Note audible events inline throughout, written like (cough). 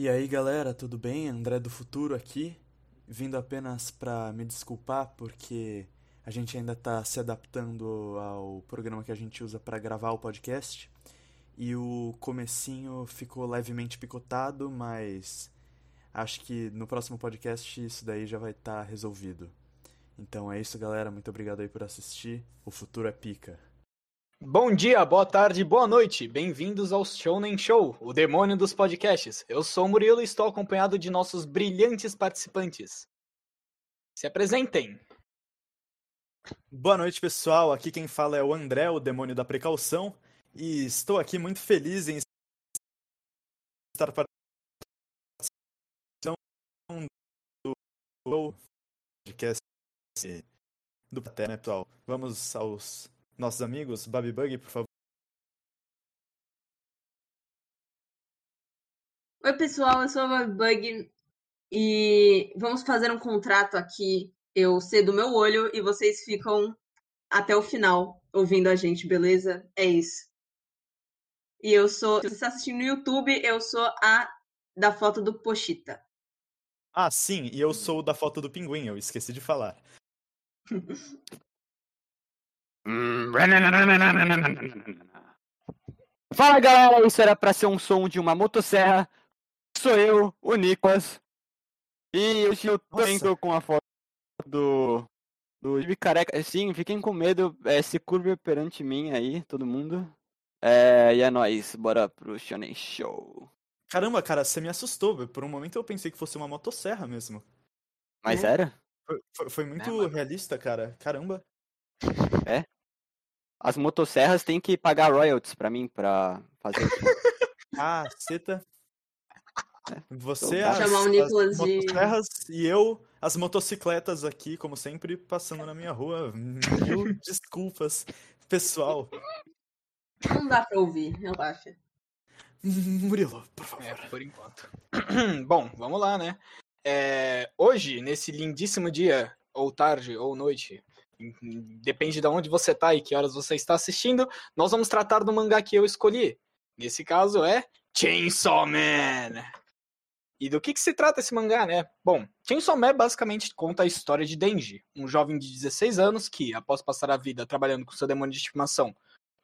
E aí galera, tudo bem? André do Futuro aqui, vindo apenas para me desculpar porque a gente ainda está se adaptando ao programa que a gente usa para gravar o podcast e o comecinho ficou levemente picotado, mas acho que no próximo podcast isso daí já vai estar tá resolvido. Então é isso, galera. Muito obrigado aí por assistir. O futuro é pica. Bom dia, boa tarde, boa noite. Bem-vindos ao Shounen Show, o demônio dos podcasts. Eu sou o Murilo e estou acompanhado de nossos brilhantes participantes. Se apresentem. Boa noite, pessoal. Aqui quem fala é o André, o demônio da precaução, e estou aqui muito feliz em estar participando do podcast do Paté, né, pessoal? Vamos aos nossos amigos. Babi Bug, por favor. Oi, pessoal, eu sou a Babi Bug e vamos fazer um contrato aqui. Eu cedo meu olho e vocês ficam até o final ouvindo a gente, beleza? É isso. E eu sou. Se você está assistindo no YouTube, eu sou a da foto do Pochita. Ah, sim, e eu sou da foto do pinguim, eu esqueci de falar. (laughs) Fala galera, isso era pra ser um som de uma motosserra. Sou eu, o Nicolas. E hoje eu tô com a foto do. Do Gibi Careca. Sim, fiquem com medo, é, se curve perante mim aí, todo mundo. É, e é nóis, bora pro Shonen Show. Caramba, cara, você me assustou. Por um momento eu pensei que fosse uma motosserra mesmo. Mas é? era? Foi, foi, foi muito é, realista, cara. Caramba. É? As motosserras têm que pagar royalties pra mim pra fazer isso. (laughs) ah, ceta. É. Você, as, chamar o Nicolas as motosserras de... e eu, as motocicletas aqui, como sempre, passando na minha rua. Mil (laughs) desculpas, pessoal. Não dá pra ouvir, relaxa. Murilo, por favor. É, por enquanto. (clears throat) Bom, vamos lá, né? É, hoje, nesse lindíssimo dia, ou tarde, ou noite, depende de onde você tá e que horas você está assistindo, nós vamos tratar do mangá que eu escolhi. Nesse caso é Chainsaw Man. E do que, que se trata esse mangá, né? Bom, Chainsaw Man basicamente conta a história de Denji, um jovem de 16 anos que, após passar a vida trabalhando com seu demônio de estimação,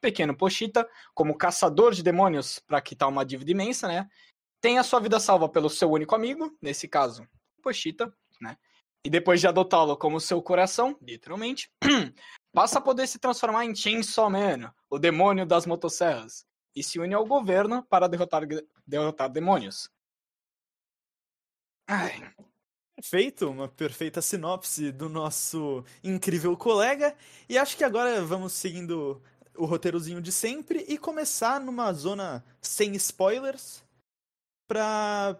pequeno Pochita, como caçador de demônios para quitar uma dívida imensa, né? Tem a sua vida salva pelo seu único amigo, nesse caso, Pochita, né? E depois de adotá-lo como seu coração, literalmente, (clears throat) passa a poder se transformar em Chainsaw Man, o demônio das motosserras, e se une ao governo para derrotar, derrotar demônios. Ai. Perfeito, uma perfeita sinopse do nosso incrível colega. E acho que agora vamos seguindo o roteirozinho de sempre e começar numa zona sem spoilers para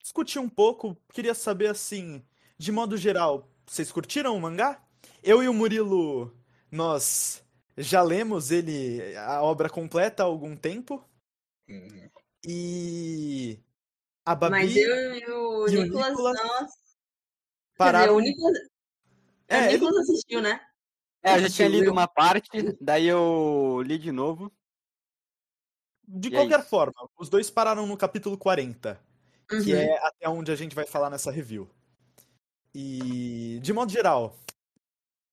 discutir um pouco. Queria saber assim, de modo geral, vocês curtiram o mangá? Eu e o Murilo, nós já lemos ele, a obra completa há algum tempo. Uhum. E a Babi Mas eu e o, e Nicolas, Nicolas nós... Pararam... Quer dizer, o Nicolas, é, o Nicolas ele... assistiu, né? É, eu já tinha lido uma parte, daí eu li de novo. De e é qualquer é forma, os dois pararam no capítulo 40, uhum. que é até onde a gente vai falar nessa review. E, de modo geral,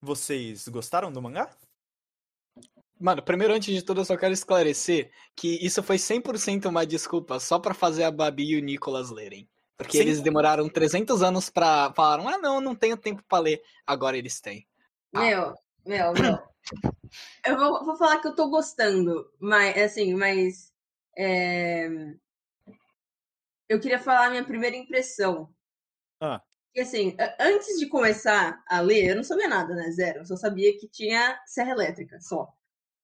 vocês gostaram do mangá? Mano, primeiro, antes de tudo, eu só quero esclarecer que isso foi 100% uma desculpa só para fazer a Babi e o Nicolas lerem. Porque Sim. eles demoraram 300 anos pra. Falaram, ah, não, não tenho tempo para ler. Agora eles têm. Ah. Meu, meu, meu. eu vou, vou, falar que eu tô gostando, mas, assim, mas. É... Eu queria falar a minha primeira impressão. Ah. E assim, antes de começar a ler, eu não sabia nada, né? Zero. Eu só sabia que tinha serra elétrica, só.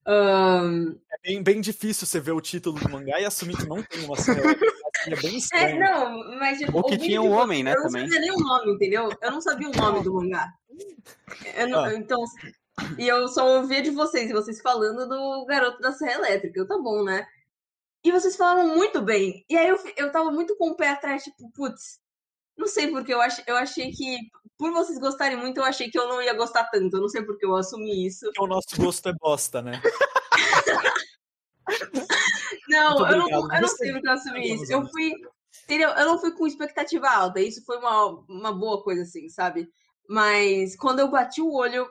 Um... É bem, bem difícil você ver o título do mangá e assumir que não tem uma serra elétrica. É bem é, estranho. É, não, mas tipo, Ou que tinha um homem, né? Eu também. não sabia nem o nome, entendeu? Eu não sabia o nome do mangá. Não, ah. Então, e eu só ouvia de vocês, e vocês falando do garoto da serra elétrica. Eu, tá bom, né? E vocês falaram muito bem. E aí eu, eu tava muito com o pé atrás, tipo, putz, não sei porque eu, ach, eu achei que, por vocês gostarem muito, eu achei que eu não ia gostar tanto. Eu não sei porque eu assumi isso. Porque o nosso gosto é bosta, né? (laughs) não, eu não, eu não sei porque eu assumi isso. Eu fui, entendeu? Eu não fui com expectativa alta, isso foi uma, uma boa coisa, assim, sabe? Mas quando eu bati o olho,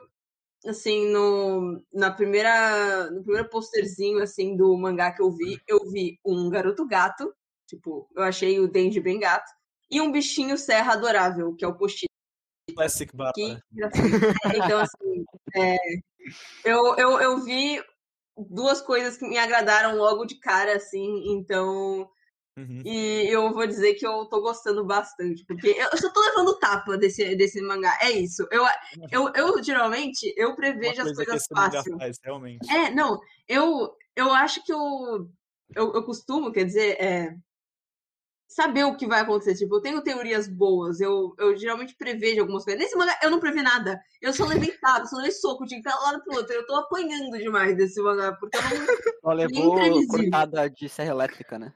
assim, no, na primeira, no primeiro posterzinho, assim, do mangá que eu vi, eu vi um garoto gato, tipo, eu achei o Denji bem gato, e um bichinho serra adorável, que é o Pochito. Classic. Que... Então, assim, é, eu, eu, eu vi duas coisas que me agradaram logo de cara, assim, então. Uhum. E eu vou dizer que eu tô gostando bastante, porque eu só tô levando tapa desse, desse mangá. É isso. Eu, eu, eu geralmente, eu prevejo as coisa que coisas fácil. faz, realmente. É, não, eu, eu acho que eu, eu, eu costumo, quer dizer, é, saber o que vai acontecer. Tipo, eu tenho teorias boas, eu, eu geralmente prevejo algumas coisas. Nesse mangá, eu não previ nada. Eu só levei tapa, só levei soco de cada lado pro outro. Eu tô apanhando demais desse mangá, porque eu não. Só (laughs) levou cortada de serra elétrica, né?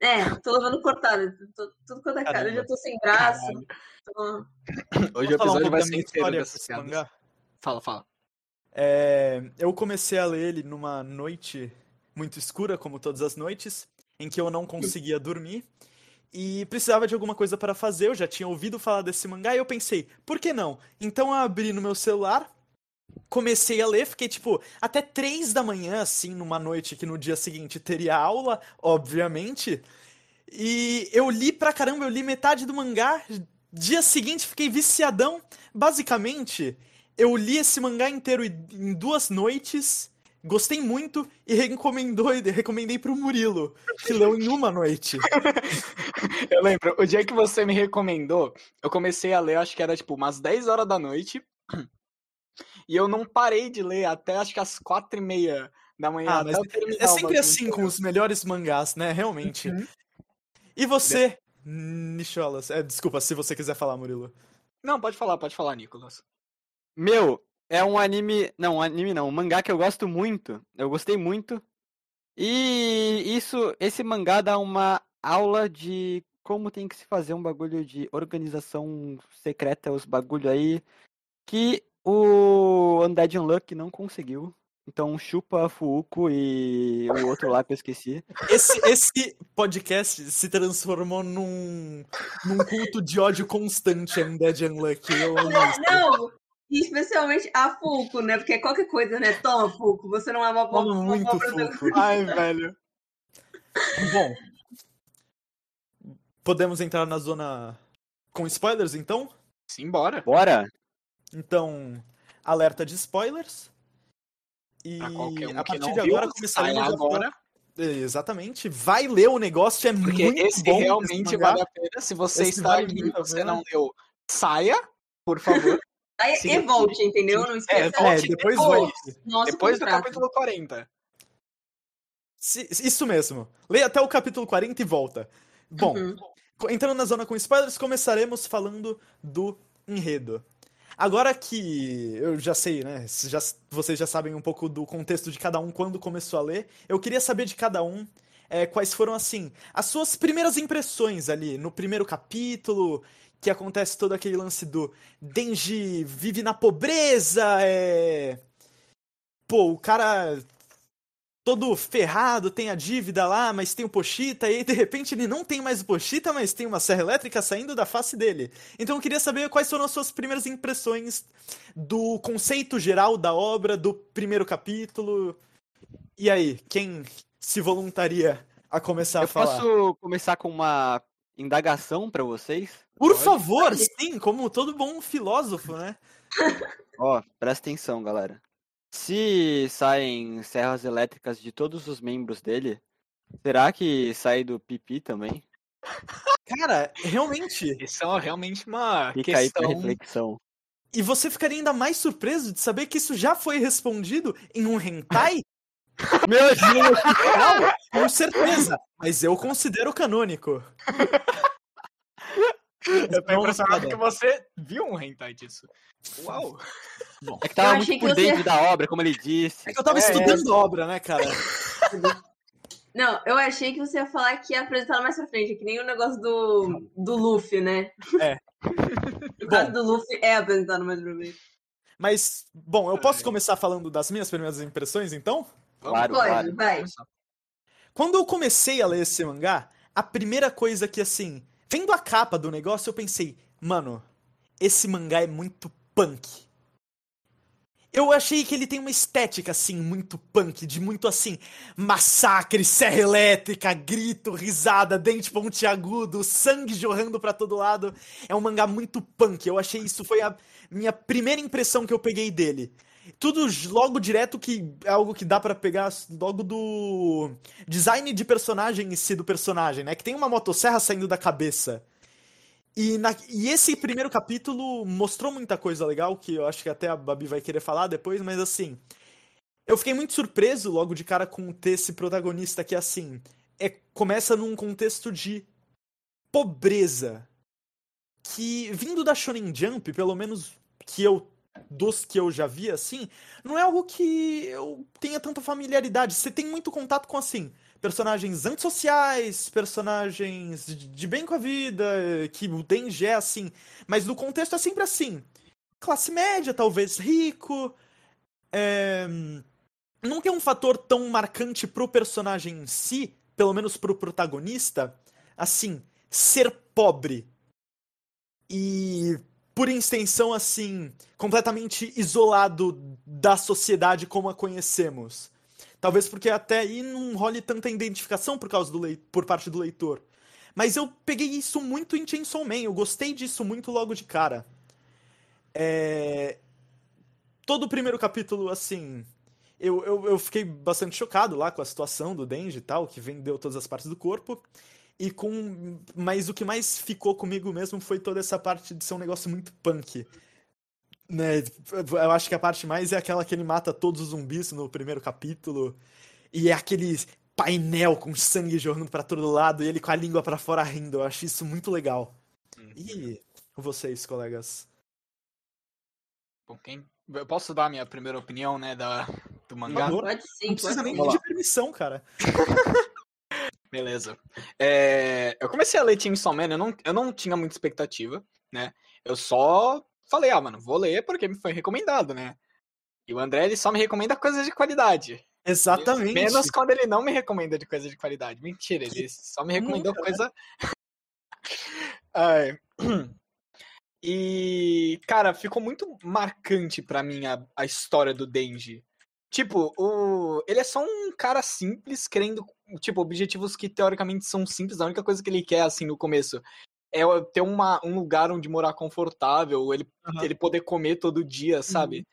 É, tô levando cortada. Tô, tudo quanto é cara. Eu já tô sem braço. tô- Hoje o um episódio pouco vai ser inteiro piadas. mangá? Fala, fala. É, eu comecei a ler ele numa noite muito escura, como todas as noites, em que eu não conseguia dormir e precisava de alguma coisa para fazer. Eu já tinha ouvido falar desse mangá e eu pensei, por que não? Então eu abri no meu celular, comecei a ler, fiquei tipo até três da manhã, assim, numa noite que no dia seguinte teria aula, obviamente. E eu li pra caramba, eu li metade do mangá. Dia seguinte fiquei viciadão. Basicamente, eu li esse mangá inteiro em em duas noites, gostei muito e recomendou, recomendei pro Murilo, que leu em uma noite. (laughs) Eu lembro, o dia que você me recomendou, eu comecei a ler, acho que era tipo umas 10 horas da noite. E eu não parei de ler até acho que às 4 e meia da manhã. Ah, é sempre assim com os melhores mangás, né? Realmente. Uhum. E você, Nicholas? É, desculpa, se você quiser falar, Murilo. Não, pode falar, pode falar, Nicolas. Meu, é um anime. Não, um anime não, um mangá que eu gosto muito. Eu gostei muito. E isso, esse mangá dá uma aula de como tem que se fazer um bagulho de organização secreta, os bagulho aí, que o Undead Unluck não conseguiu. Então chupa Fuuko e o outro lá que eu esqueci. Esse, esse podcast se transformou num, num culto de ódio constante a Undead Unlucky. Eu isso. Não! E especialmente a Fulco, né? Porque qualquer coisa, né? Toma, Fulco, você não é uma boa. Amo uma muito boa protagonista. Fulco. Ai, velho. Bom, podemos entrar na zona com spoilers, então? Simbora. Bora! Então, alerta de spoilers. E um a partir de agora começaremos agora. Exatamente. Vai ler o negócio, é Porque muito esse bom. realmente vale a pena. Se você Esse está vale aqui e você não leu, saia, por favor. Aí, Sim. e volte, entendeu? Não esqueça. É, É, volte depois depois. volte. nosso Depois do contrato. capítulo 40. Se- Isso mesmo. Leia até o capítulo 40 e volta. Bom, Uhum. entrando na zona com spoilers, começaremos falando do enredo. Agora que eu já sei, né? já- vocês já sabem um pouco do contexto de cada um quando começou a ler, eu queria saber de cada um é, quais foram, assim, as suas primeiras impressões ali no primeiro capítulo, que acontece todo aquele lance do Denji vive na pobreza, é. Pô, o cara todo ferrado, tem a dívida lá, mas tem o Pochita, e aí de repente ele não tem mais o Pochita, mas tem uma serra elétrica saindo da face dele. Então eu queria saber quais foram as suas primeiras impressões do conceito geral da obra, do primeiro capítulo. E aí, quem se voluntaria a começar a Eu falar? posso começar com uma indagação pra vocês? Por Pode. favor, sim, como todo bom filósofo, né? (laughs) Ó, presta atenção, galera. Se saem serras elétricas de todos os membros dele, será que sai do pipi também? Cara, realmente. Isso é realmente uma Fica aí pra questão. reflexão. E você ficaria ainda mais surpreso de saber que isso já foi respondido em um hentai? Meu Deus! Com certeza, mas eu considero canônico. Eu tô impressionado que você viu um hentai disso. Uau! É que tava Eu muito por você- dentro da obra, como ele disse. É que eu tava É, estudando a obra, né, cara? (laughs) Não, eu achei que você ia falar que ia apresentar mais pra frente, que nem o negócio do, do Luffy, né? É. (laughs) O caso do Luffy é apresentado mais pra frente. Mas, bom, eu posso começar falando das minhas primeiras impressões, então? Claro, Pode, claro. vai. Quando eu comecei a ler esse mangá, a primeira coisa que, assim, vendo a capa do negócio, eu pensei, mano, esse mangá é muito punk. Eu achei que ele tem uma estética, assim, muito punk, de muito, assim, massacre, serra elétrica, grito, risada, dente pontiagudo, sangue jorrando pra todo lado. É um mangá muito punk. Eu achei isso foi a minha primeira impressão que eu peguei dele. Tudo logo direto que é algo que dá para pegar logo do design de personagem em si do personagem, né? Que tem uma motosserra saindo da cabeça. E, na, e, esse primeiro capítulo mostrou muita coisa legal, que eu acho que até a Babi vai querer falar depois, mas assim. Eu fiquei muito surpreso logo de cara com ter esse protagonista que, assim. É, começa num contexto de pobreza. Que, vindo da Shonen Jump, pelo menos que eu. Dos que eu já vi, assim, não é algo que eu tenha tanta familiaridade. Você tem muito contato com, assim, personagens antissociais, personagens de bem com a vida, que o Denji é assim. Mas no contexto é sempre assim. Classe média, talvez rico. É... Não tem um fator tão marcante pro personagem em si, pelo menos pro protagonista, assim, ser pobre. E, por extensão, assim, completamente isolado da sociedade como a conhecemos. Talvez porque até aí não role tanta identificação por causa do por parte do leitor. Mas eu peguei isso muito em Chainsaw Man, eu gostei disso muito logo de cara. É... Todo o primeiro capítulo, assim, eu, eu, eu, fiquei bastante chocado lá com a situação do Denji e tal, que vendeu todas as partes do corpo. E com. Mas o que mais ficou comigo mesmo foi toda essa parte de ser um negócio muito punk. Né, eu acho que a parte mais é aquela que ele mata todos os zumbis no primeiro capítulo. E é aquele painel com sangue jorrando para todo lado e ele com a língua para fora rindo. Eu acho isso muito legal. Hum. E vocês, colegas? Bom, quem... Eu posso dar a minha primeira opinião, né, da... do mangá? Pode sim, Não precisa nem pedir permissão, cara. (laughs) Beleza. É... Eu comecei a ler Chainsaw Man, eu não, eu não tinha muita expectativa, né? Eu só falei, ah, mano, vou ler porque me foi recomendado, né? E o André, ele só me recomenda coisas de qualidade. Exatamente. Menos quando ele não me recomenda de coisa de qualidade. Mentira, ele só me recomendou Nunca, coisa. (laughs) Ai. E, cara, ficou muito marcante para mim a, a história do Denji. Tipo, o... ele é só um cara simples, querendo, tipo, objetivos que teoricamente são simples. A única coisa que ele quer, assim, no começo é ter uma, um lugar onde morar confortável, ele, uhum. ele poder comer todo dia, sabe? Uhum.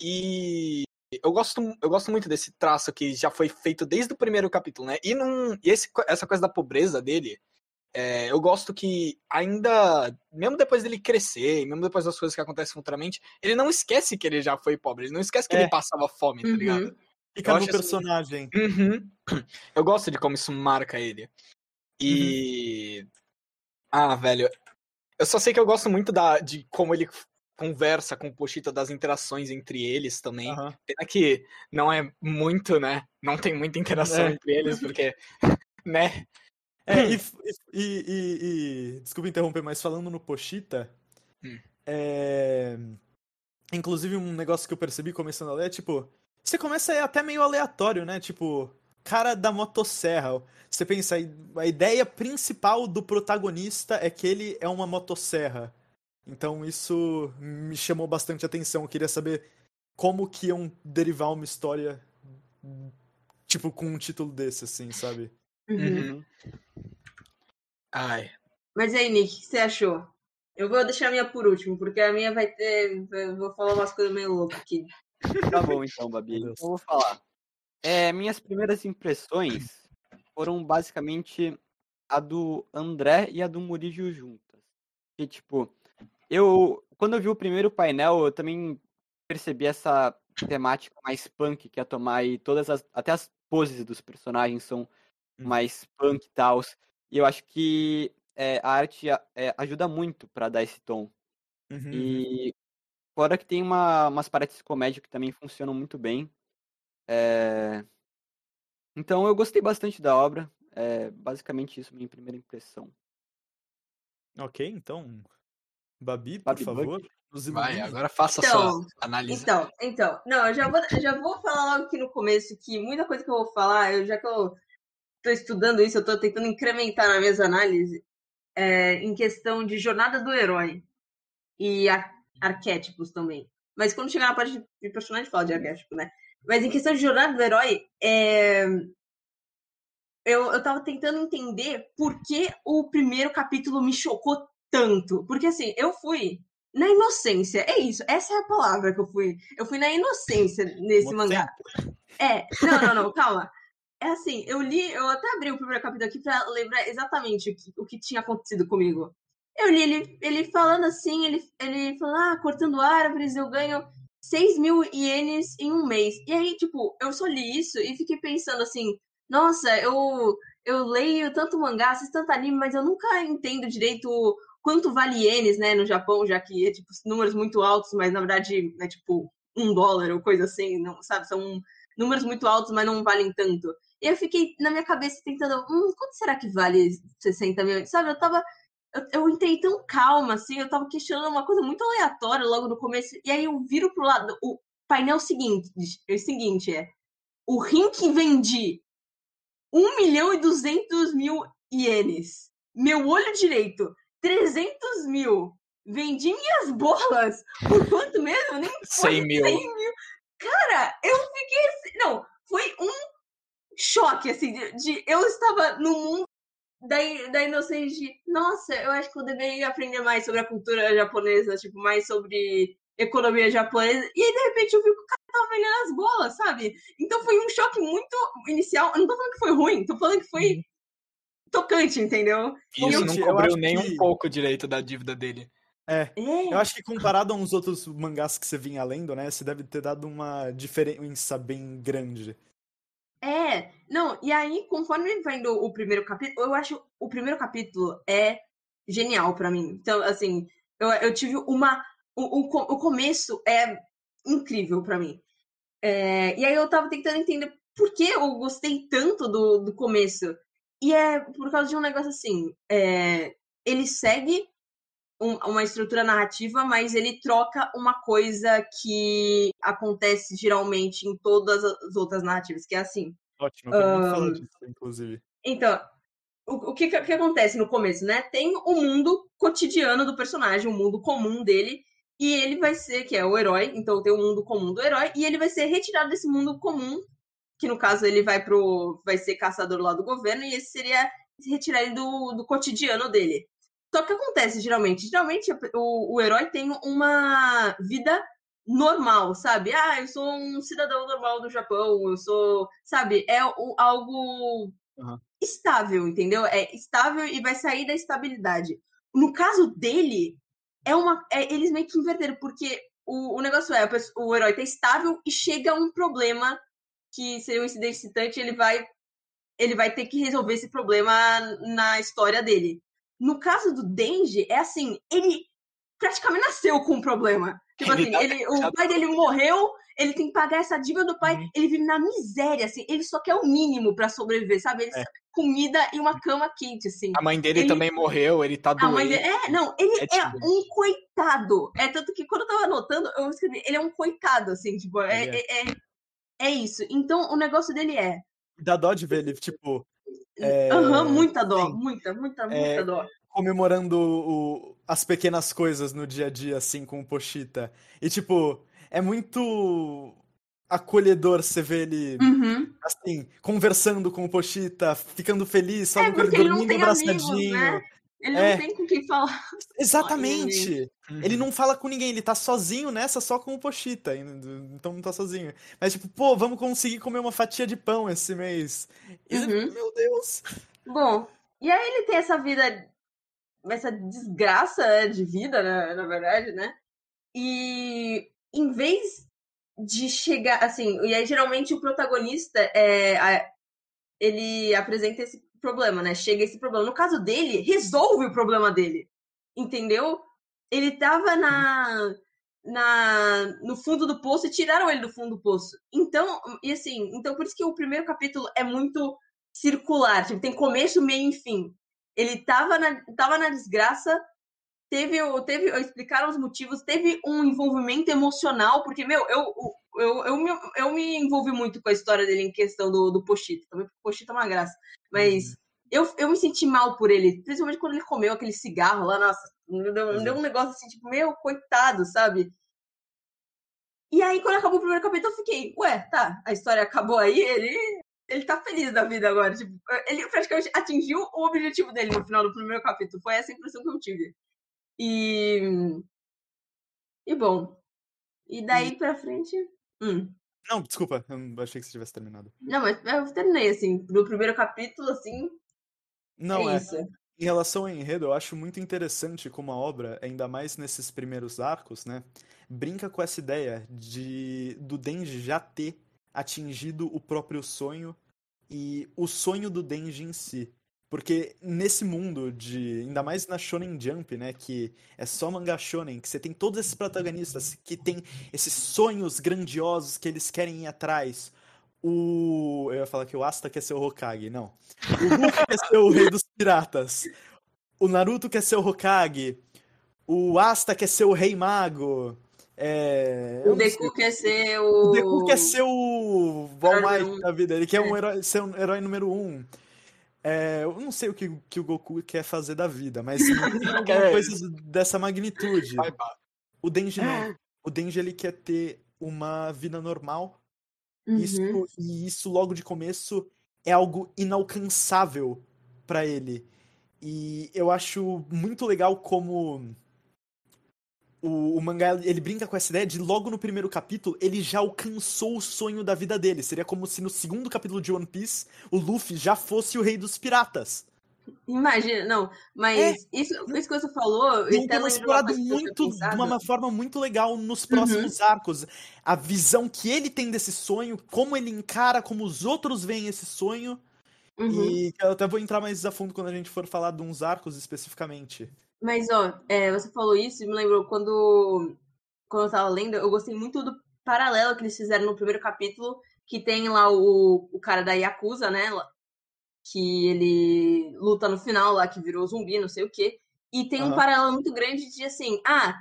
E eu gosto, eu gosto muito desse traço que já foi feito desde o primeiro capítulo, né? E, num, e esse, essa coisa da pobreza dele, é, eu gosto que ainda, mesmo depois dele crescer, mesmo depois das coisas que acontecem futuramente, ele não esquece que ele já foi pobre, ele não esquece que é. ele passava fome, tá uhum. ligado? Fica no personagem. Assim, uhum. (clears throat) Eu gosto de como isso marca ele. E uhum. Ah, velho. Eu só sei que eu gosto muito da, de como ele conversa com o Pochita das interações entre eles também. Uhum. Pena que não é muito, né? Não tem muita interação é. entre eles, porque. (laughs) né? É, e, e, e, e, Desculpa interromper, mas falando no Pochita. Hum. É... Inclusive, um negócio que eu percebi começando a ler é tipo. Você começa até meio aleatório, né? Tipo, cara da motosserra. Você pensa, a ideia principal do protagonista é que ele é uma motosserra. Então isso me chamou bastante atenção. Eu queria saber como que iam derivar uma história tipo com um título desse, assim, sabe? Uhum. uhum. Ai. Mas aí, Nick, o que você achou? Eu vou deixar a minha por último, porque a minha vai ter. Eu vou falar umas coisas meio loucas aqui. Tá bom então, Babi. Eu vou falar. É, minhas primeiras impressões foram basicamente a do André e a do Murillo juntas. Que, tipo, eu. Quando eu vi o primeiro painel, eu também percebi essa temática mais punk que ia tomar e todas as. Até as poses dos personagens são hum. mais punk e tal. E eu acho que é, a arte é, ajuda muito para dar esse tom. Uhum. E fora que tem uma, umas partes de comédia que também funcionam muito bem. É... Então eu gostei bastante da obra. É basicamente isso, minha primeira impressão. Ok, então. Babi, por Babi favor. Vai, agora faça então, sua análise. Então, então. Não, eu já vou, já vou falar logo aqui no começo que muita coisa que eu vou falar, eu, já que eu tô estudando isso, eu tô tentando incrementar na minha análise é, em questão de jornada do herói e ar arquétipos também. Mas quando chegar na parte de personagem, fala de arquétipo, né? Mas em questão de jornada do herói, é... eu, eu tava tentando entender por que o primeiro capítulo me chocou tanto. Porque assim, eu fui na inocência. É isso, essa é a palavra que eu fui. Eu fui na inocência nesse mangá. É, não, não, não, calma. É assim, eu li, eu até abri o primeiro capítulo aqui pra lembrar exatamente o que, o que tinha acontecido comigo. Eu li ele, ele falando assim, ele, ele falou, ah, cortando árvores, eu ganho 6 mil ienes em um mês. E aí, tipo, eu só li isso e fiquei pensando assim, nossa, eu, eu leio tanto mangá, assisto tanto anime, mas eu nunca entendo direito quanto vale ienes, né, no Japão, já que é, tipo, números muito altos, mas na verdade é, tipo, um dólar ou coisa assim, não, sabe? São números muito altos, mas não valem tanto. E eu fiquei na minha cabeça tentando, hum, quanto será que vale 60 mil? Sabe, eu tava eu, eu entrei tão calma, assim, eu tava questionando uma coisa muito aleatória logo no começo, e aí eu viro pro lado, o painel seguinte, é o seguinte, é, o Rink vendi 1 milhão e 200 mil ienes. Meu olho direito, 300 mil. Vendi minhas bolas por quanto mesmo? Nem 100 mil. 100 mil. Cara, eu fiquei assim, não, foi um choque, assim, de, de eu estava no mundo da, da inocência de, nossa, eu acho que eu deveria aprender mais sobre a cultura japonesa, tipo, mais sobre economia japonesa. E aí, de repente, eu vi que o cara tava vendendo as bolas, sabe? Então foi um choque muito inicial. Eu não tô falando que foi ruim, tô falando que foi tocante, entendeu? Isso não cobriu nem que... um pouco direito da dívida dele. É. é. Eu acho que comparado a uns outros mangás que você vinha lendo, né? Você deve ter dado uma diferença bem grande. É, não, e aí, conforme vai indo o primeiro capítulo, eu acho o primeiro capítulo é genial para mim. Então, assim, eu, eu tive uma. O, o, o começo é incrível para mim. É, e aí eu tava tentando entender por que eu gostei tanto do, do começo. E é por causa de um negócio assim. É, ele segue um, uma estrutura narrativa, mas ele troca uma coisa que acontece geralmente em todas as outras narrativas, que é assim. Ótimo, eu um, falar disso, inclusive. Então, o, o que, que acontece no começo, né? Tem o mundo cotidiano do personagem, o mundo comum dele, e ele vai ser, que é o herói, então tem o mundo comum do herói, e ele vai ser retirado desse mundo comum, que no caso ele vai pro. vai ser caçador lá do governo, e esse seria retirar ele do, do cotidiano dele. Só que acontece geralmente? Geralmente o, o herói tem uma vida normal, sabe? Ah, eu sou um cidadão normal do Japão, eu sou, sabe? É o, algo uhum. estável, entendeu? É estável e vai sair da estabilidade. No caso dele, é uma, é, eles meio que inverteram, porque o, o negócio é, o herói tá estável e chega um problema que seria um incidente excitante, ele vai ele vai ter que resolver esse problema na história dele. No caso do Denji, é assim, ele praticamente nasceu com um problema. Tipo ele assim, ele, o pai dele morreu, ele tem que pagar essa dívida do pai, uhum. ele vive na miséria, assim, ele só quer o mínimo para sobreviver, sabe? Ele é. comida e uma cama quente, assim. A mãe dele ele... também morreu, ele tá doente. Dele... É, não, ele é, é um coitado. É tanto que quando eu tava anotando, eu escrevi, ele é um coitado, assim, tipo, é, é, é, é isso. Então, o negócio dele é... Dá dó de ver ele, tipo, Aham, é... uhum, muita dó, Sim. muita, muita, muita é... dó. Comemorando o... as pequenas coisas no dia a dia, assim, com o Pochita. E, tipo, é muito acolhedor você ver ele, uhum. assim, conversando com o Pochita, ficando feliz, falando é, com ele, dormindo abraçadinho. Amigos, né? Ele é. não tem com quem falar. Exatamente. Uhum. Ele não fala com ninguém, ele tá sozinho nessa só com o Pochita, então não tá sozinho. Mas tipo, pô, vamos conseguir comer uma fatia de pão esse mês. Uhum. meu Deus. Bom, e aí ele tem essa vida, essa desgraça né, de vida, né, na verdade, né? E em vez de chegar, assim, e aí geralmente o protagonista é, ele apresenta esse problema, né? Chega esse problema. No caso dele, resolve o problema dele. Entendeu? Ele tava na, na no fundo do poço e tiraram ele do fundo do poço. Então, e assim, então por isso que o primeiro capítulo é muito circular, tipo, tem começo, meio e fim. Ele tava na, tava na desgraça, teve, teve explicaram os motivos, teve um envolvimento emocional, porque, meu, eu, eu, eu, me, eu me envolvi muito com a história dele em questão do, do Pochito, também porque o Pochito é uma graça. Mas Uhum. eu, eu me senti mal por ele, principalmente quando ele comeu aquele cigarro lá, nossa, me deu, me deu um negócio assim, tipo, meu, coitado, sabe? E aí, quando acabou o primeiro capítulo, eu fiquei, ué, tá, a história acabou aí, ele, ele tá feliz da vida agora. Tipo, ele praticamente atingiu o objetivo dele no final do primeiro capítulo. Foi essa impressão que eu tive. E. E bom. E daí pra frente. Hum. Não, desculpa, eu achei que você tivesse terminado. Não, mas eu terminei, assim, no primeiro capítulo, assim, Não, é é. Em relação ao enredo, eu acho muito interessante como a obra, ainda mais nesses primeiros arcos, né, brinca com essa ideia de do Denji já ter atingido o próprio sonho e o sonho do Denji em si. Porque nesse mundo de, ainda mais na Shonen Jump, né, que é só mangá shonen, que você tem todos esses protagonistas que tem esses sonhos grandiosos que eles querem ir atrás. O, eu ia falar que o Asta quer ser o Hokage, não. O Luffy quer ser o rei dos piratas. O Naruto quer ser o Hokage. O Asta quer ser o rei mago. É, O. Deku quer ser o. O Deku quer ser o um. da vida. Ele quer um É. herói, ser um herói número um. É, eu não sei o que, que o Goku quer fazer da vida, mas Quer- (laughs) coisa dessa magnitude. Vai. O Denji não. O Denji ele quer ter uma vida normal. Uhum. Isso, e isso logo de começo é algo inalcançável pra ele. E eu acho muito legal como o, o mangá ele brinca com essa ideia de logo no primeiro capítulo ele já alcançou o sonho da vida dele. Seria como se no segundo capítulo de One Piece o Luffy já fosse o rei dos piratas. Imagina, não, mas isso, isso que você falou, é de uma explorado muito, de uma forma muito legal nos Uhum. próximos arcos. A visão que ele tem desse sonho, como ele encara, como os outros veem esse sonho. Uhum. E eu até vou entrar mais a fundo quando a gente for falar de uns arcos especificamente. Mas, ó, é, você falou isso e me lembrou quando, quando eu tava lendo, eu gostei muito do paralelo que eles fizeram no primeiro capítulo, que tem lá o, o cara da Yakuza, né? Que ele luta no final lá, que virou zumbi, não sei o quê. E tem um Aham. paralelo muito grande de assim, ah,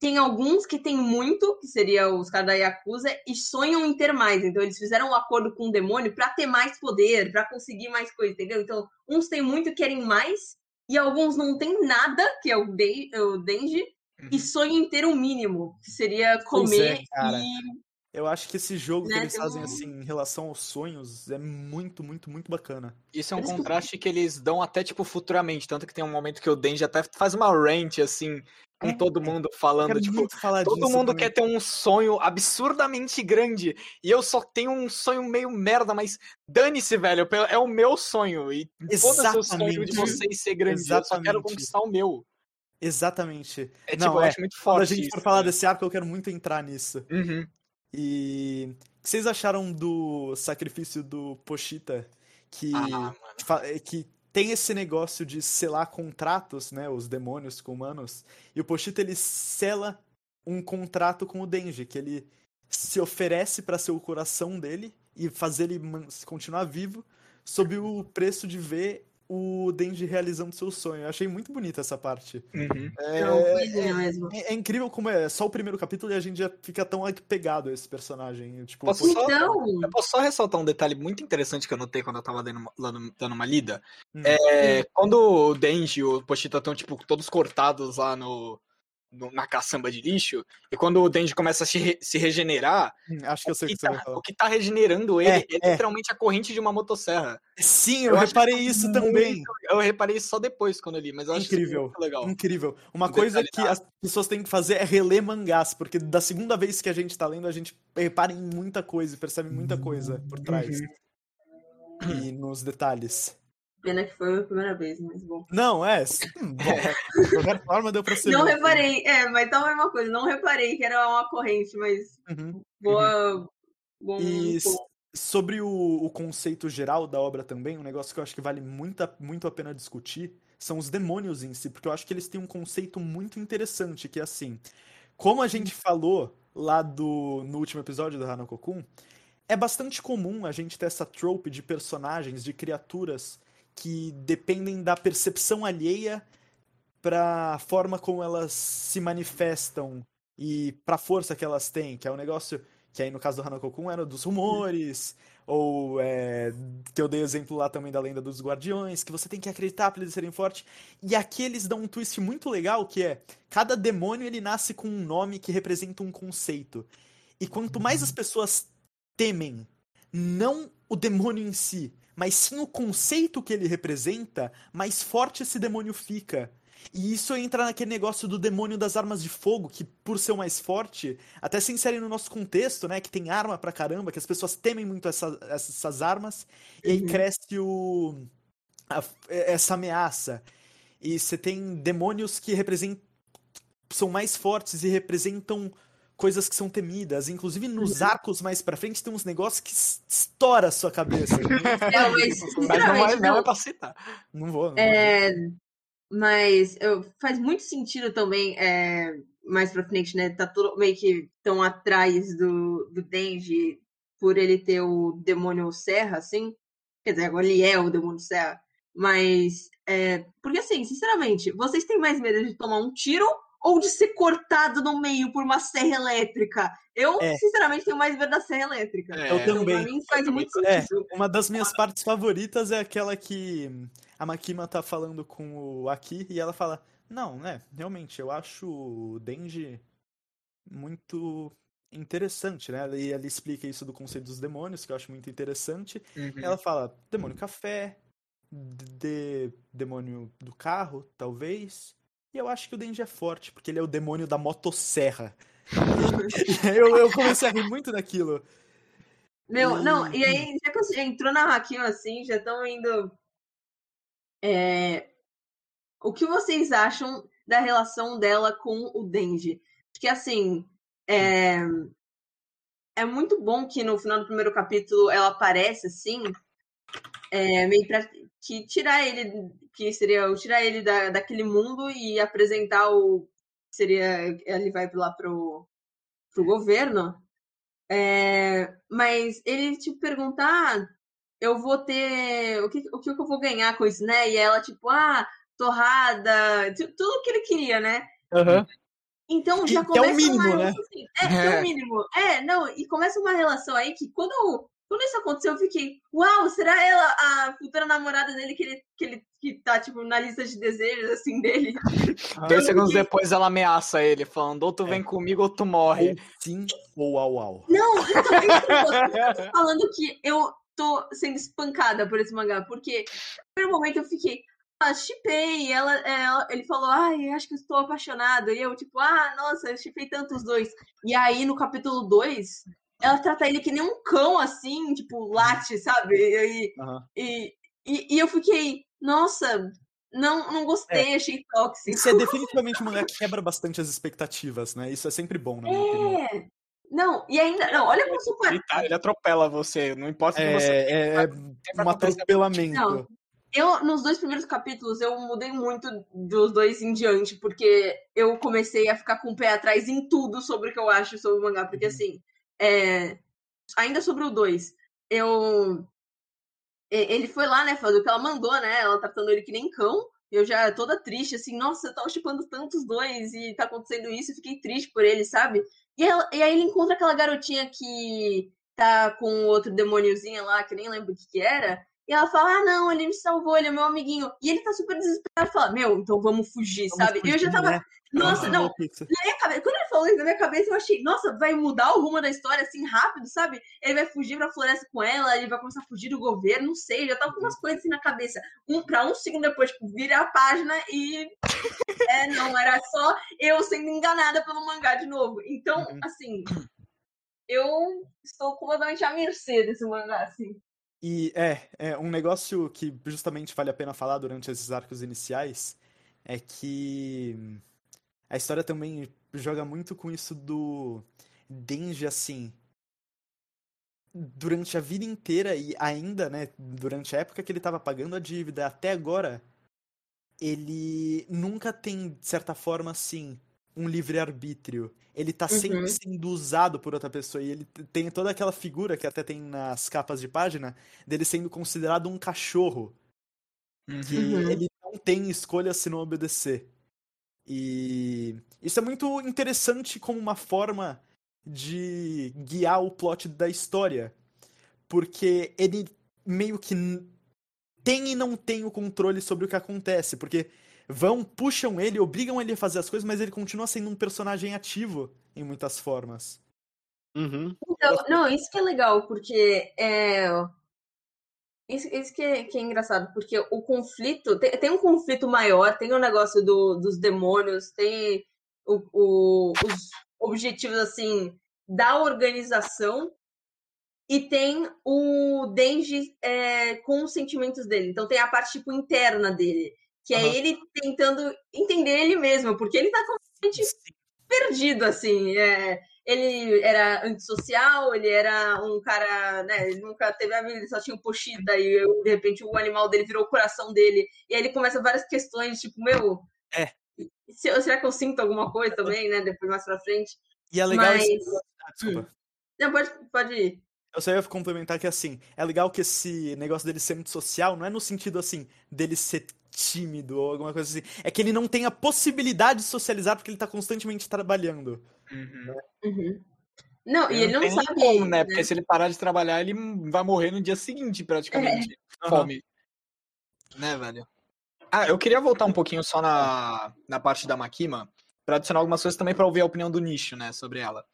tem alguns que tem muito, que seria os caras da Yakuza, e sonham em ter mais. Então eles fizeram um acordo com o demônio pra ter mais poder, pra conseguir mais coisa, entendeu? Então, uns têm muito e querem mais, e alguns não têm nada, que é o, Den o Denji, e sonham em ter o mínimo, que seria é, comer cara. e. Eu acho que esse jogo que Né, eles tem fazem um- assim em relação aos sonhos é muito, muito, muito bacana. Isso é um isso que contraste que eles dão até, tipo, futuramente. Tanto que tem um momento que o Denji até faz uma rant, assim, com É, todo mundo falando, tipo, todo disso mundo também. quer ter um sonho absurdamente grande. E eu só tenho um sonho meio merda, mas dane-se, velho. É o meu sonho. E foda-se o sonho de Exatamente. vocês ser grande. Eu só quero Exatamente. conquistar o meu. Exatamente. É Não, tipo, eu é. acho muito Quando forte. a gente isso, for falar né? desse arco, eu quero muito entrar nisso. Uhum. E o que vocês acharam do sacrifício do Pochita? Que, Ah, que tem esse negócio de selar contratos, né? Os demônios com humanos. E o Pochita ele sela um contrato com o Denji, que ele se oferece pra ser o coração dele e fazer ele continuar vivo, sob o preço de ver o Denji realizando seu sonho. Eu achei muito bonita essa parte. Uhum. É, É coisinha mesmo. é- é incrível como é só o primeiro capítulo e a gente já fica tão apegado a esse personagem. Tipo, Posso só- Então, Eu posso só ressaltar um detalhe muito interessante que eu notei quando eu tava dando, uma- dando- dando uma lida. Hum. É, quando o Denji e o Pochita estão, tipo, todos cortados lá no, no- na caçamba de lixo, e quando o Denji começa a se, re- se regenerar, Hum, acho que eu sei o que que, tá, o que tá regenerando ele É, é, é. literalmente a corrente de uma motosserra. Sim, Eu eu reparei isso muito também. Eu reparei isso só depois quando eu li, mas eu acho Incrível. muito legal. Incrível. Uma Um coisa que as pessoas têm que fazer é reler mangás, porque da segunda vez que a gente tá lendo, a gente repara em muita coisa e percebe muita coisa por trás. Uhum. E nos detalhes. Pena que foi a primeira vez, mas bom. Não, é. sim, Bom, (laughs) de qualquer forma deu pra ser. Não reparei, é, mas então é uma coisa, não reparei que era uma corrente, mas Uhum. boa. Bom, E bom. sobre o, o conceito geral da obra também, um negócio que eu acho que vale muito a, muito a pena discutir são os demônios em si, porque eu acho que eles têm um conceito muito interessante, que é assim, como a gente falou lá do, no último episódio do Hanokokun, é bastante comum a gente ter essa trope de personagens, de criaturas que dependem da percepção alheia pra forma como elas se manifestam e pra força que elas têm, que é um negócio Que aí no caso do Hanako-kun era dos rumores, ou é, que eu dei exemplo lá também da lenda dos guardiões, que você tem que acreditar para eles serem fortes. E aqui eles dão um twist muito legal, que é, cada demônio ele nasce com um nome que representa um conceito. E quanto mais as pessoas temem, não o demônio em si, mas sim o conceito que ele representa, mais forte esse demônio fica. E isso entra naquele negócio do demônio das armas de fogo, que por ser o mais forte, até se insere no nosso contexto, né? Que tem arma pra caramba, que as pessoas temem muito essa, essas armas, e aí uhum. cresce o, a, essa ameaça. E você tem demônios que representam. são mais fortes e representam coisas que são temidas. Inclusive, nos uhum. arcos mais pra frente tem uns negócios que estoura a sua cabeça. (laughs) É, mas, mas não, vai, não, não é pra citar. Não vou. Não é, vou. Mas eu, faz muito sentido também, é, mais pra frente, né? Tá tudo meio que tão atrás do, do Denji por ele ter o demônio Serra, assim. Quer dizer, agora ele é o demônio Serra. Mas, é, porque assim, sinceramente, vocês têm mais medo de tomar um tiro ou de ser cortado no meio por uma serra elétrica. Eu, é. sinceramente, tenho mais medo da serra elétrica. É. Eu então, também. Pra mim faz muito é, sentido. É, uma das minhas partes favoritas é aquela que a Makima tá falando com o Aki e ela fala: Não, né, realmente, eu acho o Denji muito interessante, né? E ela explica isso do conceito dos demônios, que eu acho muito interessante. Uhum. Ela fala: demônio café, de demônio do carro, talvez. E eu acho que o Denji é forte, porque ele é o demônio da motosserra. (laughs) eu, eu comecei a rir muito daquilo. Meu, não, e aí, já que você entrou na Hakima assim, já estão indo. É... O que vocês acham da relação dela com o Denji? Que assim. É... é muito bom que no final do primeiro capítulo ela aparece assim, é, meio pra que tirar ele, que seria o tirar ele da, daquele mundo e apresentar o seria ele vai lá pro, pro governo. É, mas ele tipo perguntar, ah, eu vou ter o que, o que eu vou ganhar com isso, né? E ela tipo, ah, torrada, tudo que ele queria, né? Uhum. Então já começa é o mínimo, uma, né? Assim, é, é, o (laughs) mínimo. É, não, e começa uma relação aí que quando quando isso aconteceu, eu fiquei, uau, será ela a futura namorada dele que ele, que ele que tá, tipo, na lista de desejos, assim, dele? (laughs) Dois segundos que... depois ela ameaça ele, falando, ou tu vem é. comigo ou tu morre. Ou sim ou au au. Não, então, eu tô (laughs) falando que eu tô sendo espancada por esse mangá, porque no primeiro momento eu fiquei, ah, chipei, ela, ela, ele falou, ai, acho que estou apaixonado, e eu, tipo, ah, nossa, eu chipei tanto os dois. E aí, no capítulo 2, ela trata ele que nem um cão, assim, tipo, late, sabe? E, uhum. e, e, e, eu fiquei, nossa, não, não gostei, é. achei tóxico. Isso é definitivamente um mangá que quebra bastante as expectativas, né? Isso é sempre bom, minha é. opinião. Não, e ainda. Não, olha como super. Ele, tá, ele atropela você, não importa é, que você. É, é um atropelamento. Não, eu, nos dois primeiros capítulos, eu mudei muito dos dois em diante, porque eu comecei a ficar com o pé atrás em tudo sobre o que eu acho sobre o mangá. Porque, uhum. assim, é, ainda sobre o 2, eu. Ele foi lá, né, fazer o que ela mandou, né? Ela tratando ele que nem cão. Eu já toda triste, assim, nossa, eu tava chipando tantos dois e tá acontecendo isso, eu fiquei triste por ele, sabe? E, ela, e aí ele encontra aquela garotinha que tá com outro demôniozinho lá, que nem lembro o que, que era. E ela fala: Ah, não, ele me salvou, ele é meu amiguinho. E ele tá super desesperado. Fala: Meu, então vamos fugir, vamos sabe? Fugir, e eu já tava. Né? Nossa, não. Na minha cabeça, quando ele falou isso na minha cabeça, eu achei: Nossa, vai mudar o rumo da história assim rápido, sabe? Ele vai fugir pra floresta com ela, ele vai começar a fugir do governo, não sei. Já tava com umas coisas assim na cabeça. Um, pra um segundo depois, tipo, vira a página e. (laughs) é, não, era só eu sendo enganada pelo mangá de novo. Então, uhum. assim. Eu estou completamente à mercê desse mangá, assim. E é, é um negócio que justamente vale a pena falar durante esses arcos iniciais é que a história também joga muito com isso do Denji assim. Durante a vida inteira e ainda, né, durante a época que ele estava pagando a dívida até agora, ele nunca tem, de certa forma, assim, um livre-arbítrio. Ele tá uhum. sempre sendo usado por outra pessoa. E ele tem toda aquela figura que até tem nas capas de página dele sendo considerado um cachorro. Uhum. Que ele não tem escolha se não obedecer. E isso é muito interessante como uma forma de guiar o plot da história. Porque ele meio que tem e não tem o controle sobre o que acontece. Porque vão, puxam ele, obrigam ele a fazer as coisas, mas ele continua sendo um personagem ativo em muitas formas. Uhum. Então, não, isso que é legal, porque é. Isso, isso que, é, que é engraçado, porque o conflito. Tem, tem um conflito maior, tem o um negócio do, dos demônios, tem o, o, os objetivos, assim, da organização, e tem o Denji é, com os sentimentos dele. Então tem a parte, tipo, interna dele, que é uhum. ele tentando entender ele mesmo, porque ele tá completamente perdido, assim. É, ele era antissocial, ele era um cara, né, ele nunca teve a vida, ele só tinha um pochida, e de repente o animal dele virou o coração dele, e aí ele começa várias questões, tipo, meu, é. será que eu sinto alguma coisa também, né, depois mais pra frente? E é legal Mas... esse... ah, desculpa. Não, pode, pode ir. Eu só ia complementar que, assim, é legal que esse negócio dele ser muito social não é no sentido, assim, dele ser tímido ou alguma coisa assim. É que ele não tem a possibilidade de socializar porque ele tá constantemente trabalhando. Uhum. Uhum. Não, e ele não, não sabe. Como, né? Porque se ele parar de trabalhar, ele vai morrer no dia seguinte, praticamente. É. Fome. Uhum. Né, velho? Ah, eu queria voltar um pouquinho só na, na parte da Makima, para adicionar algumas coisas também para ouvir a opinião do nicho, né, sobre ela.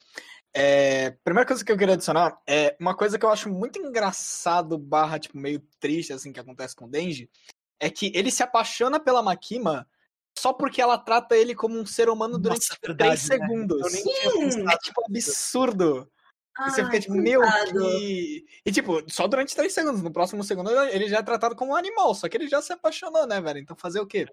É, primeira coisa que eu queria adicionar é uma coisa que eu acho muito engraçado, barra, tipo, meio triste, assim, que acontece com o Denji, é que ele se apaixona pela Makima só porque ela trata ele como um ser humano durante Nossa, verdade, 3 né? segundos. Sim. É tipo absurdo. Ai, você fica tipo, meu, que... E tipo, só durante 3 segundos. No próximo segundo ele já é tratado como um animal, só que ele já se apaixonou, né, velho? Então fazer o quê?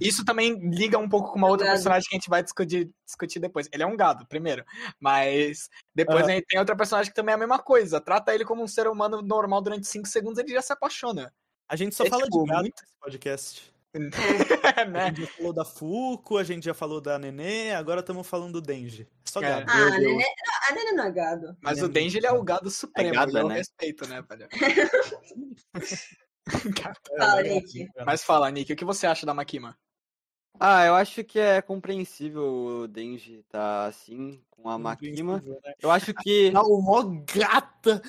Isso também liga um pouco com uma outra personagem que a gente vai discutir, discutir depois. Ele é um gado, primeiro. Mas depois uhum. a gente tem outra personagem que também é a mesma coisa. Trata ele como um ser humano normal durante 5 segundos, ele já se apaixona. A gente só é, fala tipo, de gado muito... nesse podcast. (laughs) (laughs) né? A gente já falou da Fuco, a gente já falou da Nenê, agora estamos falando do Denji. Só é, gado. Ah, a Nenê, a Nenê não é gado. Mas o Denji ele é o gado supremo, é gado, né? respeito, né, velho? (laughs) fala, Nick. Mas fala, Nick, o que você acha da Makima? Ah, eu acho que é compreensível o Denji tá assim com a Makima. Né? Eu acho que. Não, mó gata!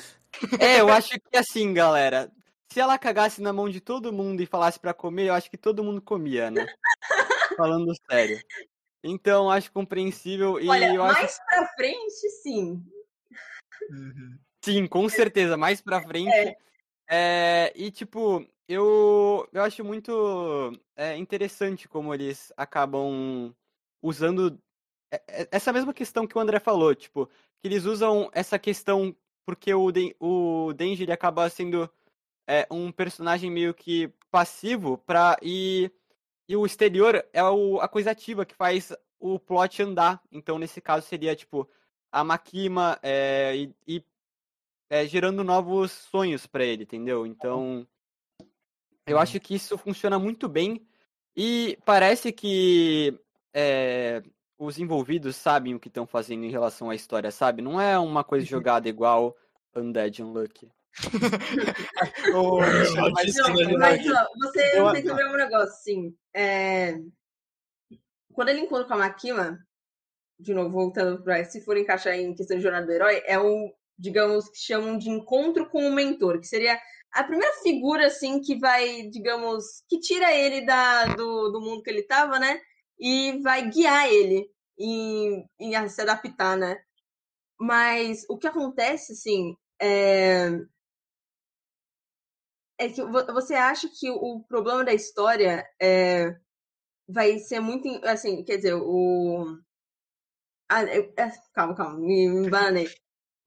É, eu acho que assim, galera se ela cagasse na mão de todo mundo e falasse para comer, eu acho que todo mundo comia, né? (laughs) Falando sério. Então, acho compreensível e Olha, eu mais acho... pra frente, sim. Uhum. Sim, com certeza, mais pra frente. É. É, e, tipo, eu, eu acho muito é, interessante como eles acabam usando essa mesma questão que o André falou, tipo, que eles usam essa questão porque o, Den o Denji ele acaba sendo é, um personagem meio que passivo para e, e o exterior é o, a coisa ativa que faz o plot andar. Então, nesse caso, seria tipo a Makima é, e, e é, gerando novos sonhos para ele, entendeu? Então, eu acho que isso funciona muito bem e parece que é, os envolvidos sabem o que estão fazendo em relação à história, sabe? Não é uma coisa uhum. jogada igual Undead Unlucky oh, não, mas, ó, você eu... tem que ver um negócio, assim. É... Quando ele encontra com a Makima, de novo, voltando para se for encaixar em questão de jornada do herói, é um, digamos, que chamam de encontro com o mentor, que seria a primeira figura, assim, que vai, digamos, que tira ele da, do, do mundo que ele estava, né? E vai guiar ele em, em se adaptar, né? Mas o que acontece, assim, é, é que você acha que o problema da história é, vai ser muito. Assim, quer dizer, o. Ah, é, calma, calma, me, me bananei.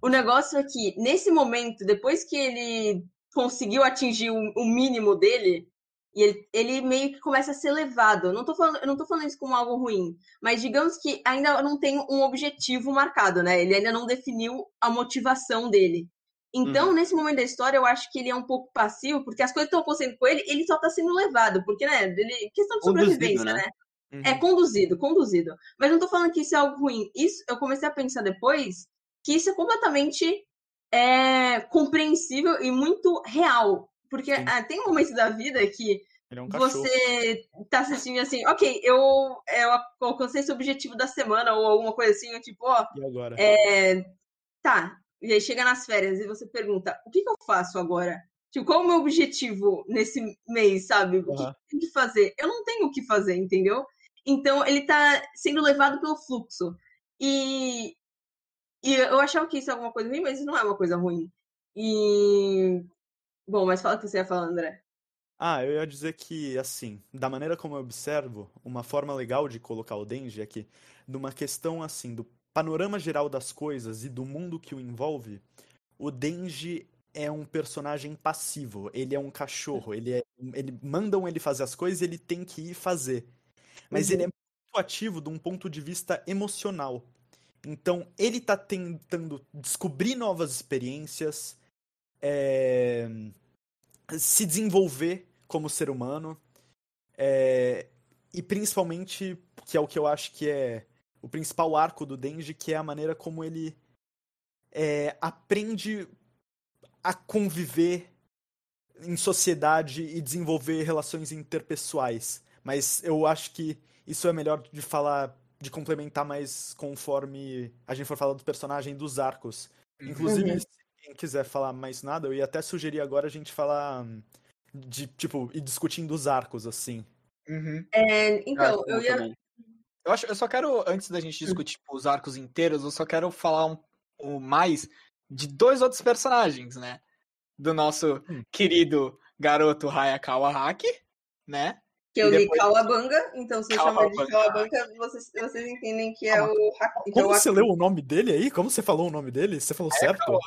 O negócio é que, nesse momento, depois que ele conseguiu atingir o, o mínimo dele, e ele, ele, meio que começa a ser levado. Não, tô falando, não tô falando isso como algo ruim, mas digamos que ainda não tem um objetivo marcado, né? Ele ainda não definiu a motivação dele. Então, uhum. nesse momento da história, eu acho que ele é um pouco passivo, porque as coisas estão acontecendo com ele, ele só está sendo levado, porque, né, ele, questão de sobrevivência, né? né? Uhum. É conduzido, conduzido. Mas não tô falando que isso é algo ruim. Isso, eu comecei a pensar depois que isso é completamente é, compreensível e muito real. Porque ah, tem momentos da vida que é um você tá assistindo assim, ok, eu, eu alcancei esse objetivo da semana, ou alguma coisa assim, eu tipo, ó, E agora? é, tá, e aí chega nas férias e você pergunta, o que, que eu faço agora? Tipo, qual o meu objetivo nesse mês, sabe? O que eu tenho que fazer? Eu não tenho o que fazer, entendeu? Então ele tá sendo levado pelo fluxo. E, e eu achava que isso é alguma coisa ruim, mas isso não é uma coisa ruim. E. Bom, mas fala o que você ia falar, André. Ah, eu ia dizer que, assim, da maneira como eu observo, uma forma legal de colocar o Denji é que, numa questão, assim, do panorama geral das coisas e do mundo que o envolve, o Denji é um personagem passivo, ele é um cachorro, ele é, ele mandam ele fazer as coisas e ele tem que ir fazer. Mas ele é muito ativo de um ponto de vista emocional. Então, ele tá tentando descobrir novas experiências, é, se desenvolver como ser humano, é, e principalmente, que é o que eu acho que é o principal arco do Denji, que é a maneira como ele é, aprende a conviver em sociedade e desenvolver relações interpessoais. Mas eu acho que isso é melhor de falar, de complementar mais conforme a gente for falar do personagem dos arcos. Inclusive, Uhum. se quem quiser falar mais nada, eu ia até sugerir agora a gente falar hum, de, tipo, ir discutindo os arcos, assim. Uhum. É, então, Ah, eu ia. também. Eu, acho, eu só quero, antes da gente discutir tipo, os arcos inteiros, eu só quero falar um, um mais de dois outros personagens, né? Do nosso Hum. querido garoto Hayakawa Haki, né? Que eu li depois- Kawabanga, então se eu chamar de Kawabanga. Kawabanga, vocês, vocês entendem que é o. É Como o você Haki. leu o nome dele aí? Como você falou o nome dele? Você falou certo?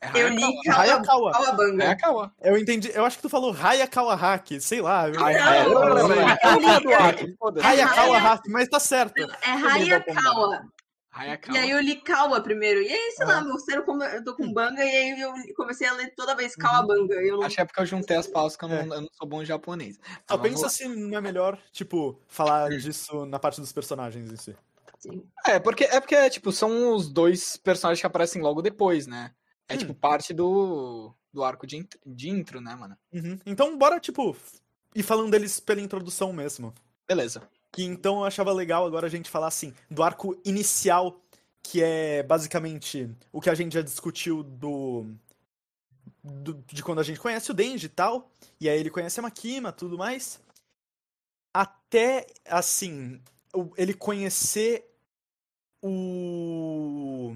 É Eu li Hayakawa. Hayakawa. Eu entendi. Eu acho que tu falou Hayakawa Haki, sei lá. eu- Hayakawa. Haki, mas tá certo. É Hayakawa. Hayakawa. E aí eu li Kawa primeiro. E aí, sei lá, Ah. meu cérebro, como eu tô Hum. com banga, e aí eu comecei a ler toda vez Uhum. Kawabanga. e Eu não... Acho que é porque eu juntei as pausas que eu não, É. eu não sou bom em japonês. Só Mas vamos pensa se não é melhor, tipo, falar disso na parte dos personagens em si. Sim. É, porque, é porque, tipo, são os dois personagens que aparecem logo depois, né? É, Hum. tipo, parte do, do arco de, int- de intro, né, mano? Uhum. Então, bora, tipo, ir falando deles pela introdução mesmo. Beleza. Que então eu achava legal agora a gente falar assim, do arco inicial, que é basicamente o que a gente já discutiu do, do- de quando a gente conhece o Denji e tal, e aí ele conhece a Makima, tudo mais. Até assim, ele conhecer o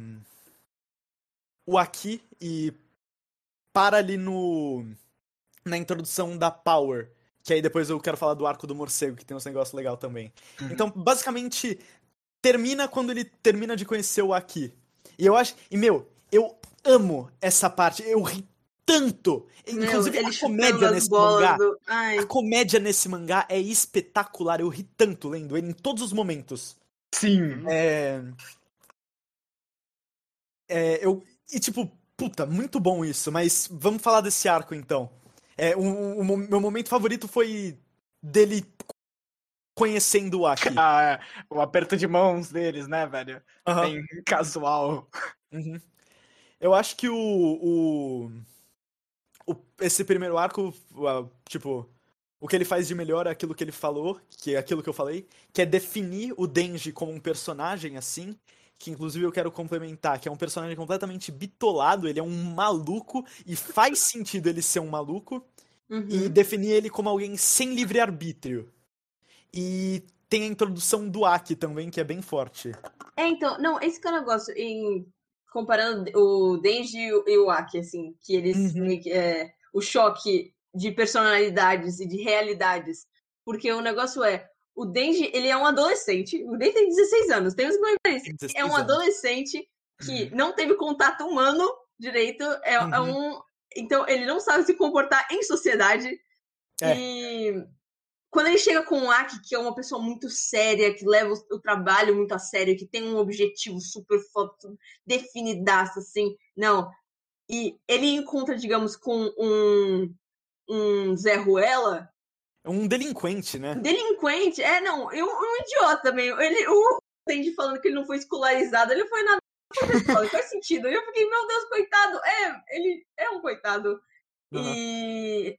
o Aki e para ali no na introdução da Power, que aí depois eu quero falar do arco do morcego, que tem uns negócios legal também. Uhum. Então, basicamente, termina quando ele termina de conhecer o Aki. E eu acho. E, meu, eu amo essa parte. Eu ri tanto. Meu, Inclusive, ele a comédia nesse mangá. do- A comédia nesse mangá é espetacular. Eu ri tanto lendo ele em todos os momentos. Sim. É. É, eu. E tipo, puta, muito bom isso, mas vamos falar desse arco então. É, o, o mo- meu momento favorito foi dele conhecendo o Aki. Ah, é. o aperto de mãos deles, né, velho? Aham. Bem casual. Uhum. Eu acho que o, o, o- Esse primeiro arco, tipo. O que ele faz de melhor é aquilo que ele falou, que é aquilo que eu falei, que é definir o Denji como um personagem assim, que inclusive eu quero complementar, que é um personagem completamente bitolado, ele é um maluco, e faz (laughs) sentido ele ser um maluco, uhum. e definir ele como alguém sem livre-arbítrio. E tem a introdução do Aki também, que é bem forte. É, então, não, esse que é o negócio, em, comparando o Denji e o- Aki, assim, que eles, Uhum. é, o choque de personalidades e de realidades, porque o negócio é, o Denji, ele é um adolescente, o Denji tem 16 anos, temos que lembrar isso, Tem 16 é um adolescente que não teve contato humano direito, é, é Uhum. um, então ele não sabe se comportar em sociedade, É. e quando ele chega com o Aki, que é uma pessoa muito séria, que leva o, trabalho muito a sério, que tem um objetivo super foto definidaço, assim, não. E ele encontra, digamos, com um, um Zé Ruela, É um delinquente, né? delinquente, é, não, e um, idiota também. Ele, o Sandy falando que ele não foi escolarizado, ele foi na faz sentido. E eu fiquei, meu Deus, coitado, é, ele é um coitado. Uhum. E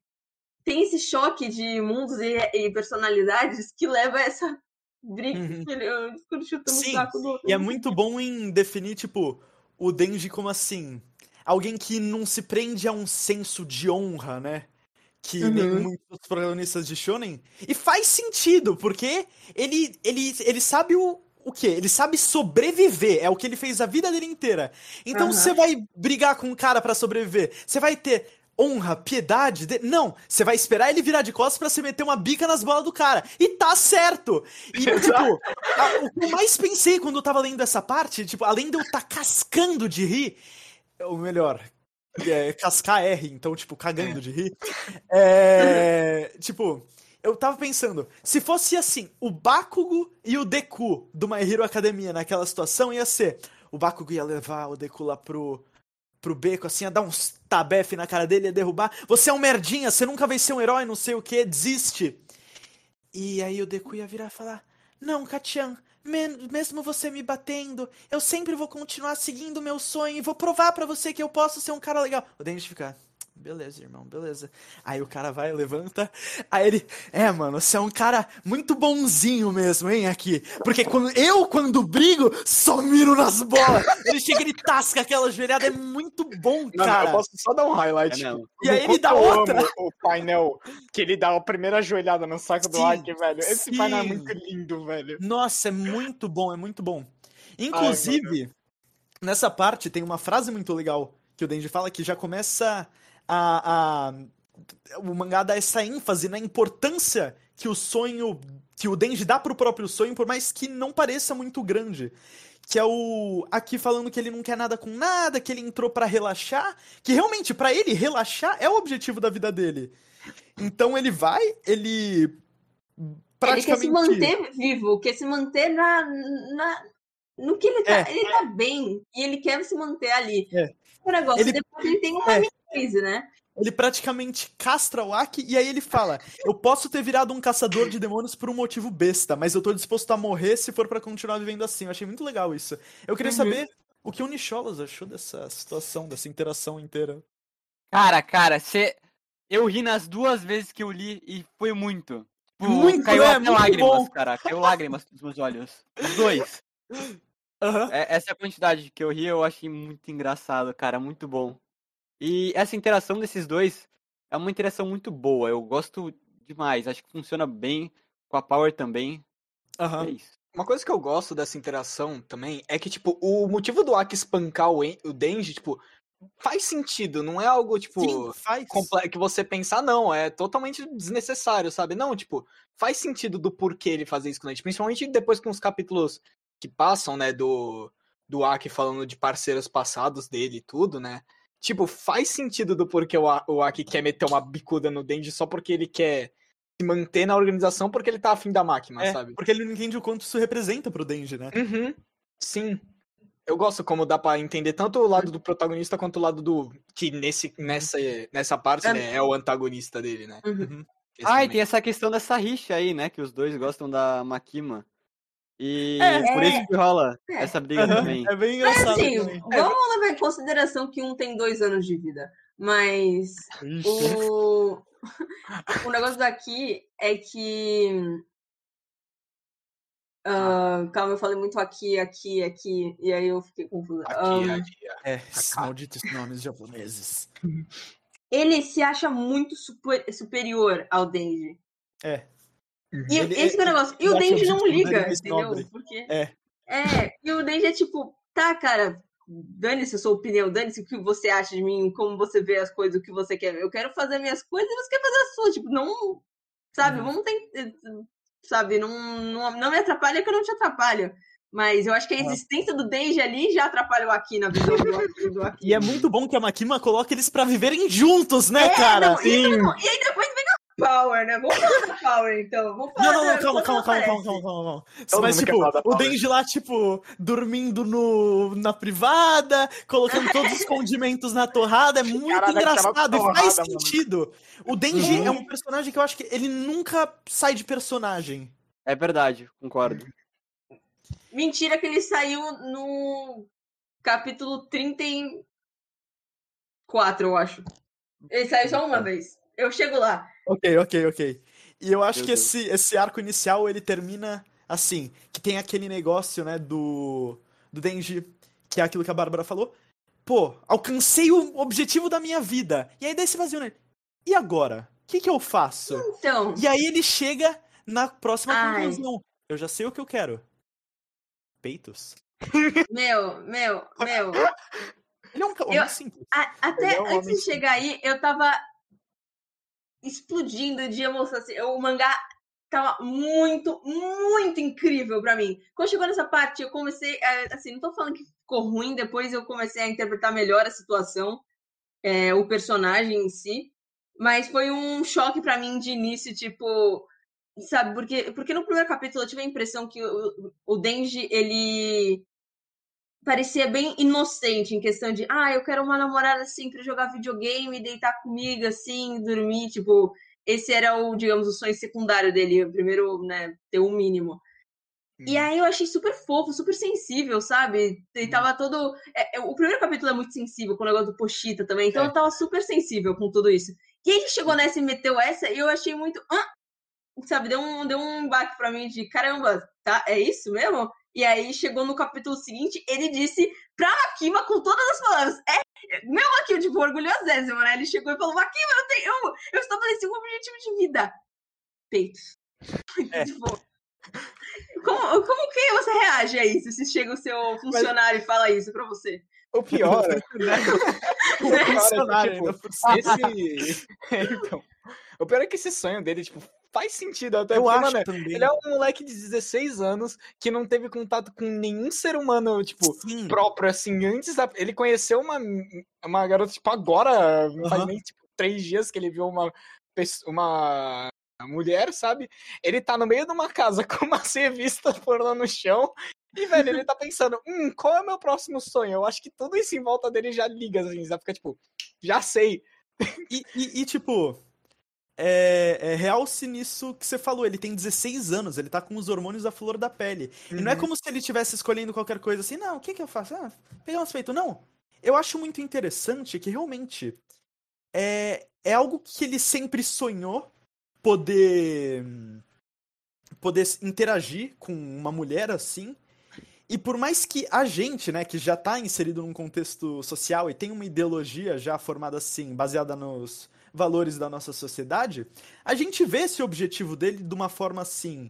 tem esse choque de mundos e, e personalidades que leva a essa briga. Uhum. Ele, eu fico chutando Sim, o saco do E é muito bom em definir, tipo, o Denji como assim. Alguém que não se prende a um senso de honra, né? Que nem Uhum. muitos protagonistas de Shonen. E faz sentido, porque ele, ele, ele sabe o, o quê? Ele sabe sobreviver. É o que ele fez a vida dele inteira. Então você vai brigar com um cara pra sobreviver. Você vai ter honra, piedade. de- Não, você vai esperar ele virar de costas pra você meter uma bica nas bolas do cara. E tá certo! E, (laughs) tipo, a- o que eu mais pensei quando eu tava lendo essa parte, tipo, além de eu estar cascando de rir, ou melhor, é, cascar R, então, tipo, cagando de rir, é, tipo, eu tava pensando, se fosse assim, o Bakugo e o Deku do My Hero Academia naquela situação, ia ser, o Bakugo ia levar o Deku lá pro, pro beco, assim, ia dar uns tabefe na cara dele, ia derrubar, você é um merdinha, você nunca vai ser um herói, não sei o que, desiste. E aí o Deku ia virar e falar: Não, Katian, mesmo você me batendo, eu sempre vou continuar seguindo meu sonho e vou provar pra você que eu posso ser um cara legal. O Denji fica. Beleza, irmão, beleza. Aí o cara vai, levanta. Aí ele, é, mano, você é um cara muito bonzinho mesmo, hein, aqui. Porque quando, eu, quando brigo, só miro nas bolas. Ele chega e ele tasca aquela joelhada, é muito bom, Não, cara. eu posso só dar um highlight. É. E aí ele dá eu outra. O painel que ele dá a primeira joelhada no saco do Sim, Aki, velho. Esse sim. painel é muito lindo, velho. Nossa, é muito bom, é muito bom. Inclusive, nessa parte tem uma frase muito legal que o Denji fala que já começa a, a- o mangá dá essa ênfase na importância que o sonho que o Denji dá pro próprio sonho, por mais que não pareça muito grande. Que é o aqui falando que ele não quer nada com nada, que ele entrou pra relaxar, que realmente pra ele relaxar é o objetivo da vida dele. Então ele vai, ele Ele quer praticamente se manter vivo, quer se manter na, na- no que ele tá. É. Ele tá bem e ele quer se manter ali. É. O negócio, Ele- depois ele tem uma É. crise, né? Ele praticamente castra o Aki e aí ele fala: Eu posso ter virado um caçador de demônios por um motivo besta, mas eu tô disposto a morrer se for pra continuar vivendo assim. Eu achei muito legal isso. Eu queria Uhum. saber o que o Nicholas achou dessa situação, dessa interação inteira. Cara, cara, você. Eu ri nas duas vezes que eu li e foi muito. Tipo, Muito, caiu né? até Muito lágrimas, bom. cara. Caiu lágrimas dos meus olhos. Os dois. Aham. É, essa quantidade que eu ri eu achei muito engraçado, cara. Muito bom. E essa interação desses dois é uma interação muito boa. Eu gosto demais. Acho que funciona bem com a Power também. Aham. É isso. Uma coisa que eu gosto dessa interação também é que, tipo, o motivo do Aki espancar o, En- o Denji, tipo, faz sentido, não é algo, tipo, Sim, que você pensar, não, é totalmente desnecessário, sabe? Não, tipo, faz sentido do porquê ele fazer isso com o Denji, principalmente depois com os capítulos que passam, né, do, do Aki falando de parceiros passados dele e tudo, né? Tipo, faz sentido do porquê o, A- o Aki quer meter uma bicuda no Denji só porque ele quer se manter na organização porque ele tá afim da máquina, É, sabe? porque ele não entende o quanto isso representa pro Denji, né? Uhum. Sim. Eu gosto como dá pra entender tanto o lado do protagonista quanto o lado do. Que nesse, nessa, nessa parte, É. né, é o antagonista dele, né? Uhum. Esse Ah, e tem essa questão dessa rixa aí, né? Que os dois gostam da Makima. E É, por é. isso que rola É. essa briga Aham, também. É bem Mas engraçado assim, também. vamos levar em consideração que um tem dois anos de vida. Mas o, (laughs) o negócio daqui é que. Ah, calma, eu falei muito aqui, aqui, aqui, e aí eu fiquei confusa. Aqui, Ah, aqui, É, (laughs) esses malditos nomes japoneses. ele se acha muito super- superior ao Denji. É. E Ele- esse é o negócio. E o o não liga, mais entendeu? nobre. Porque... É. É, e o Denji é tipo, tá, cara, dane-se a sua opinião, dane-se o que você acha de mim, como você vê as coisas, o que você quer. Eu quero fazer minhas coisas e você quer fazer as suas. Tipo, não. Sabe, Uhum. vamos ter. Sabe, não, não, não me atrapalha que eu não te atrapalho. Mas eu acho que a existência do Denji ali já atrapalha o Aki na visão do Aki. Do Aki. E é muito bom que a Makima coloca eles pra viverem juntos, né, É, cara? não, e, não, e aí depois Power, né? Vamos falar da Power, então. Vamos falar Não, não, não, calma, calma, calma, calma, calma, calma, calma. Mas, tipo, o. Denji lá, tipo, dormindo no, na privada, colocando todos os condimentos na torrada, é muito Caralho, engraçado e faz torrada, mano. sentido. O Denji Uhum. é um personagem que eu acho que ele nunca sai de personagem. É verdade, concordo. Mentira que ele saiu no capítulo 34, eu acho. Ele saiu só uma vez. Eu chego lá. Ok, ok, ok. E eu acho Meu que Deus. esse, esse arco inicial, ele termina assim, que tem aquele negócio, né, do, do Denji, que é aquilo que a Bárbara falou. Pô, alcancei o objetivo da minha vida. E aí desse vazio, né? E agora? O que que eu faço? Então, E aí ele chega na próxima Ai. conclusão. Eu já sei o que eu quero. Peitos. (laughs) meu, meu, meu. Ele é um cara Eu- simples. A- até é um antes homem de chegar aí, eu tava explodindo de emoção. Assim. O mangá tava muito, muito incrível pra mim. Quando chegou nessa parte, eu comecei. a- Assim, não tô falando que ficou ruim, depois eu comecei a interpretar melhor a situação, é, o personagem em si. Mas foi um choque pra mim de início, tipo. Sabe, porque, porque no primeiro capítulo eu tive a impressão que o, o Denji, ele parecia bem inocente em questão de, ah, eu quero uma namorada assim pra jogar videogame, deitar comigo assim, dormir, tipo, esse era o, digamos, o sonho secundário dele, o primeiro, né, ter o mínimo. E aí eu achei super fofo, super sensível, sabe? E tava todo. é, é, o primeiro capítulo é muito sensível com o negócio do Pochita também, então É. eu tava super sensível com tudo isso. E aí ele chegou nessa e meteu essa, e eu achei muito. "Hã?" sabe, deu um, deu um baque pra mim de caramba, tá? É isso mesmo? E aí chegou no capítulo seguinte, ele disse pra Makima com todas as palavras. É, meu Makima, tipo, orgulhosésimo, né? Ele chegou e falou: Makima, eu tenho. Eu, eu estabeleci um objetivo de vida. Peitos. É. (laughs) tipo. Como, como que você reage a isso se chega o seu funcionário e fala isso pra você? O pior, (laughs) Né? (laughs) o pior é que, Funcionário tipo, cima. esse. então, o pior é que esse sonho dele, tipo, faz sentido até. Eu porque, acho mano, também. ele é um moleque de 16 anos que não teve contato com nenhum ser humano, tipo, Sim. próprio, assim, antes da... Ele conheceu uma, uma garota, tipo, agora, não faz Aham. nem, tipo, três dias que ele viu uma, uma mulher, sabe? Ele tá no meio de uma casa (laughs) com uma revista pornô no chão e, velho, ele tá pensando, hum, qual é o meu próximo sonho? Eu acho que tudo isso em volta dele já liga, assim, já fica, tipo, já sei. E, e- e, tipo, é, é realce nisso que você falou. Ele tem 16 anos, ele tá com os hormônios da flor da pele. E não é Uhum. como se ele estivesse escolhendo qualquer coisa assim, não, o que que eu faço? Ah, pegar uns peitos. Não. Eu acho muito interessante que realmente é, é algo que ele sempre sonhou poder poder interagir com uma mulher assim. E por mais que a gente, né, que já tá inserido num contexto social e tem uma ideologia já formada assim, baseada nos valores da nossa sociedade, a gente vê esse objetivo dele de uma forma assim,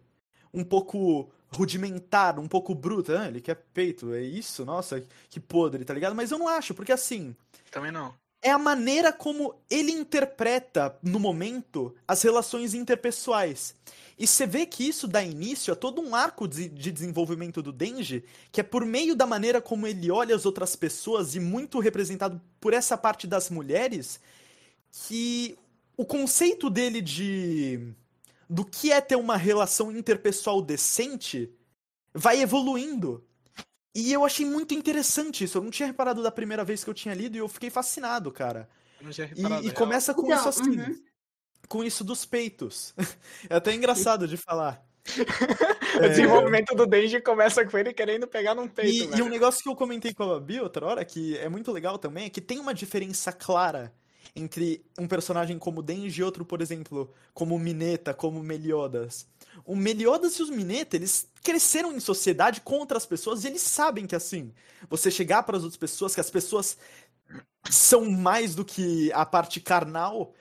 um pouco rudimentar, um pouco bruta. Ah, ele quer peito, é isso? Nossa, que podre, tá ligado? Mas eu não acho, porque assim, Também não. é a maneira como ele interpreta, no momento, as relações interpessoais. E você vê que isso dá início a todo um arco de de desenvolvimento do Denji, que é por meio da maneira como ele olha as outras pessoas, e muito representado por essa parte das mulheres, que o conceito dele de. do que é ter uma relação interpessoal decente vai evoluindo. E eu achei muito interessante isso. Eu não tinha reparado da primeira vez que eu tinha lido e eu fiquei fascinado, cara. Eu não tinha E, reparado, e real. começa com Então, isso assim. uhum. Com isso dos peitos. (laughs) É até engraçado de falar. (laughs) O desenvolvimento do Denji começa com ele querendo pegar num peito, E, e um negócio que eu comentei com a Babi outra hora, que é muito legal também, é que tem uma diferença clara entre um personagem como Denji e outro, por exemplo, como Mineta, como Meliodas. O Meliodas e os Mineta, eles cresceram em sociedade contra as pessoas e eles sabem que assim, você chegar para as outras pessoas, que as pessoas são mais do que a parte carnal,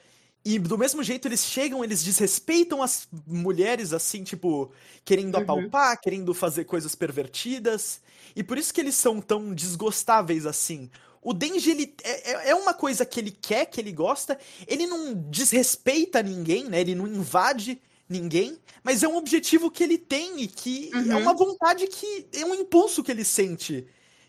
e do mesmo jeito eles chegam, eles desrespeitam as mulheres, assim, tipo, querendo Uhum. apalpar, querendo fazer coisas pervertidas. E por isso que eles são tão desgostáveis assim. O Denji, ele é, é- é uma coisa que ele quer, que ele gosta. Ele não desrespeita ninguém, né? Ele não invade ninguém. Mas é um objetivo que ele tem e que é Uhum. uma vontade que. É um impulso que ele sente.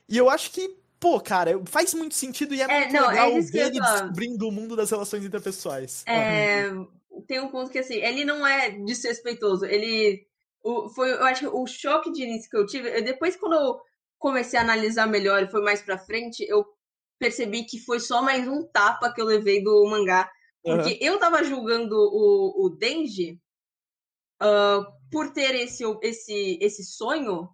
E eu acho que, pô, cara, faz muito sentido e é, É, muito não, é legal ver ele descobrindo o mundo das relações interpessoais. É, tem um ponto que assim, ele não é desrespeitoso. Ele o, foi, eu acho que o choque de início que eu tive, eu- depois quando eu comecei a analisar melhor e foi mais pra frente, eu percebi que foi só mais um tapa que eu levei do mangá, porque eu tava julgando o, o Denji ah, por ter esse, esse, esse sonho,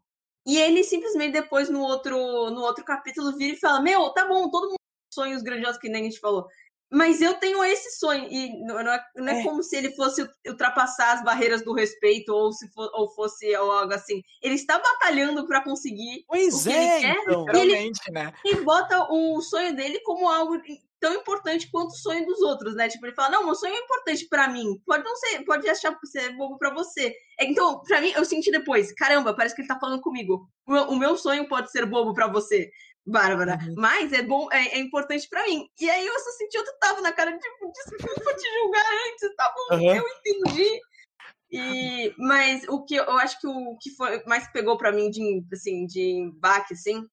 e ele simplesmente depois no outro, no outro capítulo vira e fala: Meu, tá bom, todo mundo tem sonhos grandiosos que nem a gente falou. Mas eu tenho esse sonho, e não é, não é, é. como se ele fosse ultrapassar as barreiras do respeito ou se for, ou fosse algo assim. Ele está batalhando para conseguir pois o que é, ele quer. Então. E ele, né? ele bota o sonho dele como algo tão importante quanto o sonho dos outros, né? Tipo, ele fala, não, meu sonho é importante para mim. Pode não ser, pode achar que ser bobo para você. Então, para mim, eu senti depois, caramba, parece que ele tá falando comigo. O meu, o meu sonho pode ser bobo para você. Bárbara, uhum. mas é bom, é, é importante para mim. E aí eu só senti outro tava na cara, tipo, desculpa te julgar antes, tá bom, uhum. eu entendi. E, mas o que eu acho que o que foi mais pegou para mim de assim de baque assim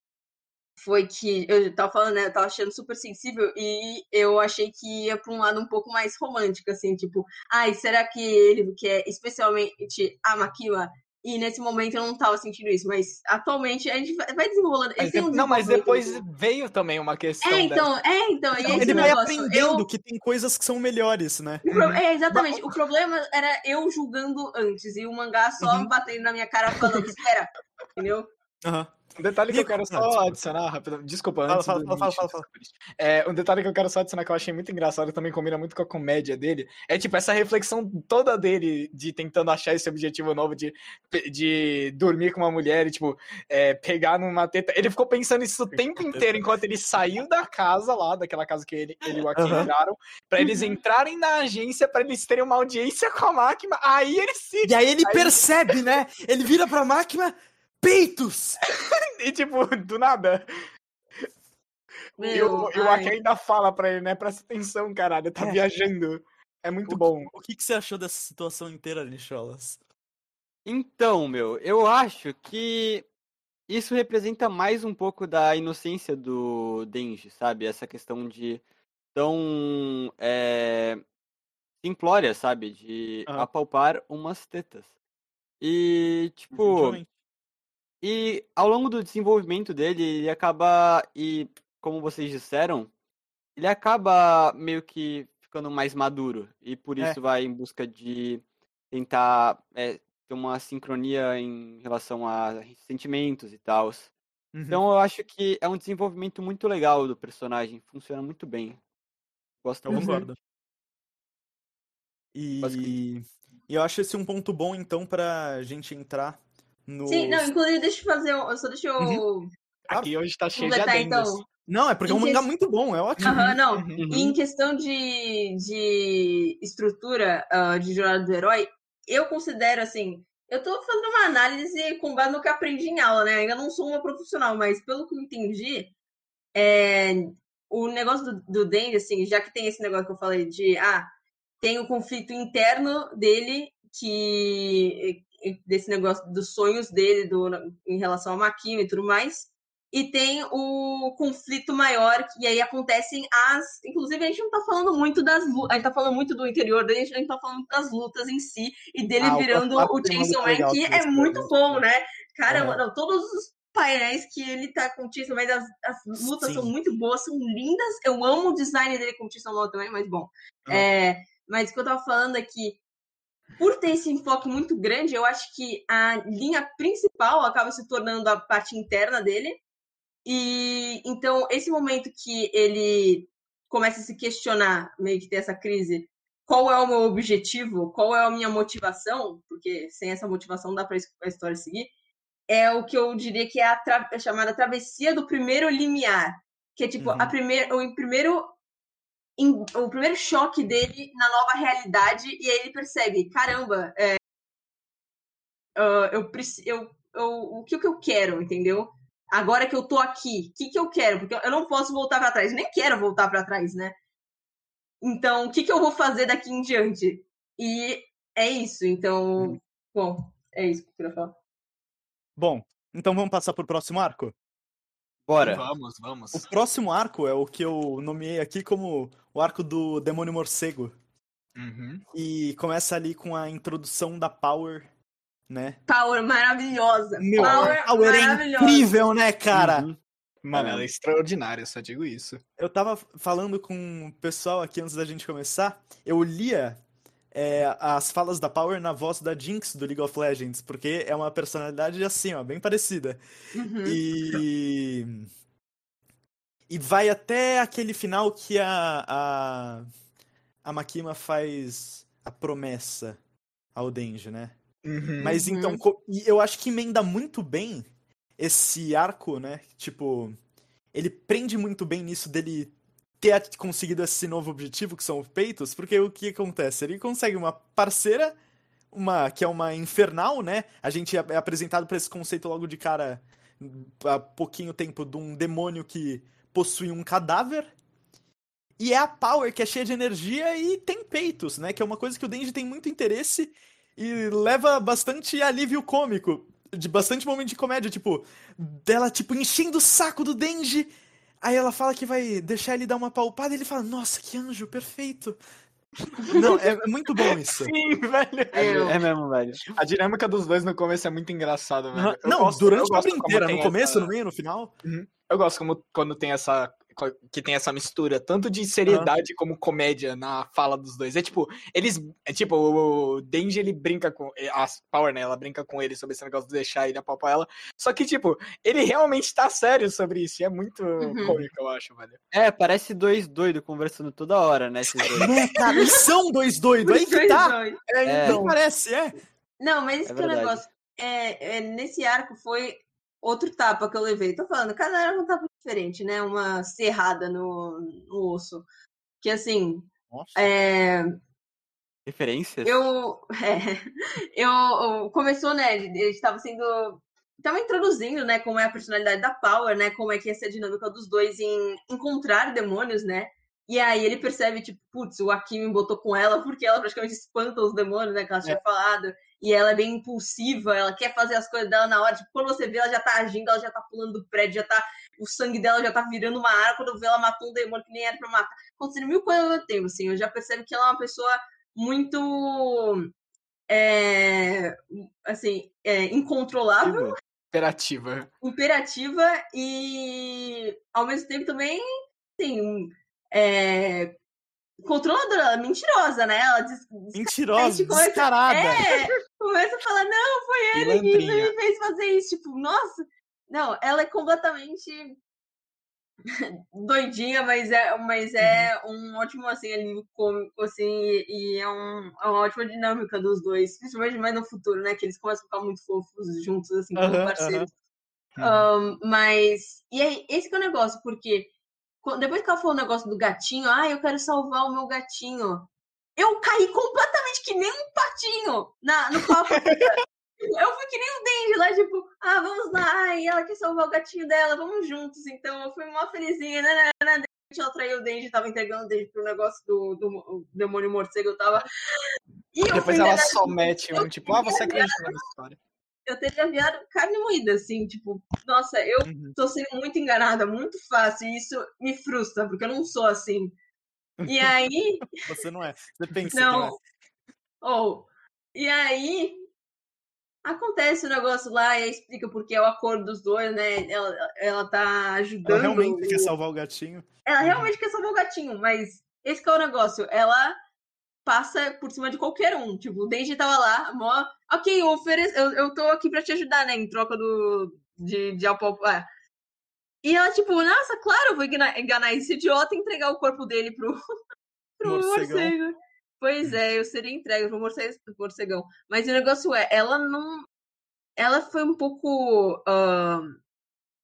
foi que eu tava falando, né, eu tava achando super sensível e eu achei que ia para um lado um pouco mais romântico assim, tipo, ai, será que ele que é especialmente a Makima e nesse momento eu não tava sentindo isso, mas atualmente a gente vai desenrolando. Mas, um não, mas depois veio também uma questão. É, então, dessa. é, então. E ele vai negócio, aprendendo eu... que tem coisas que são melhores, né? É, exatamente. O problema era eu julgando antes e o mangá só uhum. batendo na minha cara falando, espera, entendeu? Aham. Uhum. Um detalhe que eu quero só adicionar rapidamente. Desculpa, antes. Fala, fala, fala, fala, fala. É, um detalhe que eu quero só adicionar que eu achei muito engraçado e também combina muito com a comédia dele. É tipo essa reflexão toda dele de tentando achar esse objetivo novo de, de dormir com uma mulher e, tipo, é, pegar numa teta. Ele ficou pensando isso o tempo inteiro enquanto ele saiu da casa lá, daquela casa que ele, ele e o Aki uhum. entraram, pra eles uhum. entrarem na agência, pra eles terem uma audiência com a máquina. Aí ele se. E aí ele percebe, né? Ele vira pra máquina peitos! (laughs) e tipo, do nada. Meu, e o, e o Aki ainda fala pra ele, né? Presta atenção, caralho, tá é. viajando. É muito o, bom. O que, que você achou dessa situação inteira, Nicholas? Então, meu, eu acho que isso representa mais um pouco da inocência do Denji, sabe? Essa questão de tão é, simplória, sabe? De ah. apalpar umas tetas. E, tipo, e ao longo do desenvolvimento dele, ele acaba, e como vocês disseram, ele acaba meio que ficando mais maduro. E por é. isso é. vai em busca de tentar é, ter uma sincronia em relação a sentimentos e tal. Uhum. Então eu acho que é um desenvolvimento muito legal do personagem. Funciona muito bem. Gosto eu concordo. E... e eu acho esse um ponto bom, então, pra gente entrar no... Sim, não, inclusive, deixa eu fazer. Eu só deixa eu. Uhum. Aqui hoje tá cheio de adendos. Então. Não, é porque é um mangá muito bom, é ótimo. Uhum, não. Uhum. E em questão de, de estrutura uh, de jornada do herói, eu considero assim. Eu tô fazendo uma análise com base no que aprendi em aula, né? Ainda não sou uma profissional, mas pelo que eu entendi, é, o negócio do, do Dengue, assim, já que tem esse negócio que eu falei de ah, tem o conflito interno dele que desse negócio dos sonhos dele do, em relação ao Makima e tudo mais. E tem o conflito maior, que aí acontecem as. Inclusive, a gente não tá falando muito das lutas. A gente tá falando muito do interior dele, a gente tá falando das lutas em si e dele ah, virando o, o Chainsaw Man, que é muito bom, né? Cara, não, todos os painéis que ele tá com o Chainsaw Man, as, as lutas Sim. são muito boas, são lindas. Eu amo o design dele com o Chainsaw Man também, mas bom. Ah. É, mas o que eu tava falando é que por ter esse enfoque muito grande, eu acho que a linha principal acaba se tornando a parte interna dele. E então, esse momento que ele começa a se questionar, meio que ter essa crise, qual é o meu objetivo, qual é a minha motivação, porque sem essa motivação não dá para a história seguir, é o que eu diria que é a, tra a chamada travessia do primeiro limiar, que é tipo uhum. a primeir, o primeiro em, o primeiro choque dele na nova realidade e aí ele percebe, caramba, é, uh, eu, eu, eu, o que, que eu quero, entendeu? Agora que eu tô aqui, o que, que eu quero? Porque eu não posso voltar para trás, nem quero voltar para trás, né? Então, o que, que eu vou fazer daqui em diante? E é isso, então, hum. bom, é isso que eu queria falar. Bom, então vamos passar pro próximo arco? Bora. Vamos, vamos. O próximo arco é o que eu nomeei aqui como o arco do Demônio Morcego. Uhum. E começa ali com a introdução da Power, né? Power maravilhosa. Meu, Power, Power é incrível, né, cara? Uhum. Mano, ela é extraordinária, só digo isso. Eu tava falando com o pessoal aqui antes da gente começar. Eu lia é, as falas da Power na voz da Jinx do League of Legends, porque é uma personalidade assim, ó, bem parecida. Uhum. E. E vai até aquele final que a, a, a Makima faz a promessa ao Denji, né? Uhum. Mas então, Uhum. e eu acho que emenda muito bem esse arco, né? Tipo, ele prende muito bem nisso dele ter conseguido esse novo objetivo, que são os peitos, porque o que acontece? Ele consegue uma parceira, uma que é uma infernal, né? A gente é é apresentado pra esse conceito logo de cara há pouquinho tempo de um demônio que possui um cadáver. E é a Power, que é cheia de energia e tem peitos, né? Que é uma coisa que o Denji tem muito interesse e leva bastante alívio cômico. De bastante momento de comédia, tipo, dela, tipo, enchendo o saco do Denji. Aí ela fala que vai deixar ele dar uma palpada e ele fala, nossa, que anjo, perfeito. (laughs) Não, é, é muito bom isso. Sim, velho. Eu- É mesmo, velho. A dinâmica dos dois no começo é muito engraçada, velho. Eu Não, gosto- durante a obra inteira, no começo, essa- no meio, no final. Eu gosto como quando tem essa. Que tem essa mistura, tanto de seriedade como comédia na fala dos dois. É tipo, eles. É tipo, o Denji ele brinca com. A Power, né? Ela brinca com ele sobre esse negócio de deixar ele apalpar ela. Só que, tipo, ele realmente tá sério sobre isso. E é muito Uhum. cômico, eu acho, velho. É, parece dois doidos conversando toda hora, né? Esses dois. (laughs) Né, cara? Eles são dois doidos, aí que tá. É, É. então parece, é. Não, mas esse É que é o negócio. É, é, nesse arco foi outro tapa que eu levei. Tô falando, cada arco é um tapa diferente, né? Uma serrada no, no osso. Que assim, Nossa. é, Referências? eu, (laughs) é, eu, Começou, né? Ele estava sendo. Estava introduzindo, né? Como é a personalidade da Power, né? Como é que ia ser a dinâmica dos dois em encontrar demônios, né? E aí ele percebe, tipo, putz, o Akimi botou com ela porque ela praticamente espanta os demônios, né? Que ela tinha falado. E ela é bem impulsiva, ela quer fazer as coisas dela na hora. Tipo, quando você vê, ela já tá agindo, ela já tá pulando do prédio, já tá. O sangue dela já tá virando uma arma. Quando vê, ela matou um demônio que nem era pra matar. Acontecendo mil coisas ao mesmo tempo, assim. Eu já percebo que ela é uma pessoa muito. É, assim, é, incontrolável Imperativa. imperativa e ao mesmo tempo também, assim, é, controladora, mentirosa, né? Ela diz, Mentirosa, gente começa- descarada. é, começa a falar, não, foi ele que me fez fazer isso, tipo, nossa, não, ela é completamente doidinha, mas é, mas é um ótimo, assim, alívio cômico, assim, e é, um, é uma ótima dinâmica dos dois, principalmente mais no futuro, né, que eles começam a ficar muito fofos juntos, assim, como Aham, parceiros. Uhum. Ahn, mas. E aí, esse que é o negócio, porque depois que ela falou o negócio do gatinho, ah, eu quero salvar o meu gatinho. Eu caí completamente que nem um patinho na, no papo. (laughs) eu fui que nem um Denji lá, tipo, ah, vamos lá, ai, ela quer salvar o gatinho dela, vamos juntos. Então eu fui mó felizinha, né, né, né, né. Ela traiu o Denji, tava entregando o Denji pro negócio do, do, demônio morcego, eu tava. E Depois ela só mete um tipo, ah, você acredita na história. eu teria virado carne moída, assim, tipo, nossa, eu Uhum. tô sendo muito enganada, muito fácil, e isso me frustra, porque eu não sou assim. E aí, (laughs) Você não é. Você pensa não. que Ou, e aí, acontece o negócio lá, e explica porque é o acordo dos dois, né? Ela, ela tá é. ajudando. Ela realmente o- quer salvar o gatinho. ela realmente quer salvar o gatinho, mas esse que é o negócio. Ela passa por cima de qualquer um. Tipo, o Denji tava lá, mó. Ok, eu, ofereço, eu, eu tô aqui pra te ajudar, né? Em troca do. de, de apalpar. E ela, tipo, nossa, claro, eu vou enganar, enganar esse idiota e entregar o corpo dele pro, (laughs) pro morcego. Pois é, eu seria entregue pro morcegão. Mas o negócio é, ela não. Ela foi um pouco. ahn,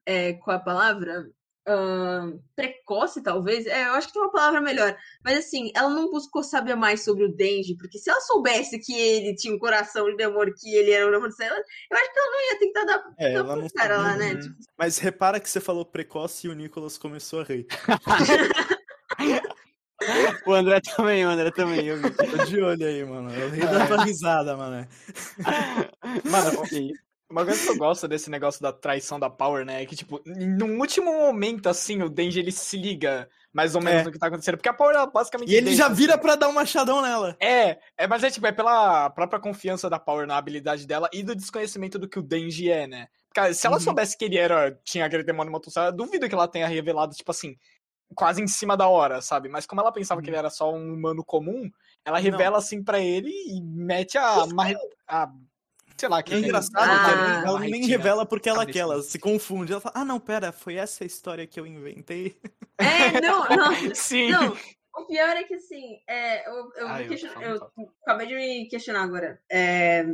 é, qual é a palavra? Ahn, precoce, talvez. É, eu acho que tem uma palavra melhor. Mas assim, ela não buscou saber mais sobre o Denji, porque se ela soubesse que ele tinha um coração de demônio, que ele era o demônio dela, eu acho que ela não ia tentar dar, É, ela não cara sabia, lá, né? né? Tipo, Mas repara que você falou precoce e o Nicolas começou a rir. (laughs) (laughs) O André também, o André também. Eu vi. Tô de olho aí, mano. Eu ri da tua risada, mano. (laughs) Mano. Uma coisa que eu gosto desse negócio da traição da Power, né? É que, tipo, num último momento, assim, o Denji ele se liga mais ou menos É. no que tá acontecendo. Porque a Power, ela basicamente. E ele deixa, já vira assim. pra dar um machadão nela. É, é, mas é tipo, é pela própria confiança da Power na habilidade dela e do desconhecimento do que o Denji é, né? Porque se ela Uhum. soubesse que ele era, tinha aquele demônio motosserra, eu duvido que ela tenha revelado, tipo assim, quase em cima da hora, sabe? Mas como ela pensava que ele era só um humano comum, ela revela assim pra ele e mete a, marre- a sei lá, que É engraçado Ah, que ela, nem- ela nem revela porque ela cabeça. quer, ela se confunde. Ela fala, ah, não, pera, foi essa a história que eu inventei. É, não, (laughs) não. Sim. Não, o pior é que assim, é, eu, eu, eu question- eu falo. acabei de me questionar agora. É,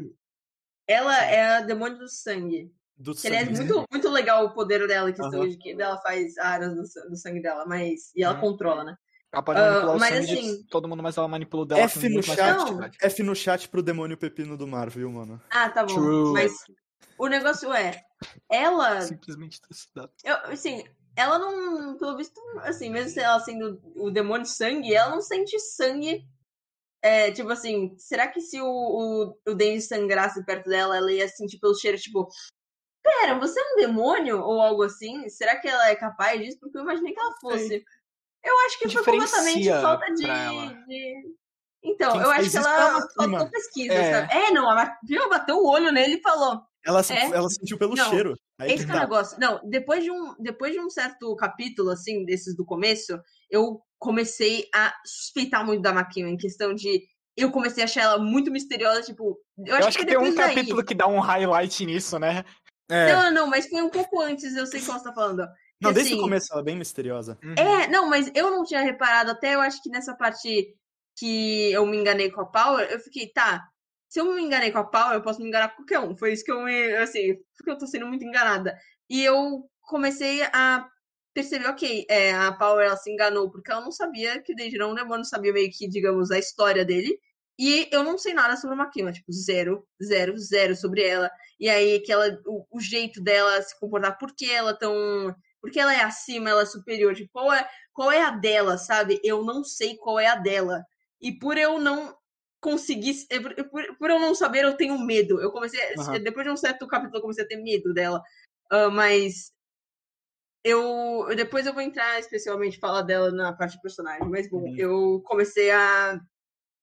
ela é a demônio do sangue. Do Que aliás, sangue. muito, muito legal o poder dela, Aham. de que ela faz aras do, do sangue dela, mas. E ela Hum. controla, né? Pode Ah, manipular o mas sangue de assim- todo mundo, mas ela manipula o dela F no mais chat. F no chat pro demônio pepino do mar, viu, mano? Ah, tá bom. True. Mas o negócio é, ela. Simplesmente trucidade. Eu, assim, ela não, pelo visto, assim, mesmo ela sendo o demônio de sangue, ela não sente sangue. É, tipo assim, será que se o, o, o Denji sangrasse perto dela, ela ia sentir pelo cheiro, tipo, pera, você é um demônio? Ou algo assim? Será que ela é capaz disso? Porque eu imaginei que ela fosse. Eu acho que foi completamente falta de. ela. Então, Quem eu acho que é ela Makima. faltou pesquisa, É. sabe? É, não, a viu, bateu o olho nele e falou. Ela, se- É? ela sentiu pelo Não. cheiro. Aí Esse que que é o negócio. Não, depois de, um, depois de um certo capítulo, assim, desses do começo, eu comecei a suspeitar muito da Makima, em questão de. Eu comecei a achar ela muito misteriosa, tipo. Eu acho, Eu acho que foi tem um daí. capítulo que dá um highlight nisso, né? É. Não, não, não, mas foi um pouco antes, eu sei qual você tá falando. Não, desde assim- o começo ela é bem misteriosa. Uhum. É, não, mas eu não tinha reparado, até eu acho que nessa parte que eu me enganei com a Power, eu fiquei, tá. Se eu me enganei com a Power, eu posso me enganar com qualquer um. Foi isso que eu me. Assim, porque eu tô sendo muito enganada. E eu comecei a perceber, ok, é, a Power ela se enganou, porque ela não sabia que o Denji era um demônio, não sabia meio que, digamos, a história dele. E eu não sei nada sobre a Makima, tipo, zero, zero, zero sobre ela. E aí, que ela, o, o jeito dela se comportar, por que ela é tão. Por que ela é acima, ela é superior? Tipo, qual é, qual é a dela, sabe? Eu não sei qual é a dela. E por eu não conseguir. é, Por, por, por eu não saber, eu tenho medo. Eu comecei. Aham. Depois de um certo capítulo, eu comecei a ter medo dela. Ah, mas. Eu. Depois eu vou entrar especialmente falar dela na parte do personagem. Mas bom, Uhum. eu comecei a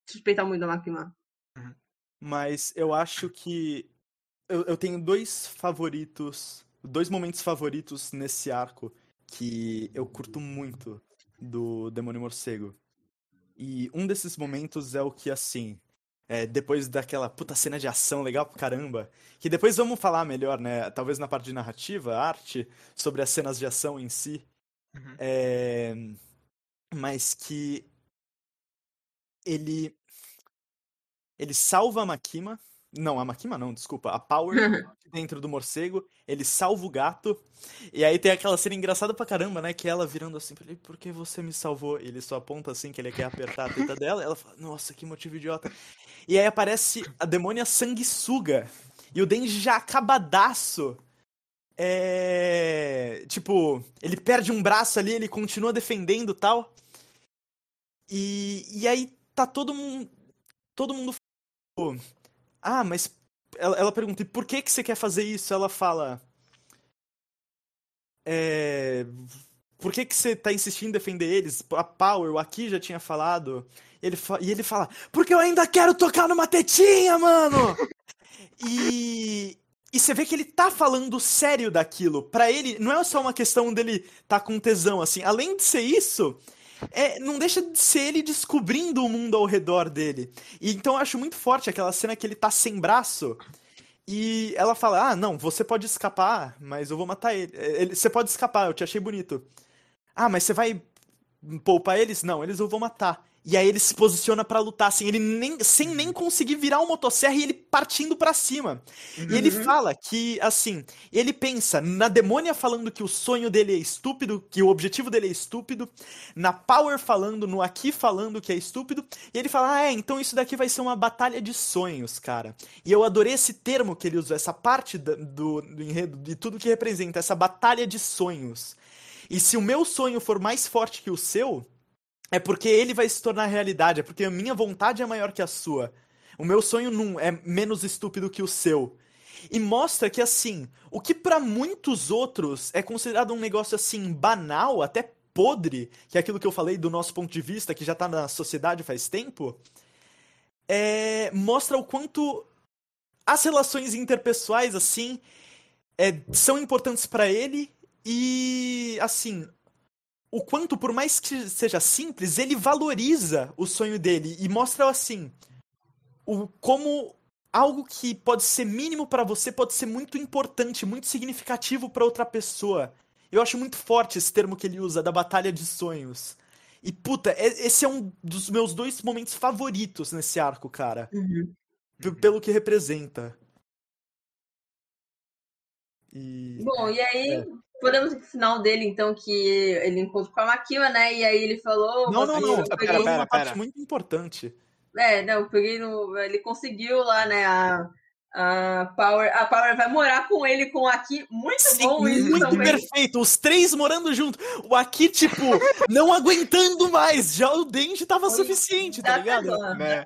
suspeitar muito da Makima. Mas eu acho que eu, eu tenho dois favoritos, dois momentos favoritos nesse arco que eu curto muito do Demônio Morcego. E um desses momentos é o que, assim, é, depois daquela puta cena de ação legal pra caramba, que depois vamos falar melhor, né? Talvez na parte de narrativa, arte, sobre as cenas de ação em si. Uhum. É, mas que ele ele salva a Makima. Não, a Makima não, desculpa. A Power (laughs) dentro do morcego. Ele salva o gato. E aí tem aquela cena engraçada pra caramba, né? Que ela virando assim pra ele, por que você me salvou? E ele só aponta assim que ele quer apertar a teta dela. Ela fala, nossa, que motivo idiota. E aí aparece a demônia sanguessuga. E o Denji já acabadaço. É. Tipo, ele perde um braço ali, ele continua defendendo tal. E, e aí tá todo mundo. Todo mundo. Ah, mas. Ela, ela pergunta, e por que, que você quer fazer isso? Ela fala. É. Por que, que você tá insistindo em defender eles? A Power, o Aki já tinha falado. Ele fa- E ele fala, porque eu ainda quero tocar numa tetinha, mano! e. E você vê que ele tá falando sério daquilo. Pra ele, não é só uma questão dele tá com tesão, assim. Além de ser isso, é, não deixa de ser ele descobrindo o mundo ao redor dele. E então eu acho muito forte aquela cena que ele tá sem braço. E ela fala: Ah, não, você pode escapar, mas eu vou matar ele. ele você pode escapar, eu te achei bonito. Ah, mas você vai poupar eles? Não, eles eu vou matar. E aí ele se posiciona pra lutar, assim, ele nem, sem nem conseguir virar uma motosserra e ele partindo pra cima. E ele fala que, assim, ele pensa na demônia falando que o sonho dele é estúpido, que o objetivo dele é estúpido, na Power falando, no Aki falando que é estúpido, e ele fala, ah, é, então isso daqui vai ser uma batalha de sonhos, cara. E eu adorei esse termo que ele usou, essa parte do, do enredo, de tudo que representa, essa batalha de sonhos. E se o meu sonho for mais forte que o seu, é porque ele vai se tornar realidade, é porque a minha vontade é maior que a sua. O meu sonho não é menos estúpido que o seu. E mostra que, assim, o que pra muitos outros é considerado um negócio, assim, banal, até podre, que é aquilo que eu falei do nosso ponto de vista, que já tá na sociedade faz tempo, é, mostra o quanto as relações interpessoais, assim, é, são importantes pra ele e, assim, o quanto, por mais que seja simples, ele valoriza o sonho dele e mostra, assim, o, como algo que pode ser mínimo pra você pode ser muito importante, muito significativo pra outra pessoa. Eu acho muito forte esse termo que ele usa, da batalha de sonhos. E, puta, esse é um dos meus dois momentos favoritos nesse arco, cara. Uhum. Pelo que representa. E. Bom, e aí, É. podemos ir pro final dele, então, que ele encontrou com a Makima, né? E aí ele falou. Não, não, "Você- não. eu Pera, peguei- pera, uma parte pera. muito importante. É, não, eu peguei no. Ele conseguiu lá, né? A, a Power. A Power vai morar com ele com aqui. Muito Sim, bom isso muito também. perfeito. Os três morando junto. O Aki, tipo, não aguentando mais. Já o Denji tava Oi, suficiente, tá ligado? dó, Né?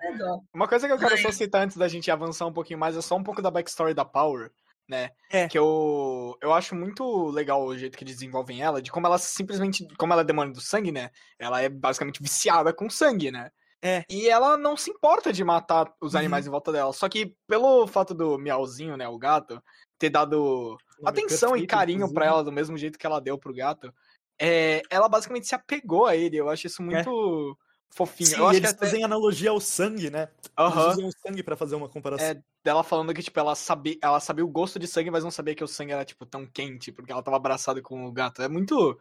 Uma coisa que eu quero Mas- só citar antes da gente avançar um pouquinho mais é só um pouco da backstory da Power, né? É. Que eu, eu acho muito legal o jeito que eles desenvolvem ela, de como ela simplesmente, como ela é demônio do sangue, né? Ela é basicamente viciada com sangue, né? É. E ela não se importa de matar os Uhum. animais em volta dela. Só que pelo fato do Miauzinho, né, o gato, ter dado atenção e carinho pra inclusive. ela do mesmo jeito que ela deu pro gato, é, ela basicamente se apegou a ele. Eu acho isso muito fofinho. É. Sim, eu acho eles que até... fazem analogia ao sangue, né? Aham. Eles usam o sangue pra fazer uma comparação. É, dela falando que, tipo, ela sabia, ela sabia o gosto de sangue, mas não sabia que o sangue era, tipo, tão quente, porque ela tava abraçada com o gato. É muito.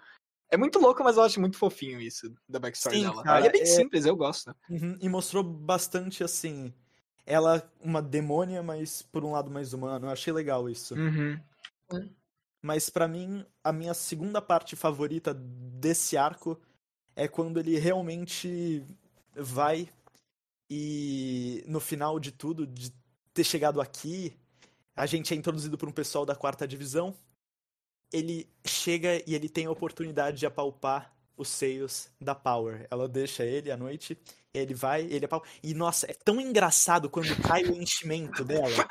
É muito louco, mas eu acho muito fofinho isso da backstory Sim, dela. cara, e é bem é- simples, eu gosto. Uhum, E mostrou bastante, assim, ela uma demônia, mas por um lado mais humano. Eu achei legal isso. Uhum. Mas pra mim, a minha segunda parte favorita desse arco é quando ele realmente vai e no final de tudo, de ter chegado aqui, a gente é introduzido por um pessoal da quarta divisão. Ele chega e ele tem a oportunidade de apalpar os seios da Power. Ela deixa ele à noite, ele vai, ele apalpa. E nossa, é tão engraçado quando cai o enchimento dela.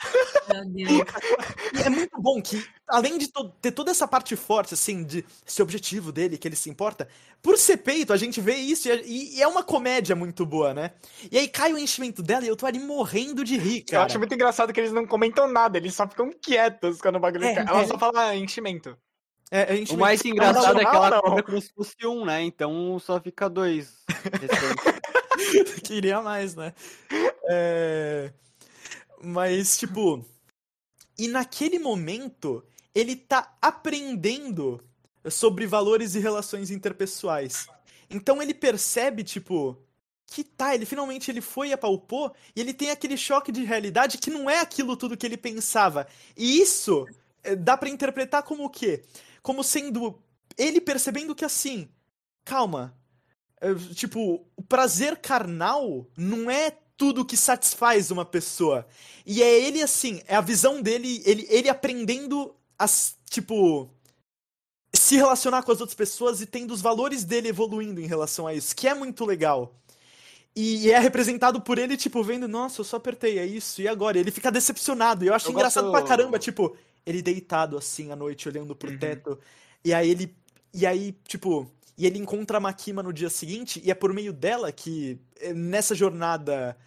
Meu Deus. (laughs) É muito bom que, além de to- ter toda essa parte forte, assim, de esse objetivo dele, que ele se importa, por ser peito, a gente vê isso e, é- e é uma comédia muito boa, né? E aí cai o enchimento dela e eu tô ali morrendo de rir, Eu cara. acho muito engraçado que eles não comentam nada, eles só ficam quietos quando o bagulho É, cai. Ela é. só fala ah, enchimento. É, é O mais engraçado é que ela não. como se fosse um, né? Então só fica dois. (laughs) Queria mais, né? É... Mas, tipo. E naquele momento, ele tá aprendendo sobre valores e relações interpessoais. Então ele percebe, tipo. Que tá, ele finalmente ele foi e apalpou, e ele tem aquele choque de realidade que não é aquilo tudo que ele pensava. E isso eh, dá pra interpretar como o quê? Como sendo ele percebendo que assim, calma, é, Tipo, o prazer carnal não é tudo que satisfaz uma pessoa. E é ele, assim, é a visão dele, ele, ele aprendendo a, tipo, se relacionar com as outras pessoas e tendo os valores dele evoluindo em relação a isso, que é muito legal. E é representado por ele, tipo, vendo, nossa, eu só apertei, é isso, e agora? Ele fica decepcionado. E eu acho Eu engraçado gosto- pra caramba, tipo, ele deitado assim à noite, olhando pro Uhum. teto. E aí ele. E aí, tipo. E ele encontra a Makima no dia seguinte, e é por meio dela que, eh, nessa jornada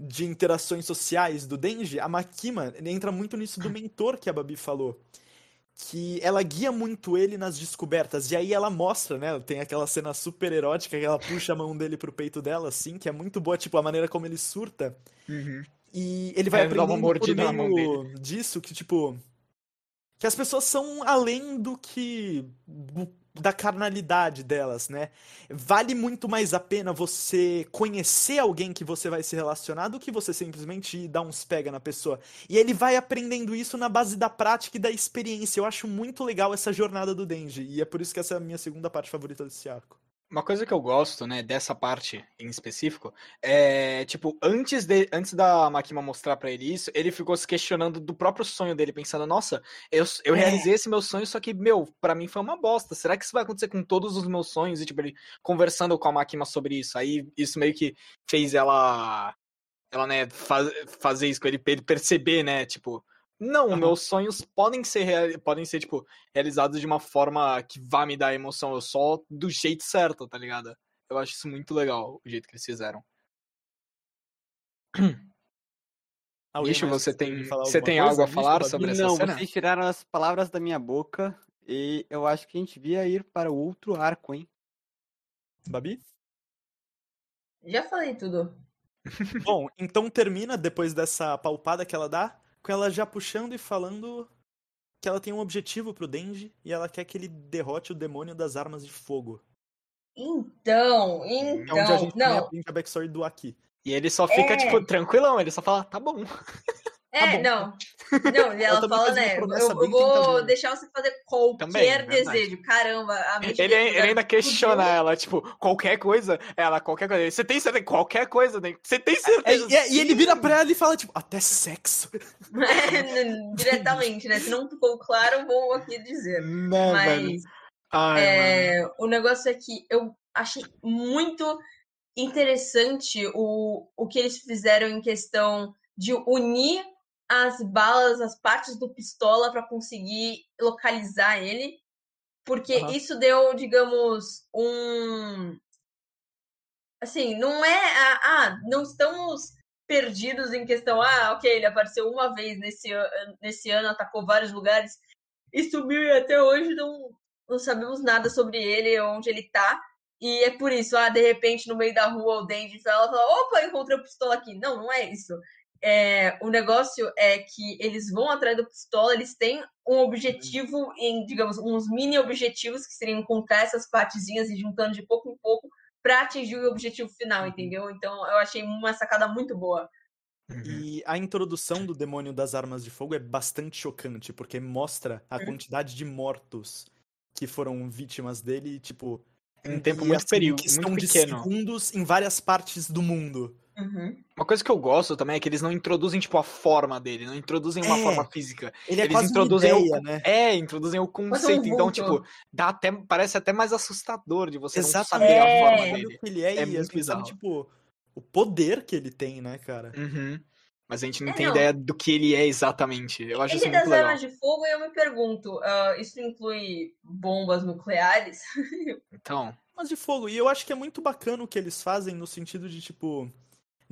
de interações sociais do Denji, a Makima entra muito nisso do mentor que a Babi falou. Que ela guia muito ele nas descobertas. E aí ela mostra, né? Tem aquela cena super erótica que ela puxa a mão dele pro peito dela, assim, que é muito boa, tipo, a maneira como ele surta. E ele vai É, dá uma aprendendo por mordida na mão meio disso que, tipo. Que as pessoas são além do que. Da carnalidade delas, né? Vale muito mais a pena você conhecer alguém que você vai se relacionar do que você simplesmente dar uns pega na pessoa. E ele vai aprendendo isso na base da prática e da experiência. Eu acho muito legal essa jornada do Denji. E é por isso que essa é a minha segunda parte favorita desse arco. Uma coisa que eu gosto, né, dessa parte em específico, é, tipo, antes, de, antes da Makima mostrar pra ele isso, ele ficou se questionando do próprio sonho dele, pensando, nossa, eu, eu É. realizei esse meu sonho, só que, meu, pra mim foi uma bosta. Será que isso vai acontecer com todos os meus sonhos? E, tipo, ele conversando com a Makima sobre isso. Aí, isso meio que fez ela, ela, né, faz, fazer isso com ele, ele perceber, né, tipo... Não, Aham. meus sonhos podem ser, podem ser, tipo, realizados de uma forma que vá me dar emoção. Eu só do jeito certo, tá ligado? Eu acho isso muito legal, o jeito que eles fizeram. (clears throat) Mais você tem- você tem algo a falar sobre essa Não, cena? vocês tiraram as palavras da minha boca e eu acho que a gente devia ir para o outro arco, hein? Babi? Já falei tudo. Bom, então termina depois dessa palpada que ela dá, com ela já puxando e falando que ela tem um objetivo pro Denji e ela quer que ele derrote o demônio das armas de fogo. Então, É onde a então, gente não. a backstory do Aki. E ele só fica, É. tipo, tranquilão, ele só fala, tá bom. (laughs) É, bom. não. Não, e (laughs) ela fala, né? Eu, eu vou deixar você fazer qualquer Também, verdade. desejo. Caramba, a mente Ele, ele ainda questiona ela, tipo, qualquer coisa, ela, qualquer coisa. Você tem certeza? Qualquer coisa, né? Você tem É, certeza? e, e ele vira pra ela e fala, tipo, até sexo. (laughs) (laughs) Diretamente, né? Se não ficou claro, vou aqui dizer. Né, velho? Mas Ai, é, o negócio é que eu achei muito interessante o, o que eles fizeram em questão de unir as balas, as partes do pistola para conseguir localizar ele, porque Aham. isso deu, digamos, um assim, não é ah, ah, não estamos perdidos em questão, ah, ok, ele apareceu uma vez nesse, nesse ano, atacou vários lugares e sumiu e até hoje não, não sabemos nada sobre ele, onde ele tá. E é por isso, ah, de repente, no meio da rua, o fala, fala opa, encontrei o pistola aqui. Não, não é isso. É, o negócio é que eles vão atrás do pistola, eles têm um objetivo, em, digamos, uns mini objetivos, que seriam encontrar essas partezinhas e juntando de pouco em pouco para atingir o objetivo final, entendeu? Então eu achei uma sacada muito boa. Uhum. E a introdução do demônio das armas de fogo é bastante chocante, porque mostra a Hum. quantidade de mortos que foram vítimas dele, tipo, Em um tempo e, muito assim, período, questão muito de pequeno. segundos em várias partes do mundo. Uhum. Uma coisa que eu gosto também é que eles não introduzem, tipo, a forma dele, não introduzem uma É. forma física. Ele é Eles quase introduzem uma o- ideia, né? É, introduzem o conceito. Então, tipo, dá até, parece até mais assustador de você não Exatamente. saber a É. forma Sabe dele. o que ele é, É e a muito gente sabe, bizarro. tipo, o poder que ele tem, né, cara? Uhum. Mas a gente não É, tem não. ideia do que ele é exatamente. Eu acho isso Ele muito das legal. armas de fogo, eu me pergunto, ah, isso inclui bombas nucleares? (laughs) Então, Mas de fogo. E eu acho que é muito bacana o que eles fazem no sentido de, tipo,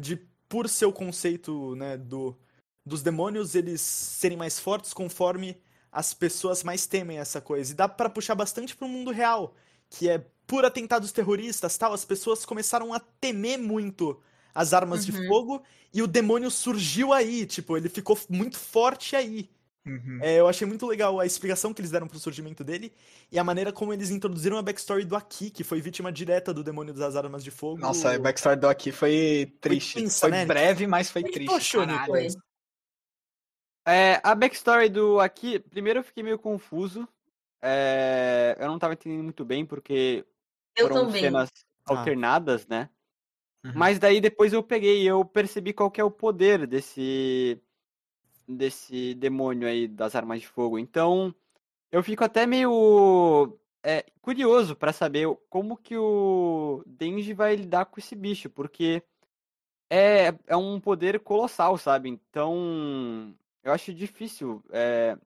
de por seu conceito, né, do, dos demônios eles serem mais fortes conforme as pessoas mais temem essa coisa. E dá pra puxar bastante pro mundo real, que é por atentados terroristas, tal, as pessoas começaram a temer muito as armas de Uhum. fogo e o demônio surgiu aí, tipo, ele ficou muito forte aí. Uhum. É, eu achei muito legal a explicação que eles deram pro surgimento dele e a maneira como eles introduziram a backstory do Aki, que foi vítima direta do demônio das armas de fogo. Nossa, a backstory do aqui foi triste. Foi, tensa, né? breve, mas foi triste. Foi. Nicolas? É, a backstory do aqui, primeiro eu fiquei meio confuso. É, eu não tava entendendo muito bem, porque Eu foram também. cenas Ah. alternadas, né? Uhum. Mas daí depois eu peguei e eu percebi qual que é o poder desse desse demônio aí das armas de fogo. Então, eu fico até meio é, curioso pra saber como que o Denji vai lidar com esse bicho, porque é, é um poder colossal, sabe? Então, eu acho difícil é,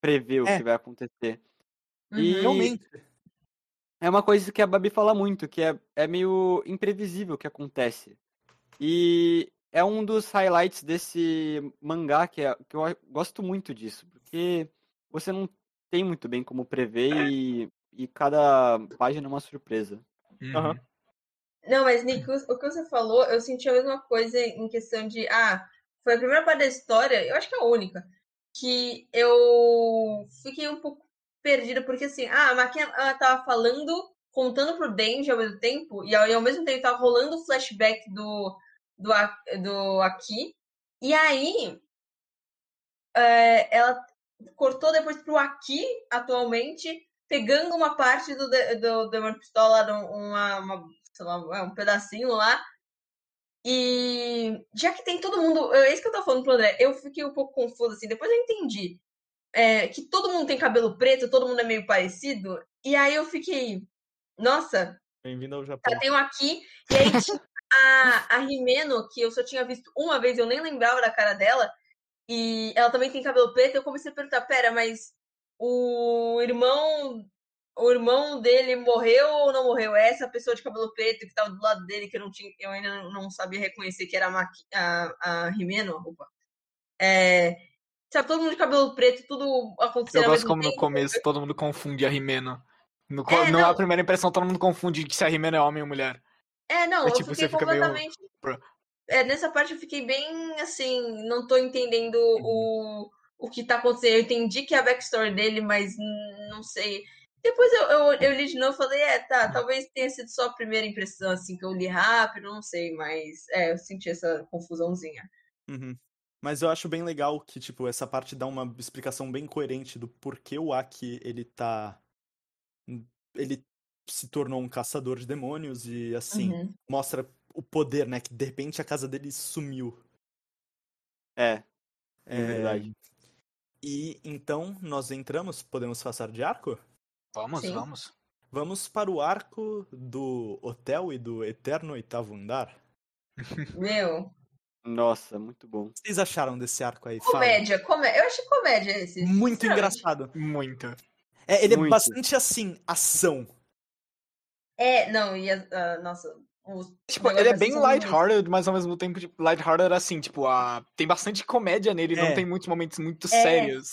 prever o É. que vai acontecer. Uhum. E- Realmente. É uma coisa que a Babi fala muito, que é, é meio imprevisível o que acontece. E é um dos highlights desse mangá que, é, que eu gosto muito disso, porque você não tem muito bem como prever e, e cada página é uma surpresa. Uhum. Aham. Não, mas Nick, o que você falou, eu senti a mesma coisa em questão de, ah, foi a primeira parte da história, eu acho que é a única, que eu fiquei um pouco perdida, porque assim, ah, a Maquia ela tava falando, contando pro Denji ao mesmo tempo, e ao, e ao mesmo tempo tava rolando o flashback do, do, do Aki, e aí é, ela cortou depois pro Aki, atualmente, pegando uma parte do, de- do Demon Pistola, uma, uma, sei lá, um pedacinho lá. E já que tem todo mundo. É isso que eu tô falando pro André. Eu fiquei um pouco confusa, assim. Depois eu entendi é, que todo mundo tem cabelo preto, todo mundo é meio parecido. E aí eu fiquei. Nossa, Bem-vindo ao Japão. tá, tem um aqui. E aí tinha a, a Rimeno, que eu só tinha visto uma vez, eu nem lembrava da cara dela. E ela também tem cabelo preto. Eu comecei a perguntar: pera, mas o irmão. O irmão dele morreu ou não morreu? É essa pessoa de cabelo preto que tava do lado dele, que eu, não tinha, eu ainda não sabia reconhecer que era a, Maqui, a, a Rimeno. Opa. É, sabe, todo mundo de cabelo preto, tudo acontecendo Eu gosto como no tempo. começo todo mundo confunde a Rimeno. No, É, no- não. a primeira impressão todo mundo confunde se a Rimeno é homem ou mulher. É, não, É eu tipo, fiquei você fica meio- completamente. é, nessa parte eu fiquei bem assim, não tô entendendo o, o que tá acontecendo. Eu entendi que é a backstory dele, mas não sei. Depois eu, eu, eu li de novo e falei, é, tá, talvez tenha sido só a primeira impressão, assim, que eu li rápido, não sei, mas é, eu senti essa confusãozinha. Uhum. Mas eu acho bem legal que, tipo, essa parte dá uma explicação bem coerente do porquê o Aki, ele tá... Ele se tornou um caçador de demônios e, assim, Uhum. mostra o poder, né? Que, de repente, a casa dele sumiu. É, É, é verdade. E, então, nós entramos, podemos passar de arco? Vamos, Sim. vamos. Vamos para o arco do hotel e do eterno oitavo andar. (laughs) Meu, Nossa, muito bom. O que vocês acharam desse arco aí? Comédia, comédia. Eu achei comédia esse. Muito engraçado. Muito. É, ele é Muito. bastante assim, ação. É, não, e a, a- nossa. os Tipo, ele é bem lighthearted, mas ao mesmo tempo, tipo, lighthearted assim, tipo, a... tem bastante comédia nele, É. não tem muitos momentos muito É. sérios.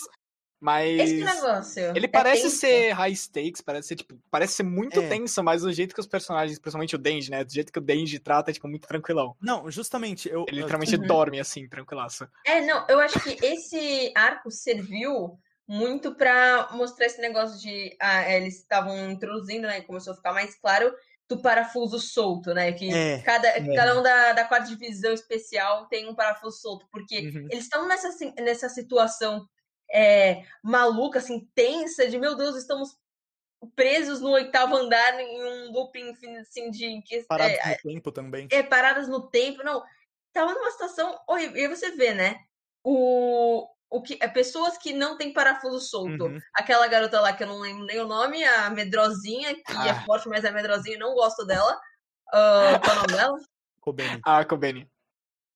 Mas. Esse negócio. Ele é parece tenso. ser high stakes, parece ser, tipo, parece ser muito É. tenso, mas do jeito que os personagens, principalmente o Denji, né? Do jeito que o Denji trata, é, tipo, muito tranquilão. Não, justamente, eu. Ele literalmente Uhum. dorme, assim, tranquilaço. É, não, eu acho que esse arco serviu muito pra mostrar esse negócio de. Ah, eles estavam introduzindo, né? e Começou a ficar mais claro do parafuso solto, né? Que É, cada, é. cada um da, da quarta divisão especial tem um parafuso solto, porque Uhum. eles estão nessa, nessa situação é, maluca, assim, tensa, de meu Deus, estamos presos no oitavo andar em um looping assim, de. que- Parados é, no tempo também. é, paradas no tempo, não. Tava numa situação horrível. E aí você vê, né? O, o que, é, pessoas que não têm parafuso solto. Uhum. Aquela garota lá que eu não lembro nem o nome, a medrosinha, que é Ah. forte, mas é medrosinha, não gosto dela. Ah, qual é o nome dela? Kobeni. Ah, Kobeni.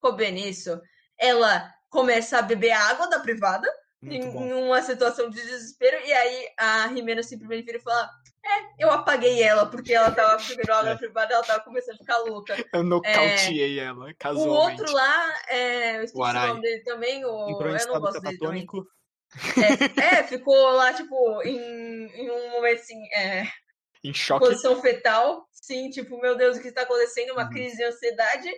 Kobeni, isso. Ela começa a beber água da privada, em, Muito bom. em uma situação de desespero, e aí a Rimena simplesmente vira e fala: É, eu apaguei ela, porque ela tava (laughs) É. da privada, ela tava começando a ficar louca. Eu nocauteei ela, O casualmente. outro lá, é, eu esqueci O o, nome dele também, o, Entrou eu não gosto dele também. É, é, (laughs) ficou lá, tipo, em, em um momento assim, é, Em choque. posição fetal, sim, tipo, meu Deus, o que está acontecendo? Uma Uhum. crise de ansiedade.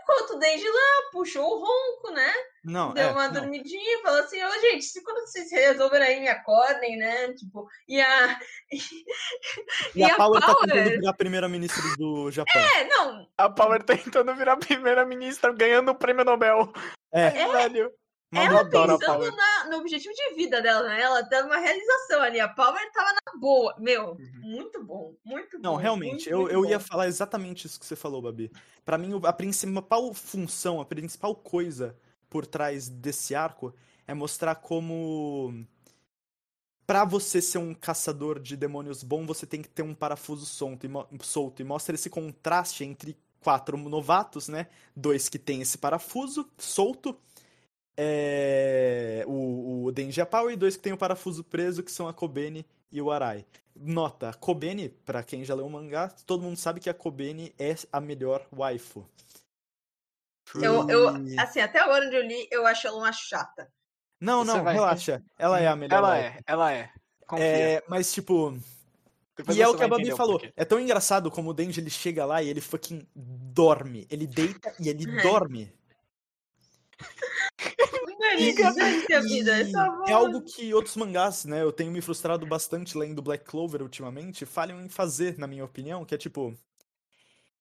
Enquanto o Denji lá puxou o ronco, né? Não, Deu é, uma não. dormidinha e falou assim, ô gente, se quando vocês resolverem aí, me acordem, né? Tipo, e a. (laughs) E a Power tá Power? tentando virar primeira-ministra do Japão. É, não, A Power tentando virar primeira-ministra, ganhando o prêmio Nobel. É. Ai, velho. Ela pensando na- no objetivo de vida dela, né? Ela dando uma realização ali. A Power tava na boa. Meu, Uhum. muito bom, muito bom. Não, realmente, muito, eu, muito eu ia falar exatamente isso que você falou, Babi. Pra mim, a principal função, a principal coisa por trás desse arco é mostrar como. Pra você ser um caçador de demônios bom, você tem que ter um parafuso solto e, solto, e mostra esse contraste entre quatro novatos, né? Dois que tem esse parafuso solto, é, o, o Denji e a Power, e dois que tem o parafuso preso, que são a Kobeni e o Arai. Nota, a Kobeni, pra quem já leu o mangá, todo mundo sabe que a Kobeni é a melhor waifu. Eu, eu, assim, até agora onde eu li, eu acho ela uma chata. Não, Você não, vai- relaxa. Ela é a melhor Ela waifu. é, ela é. Confia. É, mas tipo, Depois e é o que a Babi falou. É tão engraçado como o Denji ele chega lá e ele fucking dorme. Ele deita e ele É. dorme. A vida. É, é algo que outros mangás, né, eu tenho me frustrado bastante lendo Black Clover ultimamente, falham em fazer, na minha opinião, que é tipo.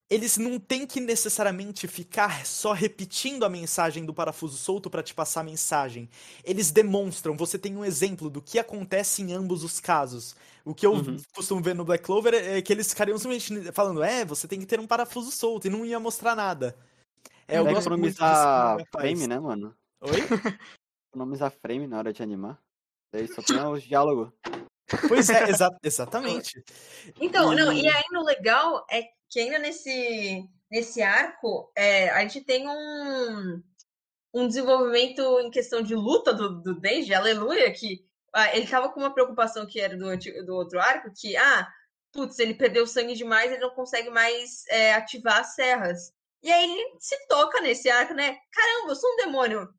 Eles não têm que necessariamente ficar só repetindo a mensagem do parafuso solto pra te passar a mensagem. Eles demonstram, você tem um exemplo do que acontece em ambos os casos. O que eu Uhum. costumo ver no Black Clover é que eles ficariam simplesmente falando, é, você tem que ter um parafuso solto, e não ia mostrar nada. É, eu gosto muito disso que o economizar mangá faz. frame, né, mano? Oi? (laughs) Economizar frame na hora de animar. Daí só tem os diálogos. Pois é, (laughs) exa- exatamente. Então, não, E- e ainda o legal é que ainda nesse, nesse arco, é, a gente tem um, um desenvolvimento em questão de luta do, do Denji, aleluia, que ah, ele tava com uma preocupação que era do, antigo- do outro arco, que, ah, putz, ele perdeu sangue demais, ele não consegue mais é, ativar as serras. E aí ele se toca nesse arco, né? Caramba, eu sou um demônio.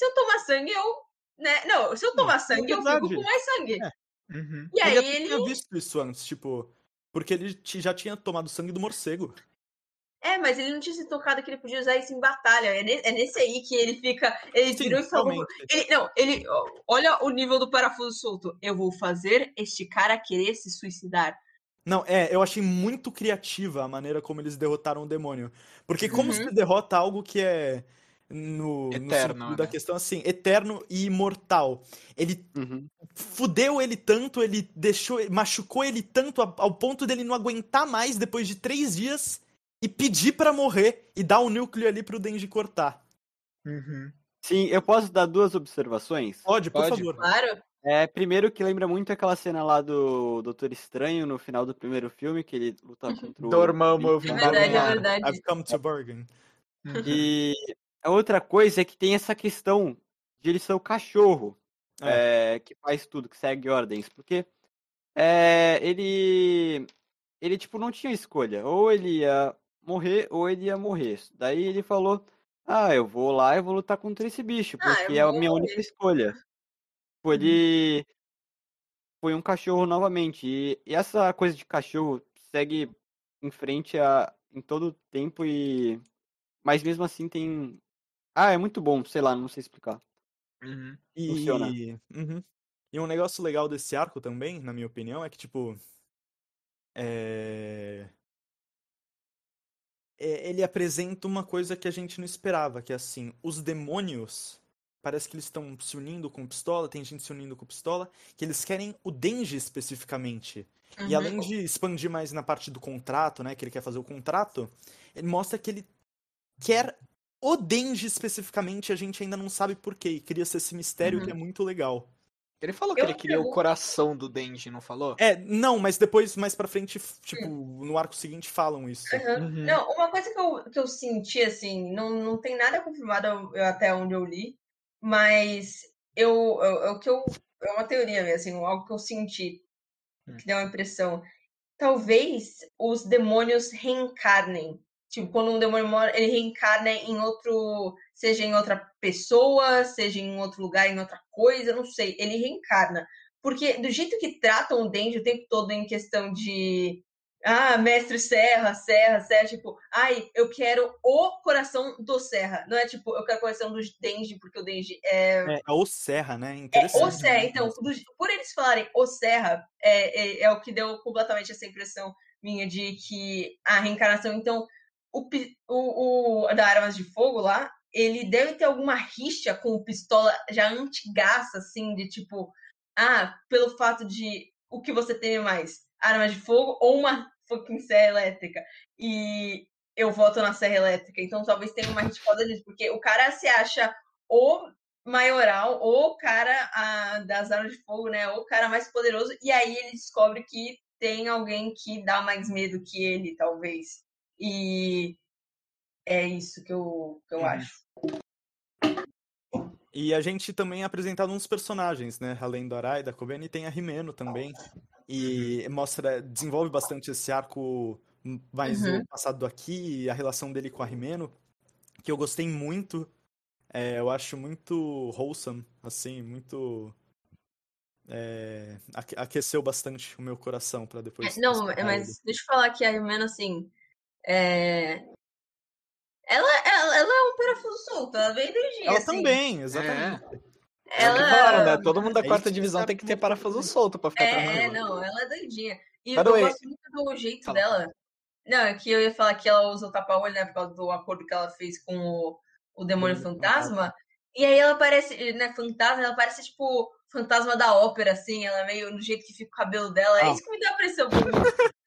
Se eu tomar sangue, eu. Né? Não, se eu tomar sangue, eu fico com mais sangue. É. Uhum. E aí ele ele. tinha visto isso antes, tipo, porque ele já tinha tomado sangue do morcego. É, mas ele não tinha se tocado que ele podia usar isso em batalha. É, ne- é nesse aí que ele fica. Ele Sim, virou e falou. Ele, não, ele. Olha o nível do parafuso solto. Eu vou fazer este cara querer se suicidar. Não, é, eu achei muito criativa a maneira como eles derrotaram o demônio. Porque como Uhum. você derrota algo que é no, no Eterno, da né? questão assim, eterno e imortal. Ele Uhum. fudeu ele tanto, ele deixou, machucou ele tanto ao ponto dele não aguentar mais depois de três dias e pedir pra morrer e dar o núcleo ali pro Denji cortar. Sim, eu posso dar duas observações? Pode, por Pode. favor. Claro. É, primeiro que lembra muito aquela cena lá do Doutor Estranho no final do primeiro filme, que ele luta (laughs) contra o. Dormammu, É verdade, é verdade. I've come to bargain. E a outra coisa é que tem essa questão de ele ser o cachorro é, que faz tudo, que segue ordens. Porque é, ele. Ele, tipo, não tinha escolha. Ou ele ia morrer, ou ele ia morrer. Daí ele falou: Ah, eu vou lá e vou lutar contra esse bicho, Ah, porque eu é a minha morrer." única escolha. Tipo, ele foi um cachorro novamente. E, e essa coisa de cachorro segue em frente a, em todo o tempo e. Mas mesmo assim tem. Ah, é muito bom, sei lá, não sei explicar. Uhum. E... Funciona. Uhum. E um negócio legal desse arco também, na minha opinião, é que, tipo. É... é- Ele apresenta uma coisa que a gente não esperava, que é assim, os demônios. Parece que eles estão se unindo com pistola, tem gente se unindo com pistola, que eles querem o Denji especificamente. E Uhum. além de expandir mais na parte do contrato, né, que ele quer fazer o contrato, ele mostra que ele quer o Denji especificamente, a gente ainda não sabe por quê, e cria-se esse mistério Uhum. que é muito legal. Ele falou que Eu ele queria o coração do Denji, não falou? É, não, mas depois, mais pra frente, tipo, no arco seguinte falam isso. Uhum. Uhum. Não, uma coisa que eu, que eu senti, assim, não, não tem nada confirmado eu- até onde eu li, mas eu, eu, eu- que eu, é uma teoria mesmo, assim, algo que eu senti, Hum. que deu uma impressão. Talvez os demônios reencarnem. Tipo, quando um demônio mora, ele reencarna em outro, seja em outra pessoa, seja em outro lugar, em outra coisa, não sei. Ele reencarna. Porque do jeito que tratam o Denji o tempo todo em questão de ah, mestre Serra, Serra, Serra, tipo, ai, eu quero o coração do Serra. Não é tipo, eu quero o coração do Denji, porque o Denji é. É, é o Serra, né? É Interessante. o Serra. Então, do- por eles falarem o Serra, é, é, é o que deu completamente essa impressão minha de que a reencarnação. Então, o, o, o da Armas de Fogo lá, ele deve ter alguma rixa com o pistola já antigaça, assim, de tipo, ah, pelo fato de o que você teme mais, armas de fogo ou uma fucking serra elétrica. E eu voto na serra elétrica, então talvez tenha uma rixa causa disso, porque o cara se acha o maioral, ou o cara ah, das armas de fogo, né, ou o cara mais poderoso, e aí ele descobre que tem alguém que dá mais medo que ele, talvez. E é isso que eu, que eu Uhum. acho. E a gente também é apresentado uns personagens, né? Além do Arai, da Kobeni, tem a Rimeno também. E mostra, desenvolve bastante esse arco mais Uhum. o passado do aqui e a relação dele com a Rimeno, que eu gostei muito. É, eu acho muito wholesome, assim, muito. é, aque- aqueceu bastante o meu coração pra depois. Não, escutar mas deixa eu falar que a Rimena, assim. É... Ela, ela, ela é um parafuso solto, ela veio doidinha. Ela assim. também, exatamente. É o que Ela... falaram, né? Todo mundo da É quarta divisão tem que ter parafuso solto pra ficar É, tranquilo. não, ela é doidinha. E By eu gosto muito do jeito Fala. dela. Não, é que eu ia falar que ela usa o tapa-olho, né, por causa do acordo que ela fez com o, o demônio Demônio fantasma. E aí ela parece, né, fantasma, ela parece tipo fantasma da ópera, assim, ela é meio no jeito que fica o cabelo dela. É Ah. isso que me dá pressão.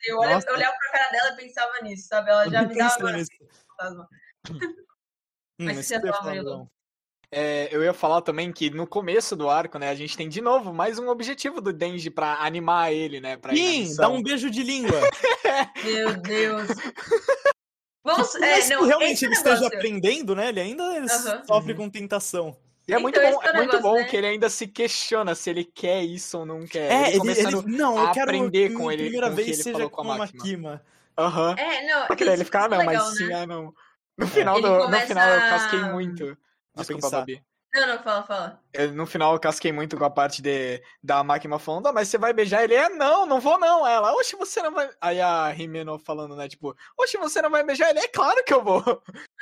Eu olha- Nossa. eu olhava pra cara dela e pensava nisso, sabe? Ela já me dava agora nisso. fantasma. (laughs) Hum, Mas você que eu ia fala, falar, Murilo? não. É, eu ia falar também que no começo do arco, né, a gente tem de novo mais um objetivo do Denji pra animar ele, né, pra Sim, dá um beijo de língua. (laughs) Meu Deus. (laughs) Vamos, é, não, realmente ele esteja negócio. aprendendo, né? Ele ainda Aham. sofre Uhum. com tentação. E é muito Então, bom, é o é muito negócio, bom né? que ele ainda se questiona se ele quer isso ou não quer. É, ele ele, ele- não, eu quero aprender que com ele- primeira com vez ele seja falou com a Makima. Aham. É, não, Porque daí ele fica, ah, é não, legal, mas sim, né? ah, não. No final, Ele do, no final eu a- casquei muito. Desculpa. Babi. Não, não, fala, fala. Eu, no final eu casquei muito com a parte de, da máquina falando, ah, mas você vai beijar ele? É, não, não vou não. Ela, oxe, você não vai. Aí a Rimeno falando, né, tipo, oxe, você não vai beijar ele? É claro que eu vou.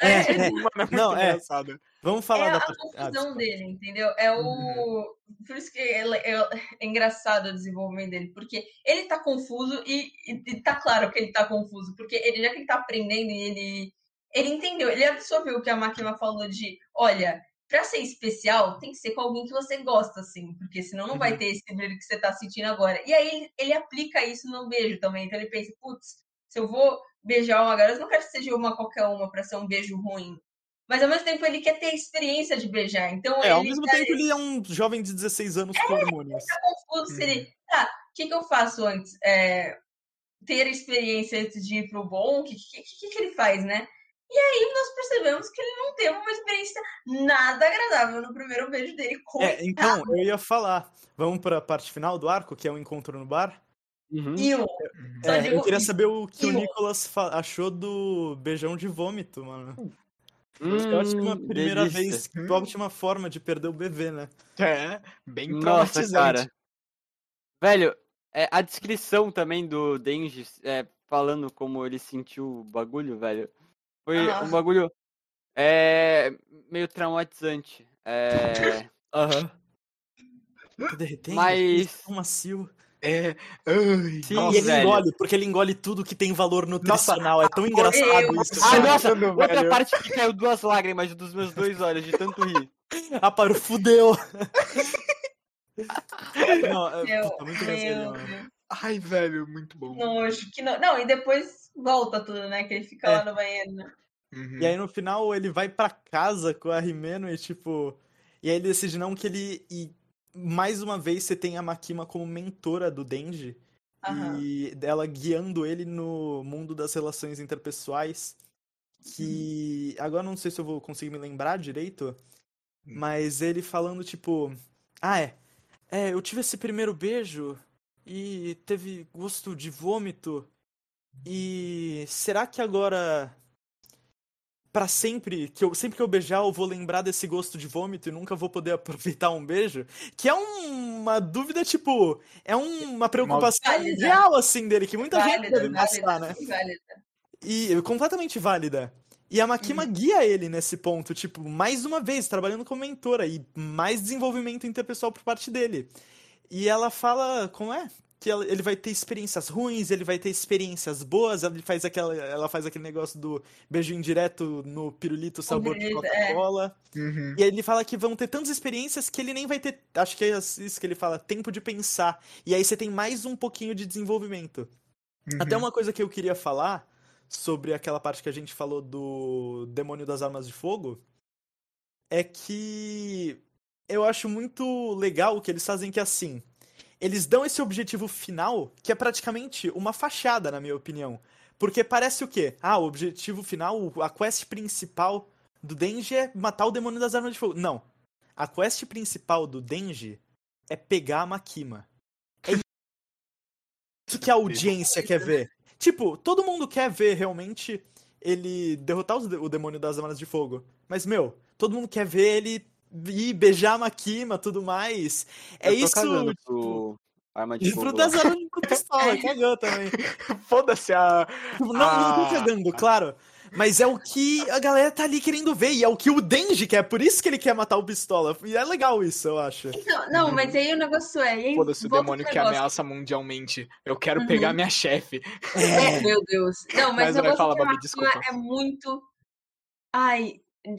É, é. (laughs) Mano, é Não, é. engraçado. Vamos falar é da a Ah, confusão desculpa. dele, entendeu? É o. Uhum. Por isso que ele- é, é engraçado o desenvolvimento dele, porque ele tá confuso e, e- e tá claro que ele tá confuso, porque ele já que ele tá aprendendo e ele. Ele entendeu, ele absorveu o que a máquina falou de, olha, pra ser especial, tem que ser com alguém que você gosta, assim, porque senão não vai Uhum. ter esse brilho que você tá sentindo agora. E aí ele, ele aplica isso no beijo também, então ele pensa, putz, se eu vou beijar uma garota, eu não quero que seja uma qualquer uma pra ser um beijo ruim. Mas ao mesmo tempo ele quer ter a experiência de beijar. Então É, ele ao mesmo tá, tempo ele é um jovem de 16 anos com hormônios. tá confuso se ele. Tá, o que, que eu faço antes? É, ter a experiência antes de ir pro bom? O que, que, que, que ele faz, né? E aí nós percebemos que ele não teve uma experiência nada agradável no primeiro beijo dele. Com É, então, eu ia falar. Vamos pra parte final do arco, que é o encontro no bar? Uhum. Só É, digo eu queria saber o que o Eww. Nicolas achou do beijão de vômito, mano. eu acho que uma Hum, primeira delícia. vez, ótima forma de perder o bebê, né? É, bem Nossa, cara. Velho, é, a descrição também do Denji é, falando como ele sentiu o bagulho, velho. Foi Aham. um bagulho é, meio traumatizante. É, (laughs) Aham. (laughs) Tá derretendo? Mas- Tão macio. É. Ai, Sim, e nossa, ele velho. engole, porque ele engole tudo que tem valor nutricional. é tão (laughs) engraçado eu- isso. Ah, nossa, outra velho. parte que caiu duas lágrimas dos meus dois olhos de tanto rir. Ah, para, fudeu. Não, é, puta, muito meu engraçado, Ai, velho, muito bom. nojo, que no... Não, e depois volta tudo, né? Que ele fica É. lá no banheiro, né? Uhum. E aí no final ele vai pra casa com a Rimeno e tipo. E aí ele decide não que ele. E mais uma vez você tem a Makima como mentora do Denji. Aham. E ela guiando ele no mundo das relações interpessoais. Uhum. Que. Agora não sei se eu vou conseguir me lembrar direito. Hum. Mas ele falando, tipo. Ah, é. É, eu tive esse primeiro beijo. E teve gosto de vômito. E será que agora Pra sempre, que eu sempre que eu beijar eu vou lembrar desse gosto de vômito e nunca vou poder (laughs) aproveitar um beijo? Que é um- uma dúvida, tipo, é um- uma preocupação Válida. real, assim, dele, que muita gente Válida, deve passar, né? válida, válida. E completamente válida. E a Makima guia ele nesse ponto, tipo, mais uma vez, trabalhando como mentora e mais desenvolvimento interpessoal por parte dele. E ela fala, como é? Que ela- ele vai ter experiências ruins, ele vai ter experiências boas, ela faz, aquela, ela faz aquele negócio do beijo indireto no pirulito sabor de é. Coca-Cola. Uhum. E aí ele fala que vão ter tantas experiências que ele nem vai ter, acho que é isso que ele fala, tempo de pensar. E aí você tem mais um pouquinho de desenvolvimento. Até Uhum. uma coisa que eu queria falar sobre aquela parte que a gente falou do Demônio das Armas de Fogo é que eu acho muito legal o que eles fazem que é assim. Eles dão esse objetivo final, que é praticamente uma fachada, na minha opinião. Porque parece o quê? Ah, o objetivo final, a quest principal do Denji é matar o demônio das armas de fogo. Não. A quest principal do Denji é pegar a Makima. É isso que a audiência quer ver. Tipo, todo mundo quer ver realmente ele derrotar o demônio das armas de fogo. Mas, meu, todo mundo quer ver ele ir beijar a Makima tudo mais. É Eu tô isso. cagando tipo, pro arma de fogo. pro de (laughs) pistola, cagou também. (laughs) Foda-se a. Tipo, Não, não tô cagando, claro. Mas é o que a galera tá ali querendo ver. E é o que o Denji quer. Por isso que ele quer matar o pistola. E é legal isso, eu acho. Não, não, mas aí o negócio é. Foda-se o demônio que ameaça mundialmente. Eu quero Uhum. pegar minha chefe. É, meu Deus. Não, mas, Mas o vai, negócio fala, é Babi, Makima desculpa. é muito. Ai,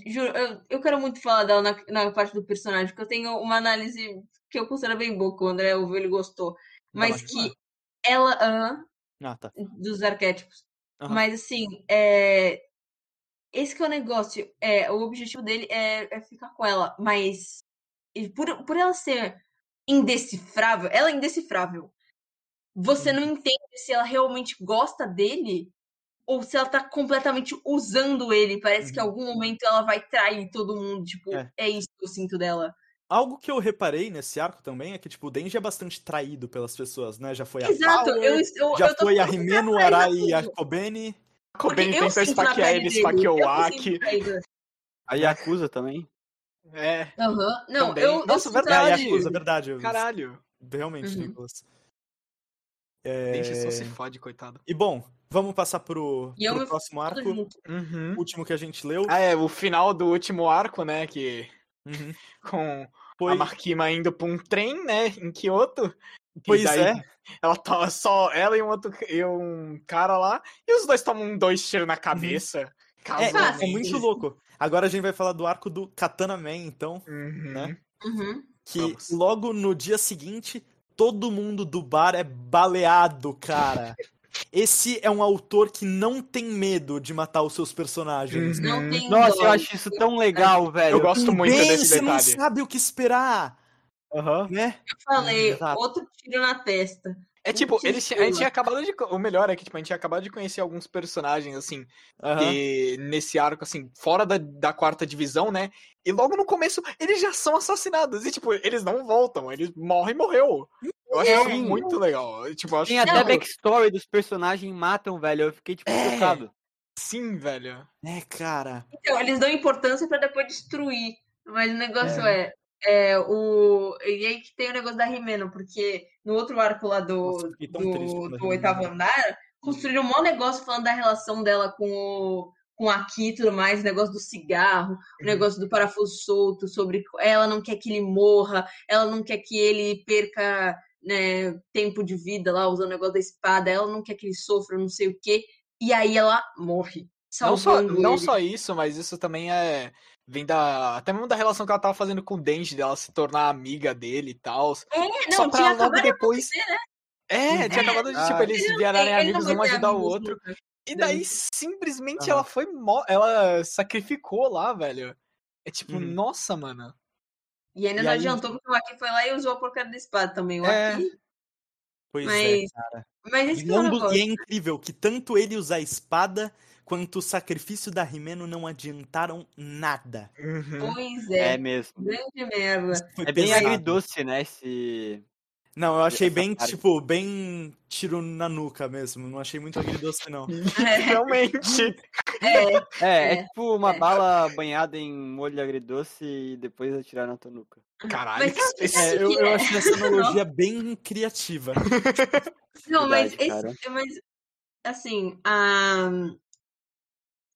juro, eu, eu quero muito falar dela na, na parte do personagem, porque eu tenho uma análise que eu considero bem boa, que o André ouviu, ele gostou. Mas que ela. aham, Ah, tá. dos arquétipos. Aham. Mas assim, é... esse que é o negócio. É, o objetivo dele é, é ficar com ela, mas por, por ela ser indecifrável, ela é indecifrável. Você não entende se ela realmente gosta dele ou se ela tá completamente usando ele. Parece que em Uhum. algum momento ela vai trair todo mundo. Tipo, É. é, isso que eu sinto dela. Algo que eu reparei nesse arco também é que, tipo, o Denji é bastante traído pelas pessoas, né? Já foi a Exato, Power, eu, eu, já eu foi a falando Rimeno, o pra Arai e a Kobeni. A Kobeni tentou esfaquear ele, esfaqueou o Aki. A Yakuza também. É, Aham. Não, Também. eu. Nossa, eu, verdade. É, Yakuza, verdade. caralho. Realmente, Uhum. Nicolas. É... Denji só se fode, coitado. E bom, vamos passar pro, E eu pro próximo arco. Uhum. último que a gente leu. Ah, é, o final do último arco, né, que Uhum. (laughs) com Foi, a Marquima indo pra um trem, né, em Kyoto. pois daí é. Ela tava só ela e um outro e um cara lá, e os dois tomam dois tiros na cabeça. É, casualmente. é muito louco. Agora a gente vai falar do arco do Katana Man, então, Uhum. né? Uhum. Que Vamos. logo no dia seguinte, todo mundo do bar é baleado, cara. Esse é um autor que não tem medo de matar os seus personagens. Uhum. Não tem Nossa, dó. eu acho isso tão legal, velho. Eu gosto muito Bem, desse você não detalhe. sabe o que esperar, Aham. né? Eu falei, Exato. outro tiro na testa. É tipo, eles, a gente tinha acabado de. O melhor é que, tipo, a gente tinha acabado de conhecer alguns personagens, assim, Aham. que nesse arco, assim, fora da, da quarta divisão, né? E logo no começo, eles já são assassinados. E, tipo, eles não voltam, eles morrem e morreu. Eu acho Sim. muito legal. Tipo, acho Tem até backstory dos personagens matam, velho. Eu fiquei, tipo, É. chocado. Sim, velho. É, cara. Então, eles dão importância pra depois destruir. Mas o negócio é. é, o... E aí que tem o negócio da Rimeno, porque no outro arco lá do, Nossa, do, do oitavo andar, construíram um maior negócio falando da relação dela com o. Com a Ki e tudo mais, o negócio do cigarro, o negócio do parafuso solto, sobre ela não quer que ele morra, ela não quer que ele perca né, tempo de vida lá, usando o negócio da espada, ela não quer que ele sofra, não sei o quê. E aí ela morre. Não só, não só isso, mas isso também é. Vem da. Até mesmo da relação que ela tava fazendo com o Denji, dela se tornar amiga dele e tal. É, Só não, pra tinha logo de depois. acontecer, né? É, tinha acabado de, tipo, Ah, eles Ele virarem amigos, um ajudar o outro. nunca. E daí, simplesmente, ela foi. Ela sacrificou lá, velho. É tipo, Uhum. nossa, mano. E ainda E não aí- adiantou porque o Aki foi lá e usou a porcaria da espada também. O É. Aki. Pois é, Mas- cara. Mas E, esse que é o ambos- e é incrível que tanto ele usar a espada quanto o sacrifício da Rimeno não adiantaram nada. Uhum. Pois É é. mesmo. Grande merda. Foi É bem agridoce, né? Esse. Não, eu achei bem, tipo, bem tiro na nuca mesmo. Não achei muito agridoce, não. (laughs) (laughs) Realmente. É, É, é, É, tipo uma é. bala banhada em molho agridoce e depois atirar na tua nuca. Caralho, Mas. É, eu, eu achei essa analogia (laughs) bem criativa. não, mas Verdade, esse. Mas, assim, a.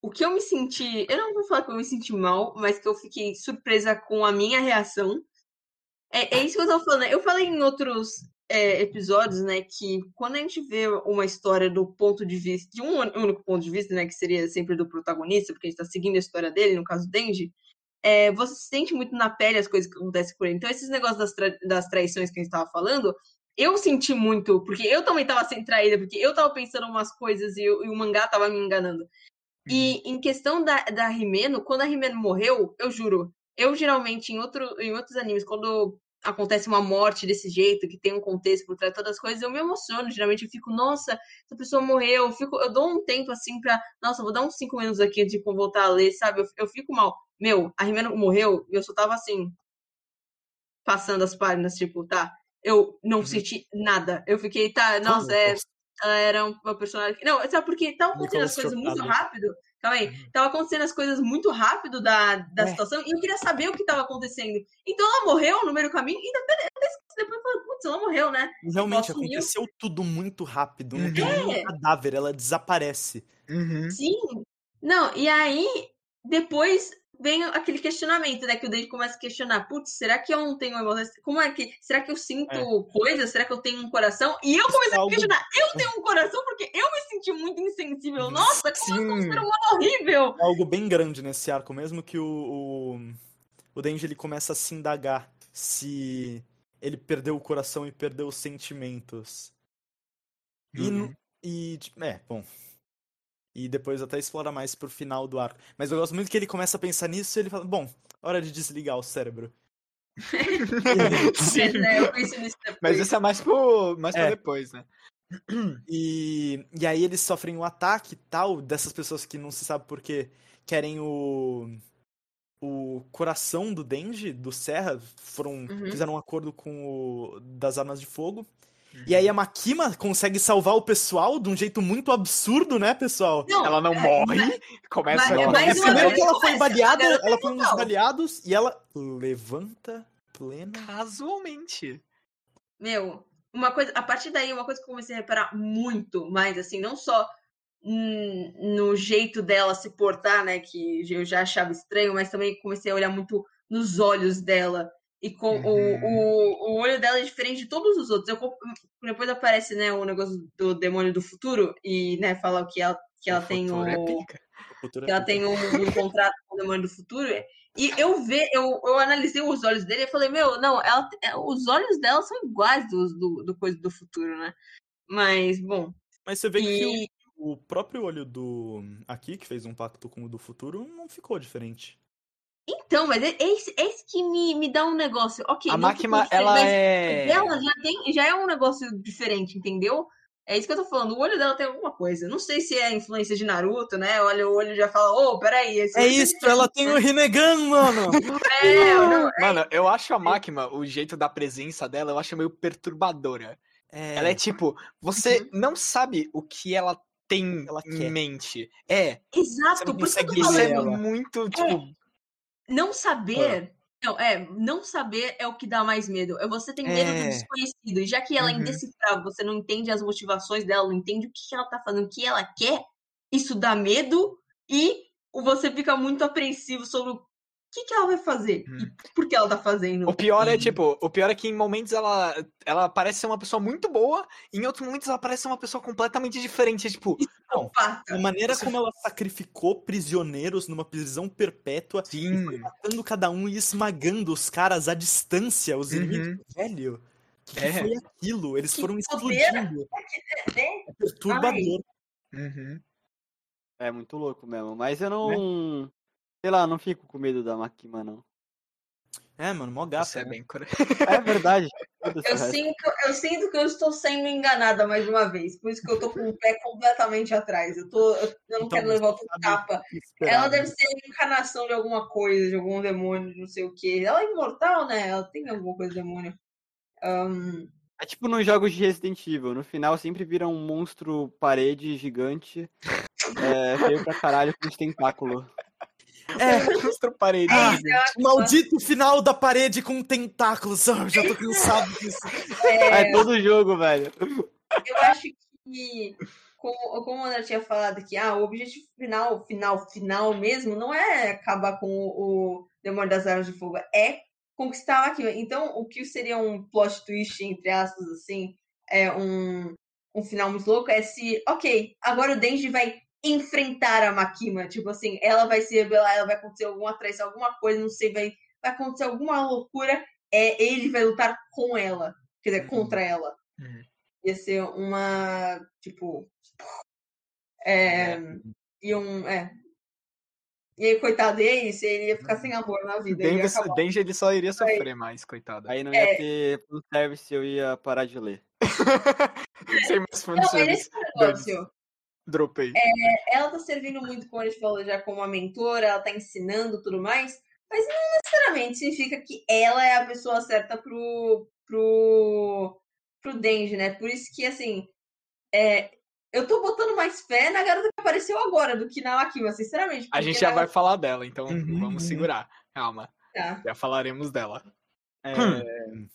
O que eu me senti. Eu não vou falar que eu me senti mal, mas que eu fiquei surpresa com a minha reação. É, é isso que eu tava falando. né? Eu falei em outros é, episódios, né, que quando a gente vê uma história do ponto de vista, de um único ponto de vista, né, que seria sempre do protagonista, porque a gente tá seguindo a história dele, no caso do Denji, é, você sente muito na pele as coisas que acontecem com ele. Então, esses negócios das, tra- das traições que a gente tava falando, eu senti muito, porque eu também tava sendo traída, porque eu tava pensando umas coisas e, eu- e o mangá tava me enganando. E em questão da, da Rimeno, quando a Rimeno morreu, eu juro, eu geralmente em, outro, em outros animes, quando acontece uma morte desse jeito, que tem um contexto por trás de todas as coisas, eu me emociono. Geralmente eu fico, nossa, essa pessoa morreu. Eu, fico, eu dou um tempo assim pra, nossa, vou dar uns cinco minutos aqui antes de voltar a ler, sabe? Eu, eu fico mal. Meu, a Rimeno morreu e eu só tava assim, passando as páginas, tipo, tá. Eu não Uhum. senti nada. Eu fiquei, tá, nossa, é, ela era um- uma personagem. Não, sabe porque tava acontecendo as coisas muito chocado. rápido. Calma aí. Tava acontecendo as coisas muito rápido da, da É. situação e eu queria saber o que tava acontecendo. Então ela morreu no meio do caminho e depois, depois eu falei, putz, ela morreu, né? Realmente, sumiu. aconteceu tudo muito rápido. Não tem nenhum É. cadáver, ela desaparece. Uhum. Sim. Não, e aí depois vem aquele questionamento, né? Que o David começa a questionar, putz, será que eu não tenho? Como é que. Será que eu sinto É. coisas? Será que eu tenho um coração? E eu comecei a questionar, eu tenho um coração porque eu me senti muito insensível. Nossa, como eu sou um Sim. ser humano horrível! É algo bem grande nesse arco mesmo que o, o, o Denji ele começa a se indagar se ele perdeu o coração e perdeu os sentimentos. E, Uhum. e tipo, é, bom. E depois até explora mais pro final do arco. Mas eu gosto muito que ele começa a pensar nisso e ele fala, bom, hora de desligar o cérebro. (laughs) Sim. Mas, né, eu penso nisso depois. Mas isso é mais, pro, mais pra É. depois, né? (clears throat) E, e aí eles sofrem um ataque e tal, dessas pessoas que não se sabe por quê, querem o, o coração do Denji, do Serra, foram, Uhum. fizeram um acordo com o das armas de fogo. E aí a Makima consegue salvar o pessoal de um jeito muito absurdo, né, pessoal? Não, Ela não é, morre, mas- começa mas- a É, uma primeiro que ela foi baleada, ela foi um dos baleados e ela levanta plena. casualmente. Meu, uma coisa, a partir daí, uma coisa que eu comecei a reparar muito mais, assim, não só hum, no jeito dela se portar, né, que eu já achava estranho, mas também comecei a olhar muito nos olhos dela. E com o, Uhum. o, o olho dela é diferente de todos os outros. Eu, depois aparece, né, o negócio do demônio do futuro e, né, fala que ela, que ela O tem é o. O futuro que é ela tem um, um contrato com o demônio do futuro. E eu ve, eu, eu analisei os olhos dele e falei, meu, não, ela, é, os olhos dela são iguais dos do, do coisa do futuro, né? Mas, bom. Mas você vê que E o, o próprio olho do aqui, que fez um pacto com o do futuro, não ficou diferente. Então, mas é, é esse, é esse que me, me dá um negócio. Ok, A não máquina, ela mas é. dela já, tem, já é um negócio diferente, entendeu? É isso que eu tô falando. O olho dela tem alguma coisa. Não sei se é influência de Naruto, né? Olha o olho e já fala, ô, peraí. Esse É isso, ela tem o Rinnegan, mano! (laughs) É, não, Mano, eu acho a máquina, o jeito da presença dela, eu acho meio perturbadora. É, Ela é tipo, você Uhum. não sabe o que ela tem Ela em quer. mente. É, exato. Você não por isso que eu tô isso é ela. muito, tipo, não saber. Não, é, não saber é o que dá mais medo. É você tem medo do É. desconhecido. E já que ela é Uhum. indecifrável, você não entende as motivações dela, não entende o que ela tá fazendo, o que ela quer, isso dá medo e você fica muito apreensivo sobre o que, que ela vai fazer Hum. e por que ela tá fazendo. O pior é, E- tipo, o pior é que em momentos ela, ela parece ser uma pessoa muito boa, e em outros momentos ela parece ser uma pessoa completamente diferente. Tipo, Psicopata. A maneira Você- como ela sacrificou prisioneiros numa prisão perpétua, sim. matando cada um e esmagando os caras à distância, os Uhum. inimigos. Velho, o que, que É. foi aquilo? Eles Que foram explodindo. né? É perturbador. Uhum. É muito louco mesmo. Mas eu não. Sei lá, não fico com medo da Makima, não. É, mano, mó Isso gata. é né? bem É verdade. Eu sinto, eu sinto que eu estou sendo enganada mais uma vez. Por isso que eu tô com o pé completamente atrás. Eu, tô, eu, não Então, quero levar outra esperar, Ela né? deve ser a encarnação de alguma coisa, de algum demônio, de não sei o quê. Ela é imortal, né? Ela tem alguma coisa de demônio. Ahn, É tipo nos jogos de Resident Evil. No final sempre vira um monstro parede gigante. É, feio pra caralho com os tentáculos. É, Monstro parede. Ah, é maldito final da parede com tentáculos. Ah, já tô cansado disso. É todo jogo, velho. eu acho que, como, como o André tinha falado que ah, o objetivo final, final, final mesmo, não é acabar com o, o Demônio das Armas de Fogo, é conquistar aqui. Então, o que seria um plot twist, entre aspas, assim, é um, um final muito louco, é se, ok, agora o Denji vai enfrentar a Makima, tipo assim, ela vai se rebelar, ela vai acontecer alguma traição, alguma coisa, não sei, vai, vai acontecer alguma loucura, é, ele vai lutar com ela, quer dizer, contra ela Uhum. ia ser uma tipo é, e um é e aí coitado e é isso ele ia ficar sem amor na vida Denji, acabar- Denji ele só iria sofrer mais, coitado. Aí não É. ia ter fanservice, eu ia parar de ler. (laughs) Sem mais não mas fanservice. esse negócio Dropei. ela tá servindo muito como a gente falou já como uma mentora ela tá ensinando tudo mais mas não necessariamente significa que ela é a pessoa certa pro pro pro Denji né por isso que assim é, eu tô botando mais fé na garota que apareceu agora do que na Akima, sinceramente. A gente já na- vai falar dela, então Uhum, vamos segurar. Calma, Tá. já falaremos dela. É, Hum.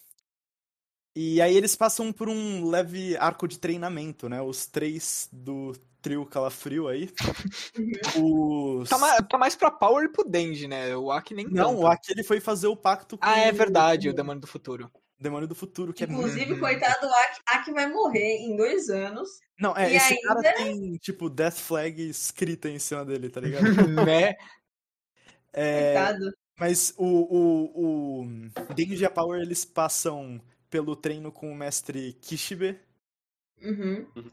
E aí eles passam por um leve arco de treinamento, né? Os três do trio Calafrio aí. (laughs) Os... Tá, ma- tá mais pra Power e pro Denji, né? O Aki nem Não, tanto. o Aki foi fazer o pacto com Ah, é verdade, o Demônio do Futuro. Demônio do Futuro, que é muito... Inclusive, Uhum. coitado, o Aki, Aki vai morrer em dois anos. Não, é, E esse ainda- cara tem, tipo, Death Flag escrita em cima dele, tá ligado? (laughs) né? É, Coitado. mas o, o, o Denji e a Power, eles passam pelo treino com o mestre Kishibe. Uhum. Uhum.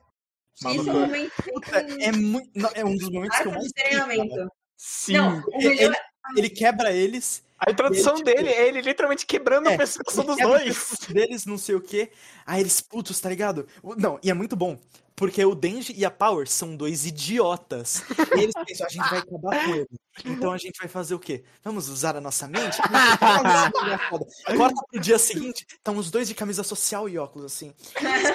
Isso é um momento Puta, é, muito, não, é um dos momentos que eu mais cara. treinamento. Sim. Não, o Ele- melhor Ele quebra eles, A introdução Ele, tipo, dele é ele literalmente quebrando É, o pescoço ele dos dois. deles, não sei o quê. Aí eles, putos, tá ligado? Não, e é muito bom. Porque o Denji e a Power são dois idiotas. E eles pensam, a gente vai acabar com ele. Então a gente vai fazer o quê? Vamos usar a nossa mente? Corta pro dia seguinte, estão os dois de camisa social e óculos assim.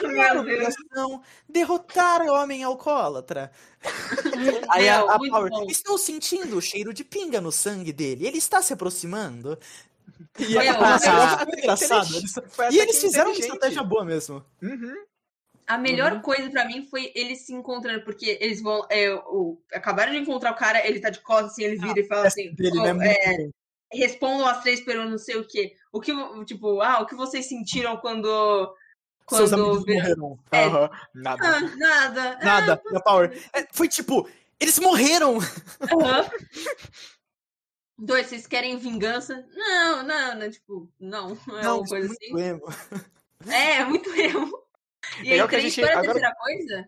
Meu Deus. Não, derrotar o homem alcoólatra. (laughs) Aí a, a Power, bom. estou sentindo o cheiro de pinga no sangue dele. Ele está se aproximando. E eu acho muito engraçado. Eles- e eles que fizeram uma estratégia boa mesmo. Uhum. A melhor coisa pra mim foi eles se encontrando, porque eles vão. É, o, acabaram de encontrar o cara, ele tá de costas, assim, ele vira e fala assim: Dele, "Oh, né? É, respondam as três perguntas, não sei o quê. O que, tipo, ah, o que vocês sentiram quando. Seus Quando. amigos vira- morreram. É. Aham. Nada. Ah, nada. Nada, da Power. É, foi tipo, eles morreram! Aham. (laughs) Dois, vocês querem vingança? Não, não, não, tipo, não. É Não, uma coisa muito assim. emo. É, é muito erro. E aí, Legal que a três gente- para a agora- terceira coisa?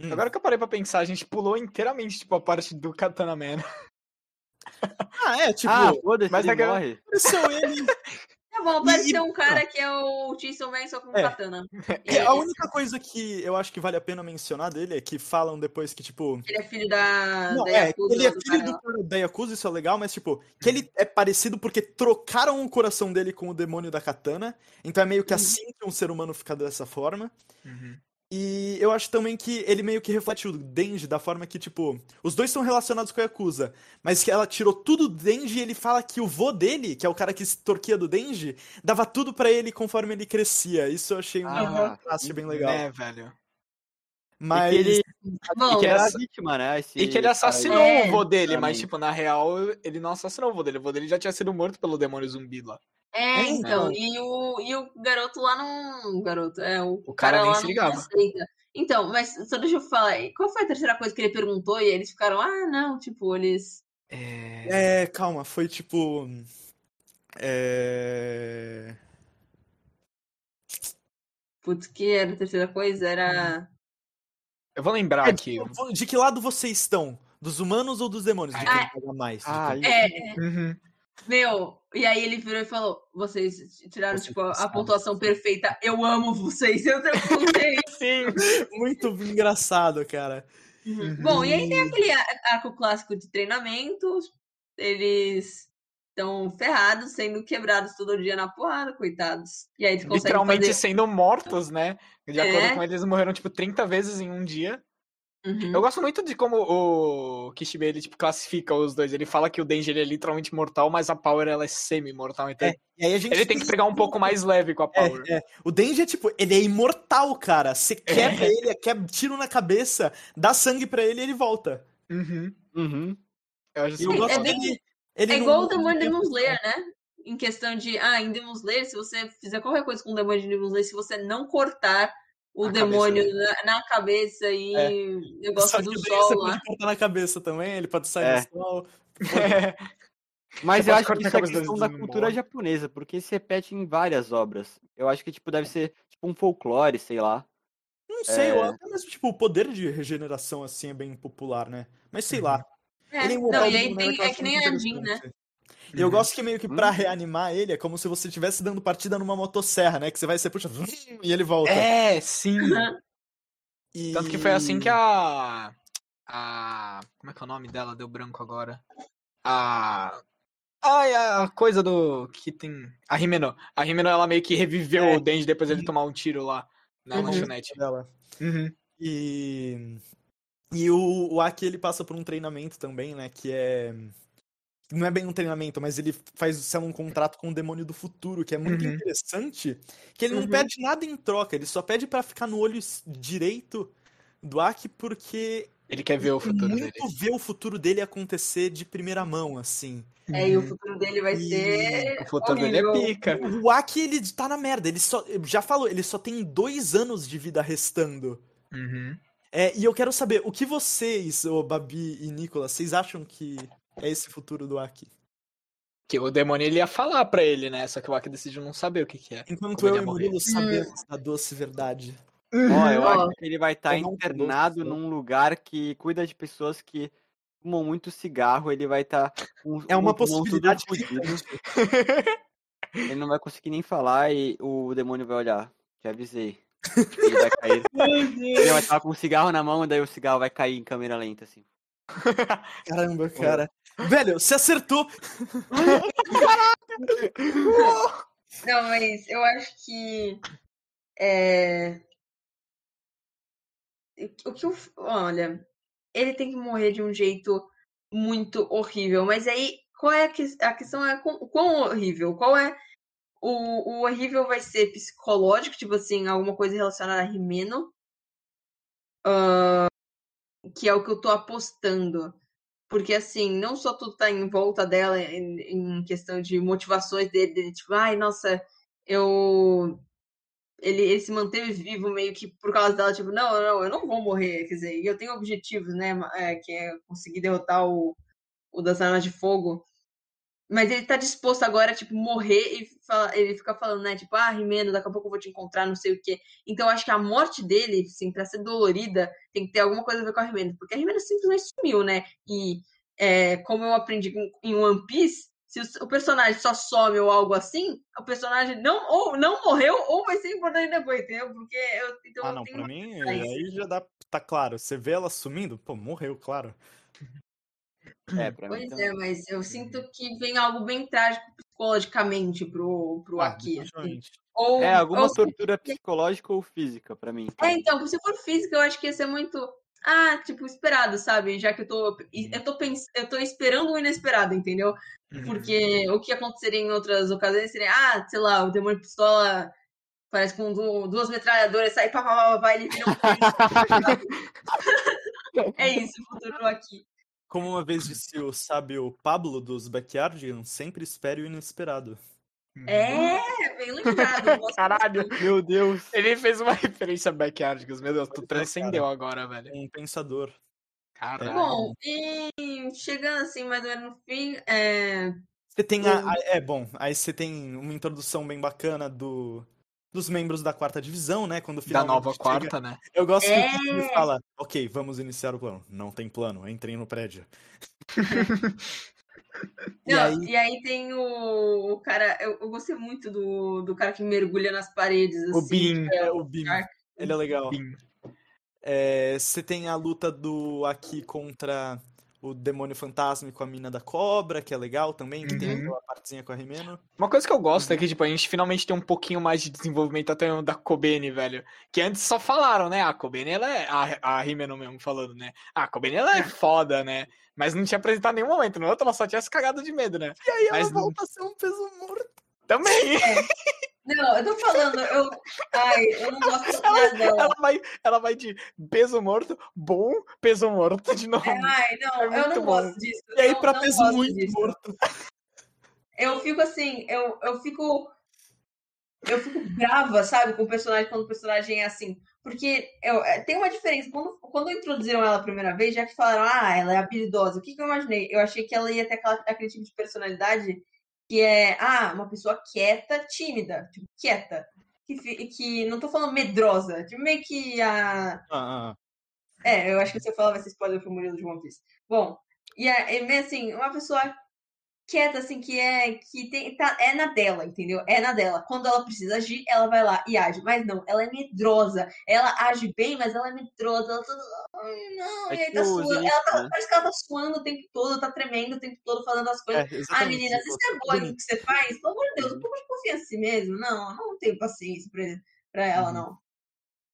Hum. Agora que eu parei pra pensar, a gente pulou inteiramente, tipo, a parte do Katana Man. Ah, é, tipo, ah, foda-se, mas ele é que- morre. (laughs) apareceu ele. Tá bom, parece E- ter um cara que é o Chainsaw Man só com É. katana. E É, a única coisa que eu acho que vale a pena mencionar dele é que falam depois que, tipo. ele é filho da. Não, da é, Yakuza, ele é do filho cara do cara da Yakuza, isso é legal, mas, tipo, que ele é parecido porque trocaram o coração dele com o demônio da katana. Então é meio que Uhum. assim que um ser humano fica dessa forma. Uhum. E eu acho também que ele meio que reflete o Denji da forma que, tipo, os dois são relacionados com a Yakuza, mas que ela tirou tudo do Denji e ele fala que o vô dele, que é o cara que extorquia do Denji, dava tudo pra ele conforme ele crescia. Isso eu achei um Ah, traço bem legal. É, velho. Mas E que ele, Bom, e que era a essa- vítima, né? Esse E que ele assassinou. É. o vô dele, mas, Realmente. tipo, na real, ele não assassinou o vô dele. O vô dele já tinha sido morto pelo demônio zumbi lá. É, É, então, e o, e o garoto lá não. O garoto, é, o, O cara nem lá se ligava. aceita. Então, mas só deixa eu falar, aí, qual foi a terceira coisa que ele perguntou? E aí eles ficaram, ah, não, tipo, eles. É... É, calma, foi tipo. É. Putz, que era a terceira coisa? Era. Eu vou lembrar É, aqui. tipo, De que lado vocês estão? Dos humanos ou dos demônios? De quem Ah, paga mais? De Ah, É, Uhum. Meu, e aí ele virou e falou: vocês tiraram, Vocês tipo, a, pontuação perfeita. Eu amo vocês. (laughs) Eu perguntei. Sim. Muito engraçado, cara. Uhum. Bom, e aí tem aquele a- arco clássico de treinamento. Eles estão ferrados, sendo quebrados todo dia na porrada, coitados. E aí eles Literalmente fazer... sendo mortos, né? De É. acordo com eles, morreram, tipo, 30 vezes em um dia. Uhum. Eu gosto muito de como o Kishibe, ele, tipo, classifica os dois. Ele fala que o ele é literalmente mortal, mas a Power, ela é semi-mortal. Então, É, E aí a gente ele tem que pegar um pouco mais leve com a Power. É, é. O é tipo, ele é imortal, cara. Você quebra ele, quebra tiro na cabeça, dá sangue pra ele e ele volta. Uhum. Uhum. Eu acho eu Sim, gosto é bem-. Ele É não- igual o demônio de Demon Slayer, né? Em questão de, ah, em Demon Slayer, se você fizer qualquer coisa com o demônio de Demon Slayer, se você não cortar o A demônio cabeça na, na cabeça e É. negócio Só que do daí sol você lá. pode cortar na cabeça também, ele pode sair É. no sol. (laughs) Mas Você eu acho que isso é questão da cultura morre. japonesa, porque se repete em várias obras. Eu acho que, tipo, deve ser tipo um folclore, sei lá. Não sei, É. eu até mesmo, tipo, o poder de regeneração assim é bem popular, né? Mas sei lá. É, é não, e aí tem, é que nem a Jean, né? E eu Uhum. gosto que meio que pra Hum. reanimar ele é como se você estivesse dando partida numa motosserra, né? Que você vai, você puxa e ele volta. É, sim. E- Tanto que foi assim que a. A. Como é que é o nome dela? Deu branco agora. A. Ai, a coisa do. Que tem. A Rimeno. A Rimeno, ela meio que reviveu É. o Denji depois dele tomar um tiro lá na Uhum. lanchonete. dela. Uhum. E, e o, o Aki ele passa por um treinamento também, né? Que é. Não é bem um treinamento, mas ele faz sela um contrato com o demônio do futuro, que é muito Uhum. interessante. Que ele não Uhum. pede nada em troca, ele só pede pra ficar no olho direito do Aki, porque Ele quer ver o ele futuro muito dele. vê o futuro dele acontecer de primeira mão, assim. É, e o futuro dele vai E ser. O futuro dele é pica. O Aki, ele tá na merda, ele só. Já falou, ele só tem dois anos de vida restando. Uhum. É, e eu quero saber, o que vocês, ô Babi e Nicolas, vocês acham que é esse futuro do Aki? Que o demônio ele ia falar pra ele, né? Só que o Aki decidiu não saber o que, que é. Enquanto eu e. Murilo sabemos da doce verdade. Ó, eu Ó, acho que ele vai estar tô internado num lugar que cuida de pessoas que fumam muito cigarro. Ele vai estar com É uma o tudo possibilidade. (laughs) Ele não vai conseguir nem falar e o demônio vai olhar. Te avisei. Ele vai cair. (laughs) Meu Ele vai estar com um cigarro na mão, daí o cigarro vai cair em câmera lenta, assim. (laughs) Caramba, cara. Velho, você acertou! Não, mas eu acho que. É... O que eu. Olha, ele tem que morrer de um jeito muito horrível. Mas aí, qual é a, que... a questão? É quão, quão horrível? Qual é. O, o horrível vai ser psicológico, tipo assim, alguma coisa relacionada a Rimeno. Ah, que é o que eu tô apostando. Porque, assim, não só tudo tá em volta dela em, em questão de motivações dele, dele, tipo, ai, nossa, eu. Ele, ele se manteve vivo meio que por causa dela, tipo, não, não, eu não vou morrer, quer dizer, eu tenho objetivos, né, é, que é conseguir derrotar o, o das armas de fogo. Mas ele tá disposto agora, tipo, morrer e fala, ele fica falando, né, tipo, ah, Rimeno, daqui a pouco eu vou te encontrar, não sei o quê. Então eu acho que a morte dele, assim, pra ser dolorida, tem que ter alguma coisa a ver com a Rimeno, porque a Rimeno simplesmente sumiu, né? E é, como eu aprendi em One Piece, se o, o personagem só some ou algo assim, o personagem não ou não morreu ou vai ser importante depois, entendeu? Porque eu, então Ah, não, tenho pra mim, aí já dá. Tá claro. Você vê ela sumindo, pô, morreu, claro. É, (clears throat) pra mim Pois também. é, mas eu sinto que vem algo bem trágico psicologicamente pro, pro Ah, Aki. assim. Ou, É, alguma ou tortura psicológica ou física, pra mim. É, então, se for física, eu acho que ia ser muito. Ah, tipo, esperado, sabe? Já que eu tô. Eu tô, pens... eu tô esperando o inesperado, entendeu? Porque o que aconteceria em outras ocasiões seria, ah, sei lá, o demônio pistola parece com du- duas metralhadoras, sai pá, pá, pá, pá, ele vira um. (laughs) (laughs) (laughs) é isso, o futuro aqui. Como uma vez disse o sábio Pablo dos Backyardigans, sempre espere o inesperado. É, bem lembrado. (laughs) Caralho. Meu Deus. Ele fez uma (laughs) referência a Backyardigans, meu Deus, tu é, transcendeu agora, velho. Um pensador. Caralho. Bom, e chegando assim, mais ou menos no fim, é, Você tem a, a- É bom, aí você tem uma introdução bem bacana do. Dos membros da quarta divisão, né? Quando Da nova chega- quarta, né? Eu gosto que É. o Kid fala, ok, vamos iniciar o plano. Não tem plano, entrem no prédio. (laughs) E Não, aí- e aí tem o, o cara, eu, eu gostei muito do, do cara que mergulha nas paredes, O assim. Bean. É, o Bim. Shark. Ele é legal. É, você tem a luta do Aki contra o demônio fantasma com a mina da cobra, que é legal também, que tem Uhum. aquela partezinha com a Rimeno. Uma coisa que eu gosto é que, tipo, a gente finalmente tem um pouquinho mais de desenvolvimento até da Kobene, velho. Que antes só falaram, né? A Kobene, ela é. A, a Himeno mesmo falando, né? Ah, a Kobene, ela é foda, né? Mas não tinha apresentado em nenhum momento. No outro, ela só tinha se cagado de medo, né? E aí ela Mas não- volta a ser um peso morto. Também! Não, eu tô falando, eu. Ai, eu não gosto nada dela. Ela vai, ela vai de peso morto, bom, peso morto de novo. Ai, não, É eu não bom. gosto disso. E aí não, pra não peso muito disso. morto. Eu fico assim, eu, eu fico. Eu fico brava, sabe, com o personagem quando o personagem é assim. Porque eu, é, tem uma diferença. Quando, quando introduziram ela a primeira vez, já que falaram, ah, ela é habilidosa. O que, que eu imaginei? Eu achei que ela ia ter aquela, aquele tipo de personalidade que é, ah, uma pessoa quieta, tímida, tipo, quieta. Que, que não tô falando medrosa, tipo, meio que a. Ah, ah. É, eu acho que se eu falar vai ser spoiler pro Murilo de One Piece. Bom, e é, é meio assim, uma pessoa quieta, assim, que é que tem, tá, é na dela, entendeu? É na dela. Quando ela precisa agir, ela vai lá e age. Mas não, ela é medrosa. Ela age bem, mas ela é medrosa. Ela tá... Não, É e aí tá o suando. Ela tá, né? parece que ela tá suando o tempo todo, tá tremendo o tempo todo, fazendo as coisas. É, menina, se você é boa no que você faz, pelo amor de Deus, um pouco de confiança em si mesmo. Não, não tenho paciência pra, pra ela, Uhum. não.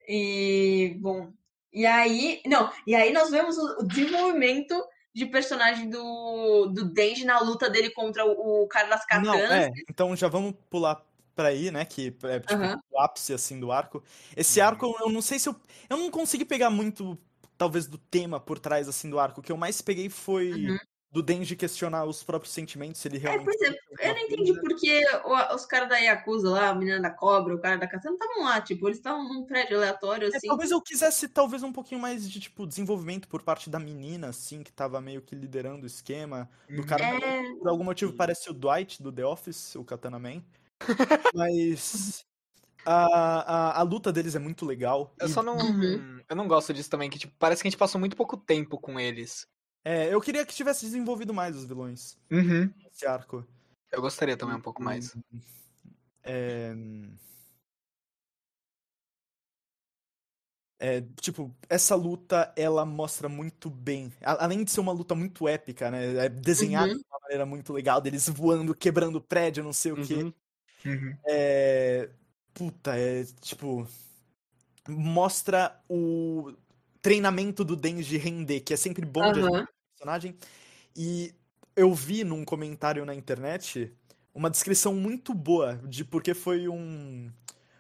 E, bom, e aí, não, e aí nós vemos o, o desenvolvimento de personagem do, do Denji na luta dele contra o, o cara das Não, katanas. é, então já vamos pular pra aí, né, que é tipo Aham. o ápice, assim, do arco. Esse arco, eu não sei se eu... Eu não consegui pegar muito, talvez, do tema por trás, assim, do arco. O que eu mais peguei foi Uhum. Do Denji questionar os próprios sentimentos, se ele É, realmente... é, sente eu não entendi coisa. porque os caras da Yakuza lá, a menina da cobra, o cara da katana, não estavam lá, tipo, eles estavam num prédio aleatório, É, assim. talvez eu quisesse, talvez, um pouquinho mais de, tipo, desenvolvimento por parte da menina, assim, que tava meio que liderando o esquema. Do cara, É, por algum motivo, parece o Dwight do The Office, o Katana Man. (laughs) Mas... A, a, a luta deles é muito legal. Eu e- só não. Uhum. Eu não gosto disso também, que tipo, parece que a gente passou muito pouco tempo com eles. É, eu queria que tivesse desenvolvido mais os vilões Uhum. nesse arco. Eu gostaria também um pouco mais. É... É, tipo, essa luta, ela mostra muito bem. Além de ser uma luta muito épica, né? É desenhada Uhum. de uma maneira muito legal, deles voando, quebrando prédio, não sei o quê. Uhum. Uhum. É. Puta, é tipo. Mostra o treinamento do Denji render, que é sempre bom de Aham. Personagem. E eu vi num comentário na internet uma descrição muito boa de porque foi um,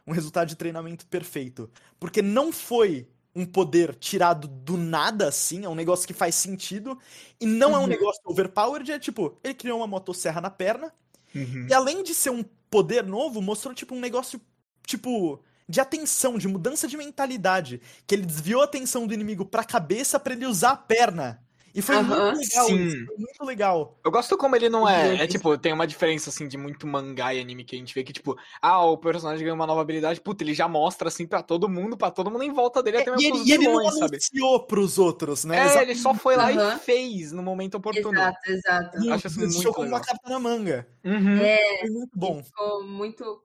um resultado de treinamento perfeito. Porque não foi um poder tirado do nada, assim, é um negócio que faz sentido. E não é um Uhum. negócio overpowered, é tipo, ele criou uma motosserra na perna. Uhum. E além de ser um poder novo, mostrou tipo um negócio tipo de atenção, de mudança de mentalidade, que ele desviou a atenção do inimigo pra cabeça pra ele usar a perna. E foi muito legal sim. isso, foi muito legal. Eu gosto como ele não é. É tipo, tem uma diferença assim de muito mangá e anime que a gente vê que, tipo, ah, o personagem ganha uma nova habilidade, puta, ele já mostra assim pra todo mundo, pra todo mundo em volta dele, até É, mesmo e, ele, e ele não sabe? anunciou pros outros, né? É, Exato. ele só foi lá e fez no momento oportuno. Exato, exato. E acho deixou muito como uma legal. carta na manga. Uhum. É, Foi muito bom. ficou muito,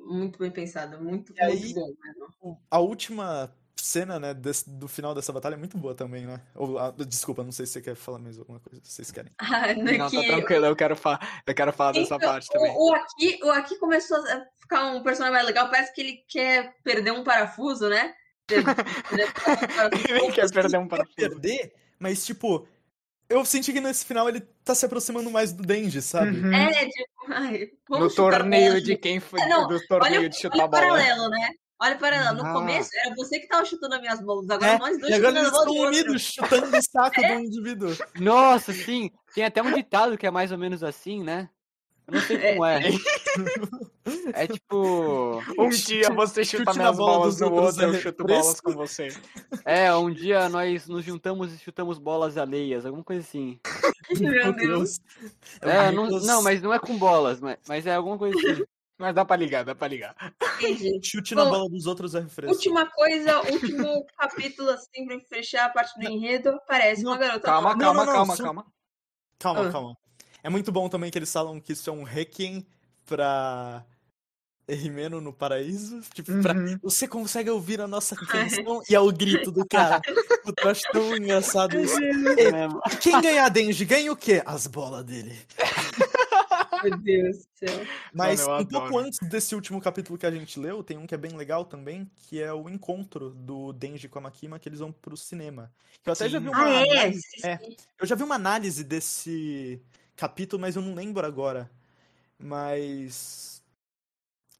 muito bem pensado. Muito, E aí- muito bom mesmo. A última cena, né, desse- do final dessa batalha é muito boa também, né? Ou, ah, desculpa, não sei se você quer falar mais alguma coisa, se vocês querem. Ah, Não, tá que- tranquilo, eu quero, fa eu quero falar dessa Então, parte também. O, o Aki, o Aki começou a ficar um personagem mais legal. Parece que ele quer perder um parafuso, né? (laughs) Ele quer perder um Quer parafuso. perder, mas tipo, eu senti que nesse final ele tá se aproximando mais do Denji, sabe? Uhum. É, tipo, ai, No vamos chutar torneio bola. de quem foi. É, não, do torneio Olha, de chutar olha o bola. paralelo, né? Olha o paralelo. No Ah. começo era você que tava chutando as minhas bolas. Agora É, nós dois E agora chutando eles estão do unidos, chutando o saco do indivíduo. (laughs) Nossa, sim. Tem até um ditado que é mais ou menos assim, né? Eu não sei como é. É tipo. Um dia você chuta chute na minhas bola bolas no outros, outro, eu é chuto bolas com você. É, um dia nós nos juntamos e chutamos bolas alheias, alguma coisa assim. (laughs) Meu Deus. É, o não, não, mas não é com bolas, mas, mas é alguma coisa assim. Mas dá pra ligar, dá pra ligar. Entendi. (laughs) Chute na Bom, bola dos outros é refresco. Última coisa, último (laughs) capítulo, assim, pra fechar a parte do enredo. Aparece uma garota. Calma, calma, não, não, calma, só- calma. Calma, Ah. calma. É muito bom também que eles falam que isso é um requiem pra Rimeno no paraíso. Tipo, pra... Uhum. você consegue ouvir a nossa (laughs) canção e é o grito do cara. Puta, eu acho tão engraçado isso. É. E quem ganhar Denji ganha o quê? As bolas dele. Meu Deus do céu. Mas Mano, um pouco antes desse último capítulo que a gente leu, tem um que é bem legal também, que é o encontro do Denji com a Makima, que eles vão pro cinema. Eu até já Sim. vi uma Ah, é? análise- é. sim. Eu já vi uma análise desse capítulo, mas eu não lembro agora. Mas.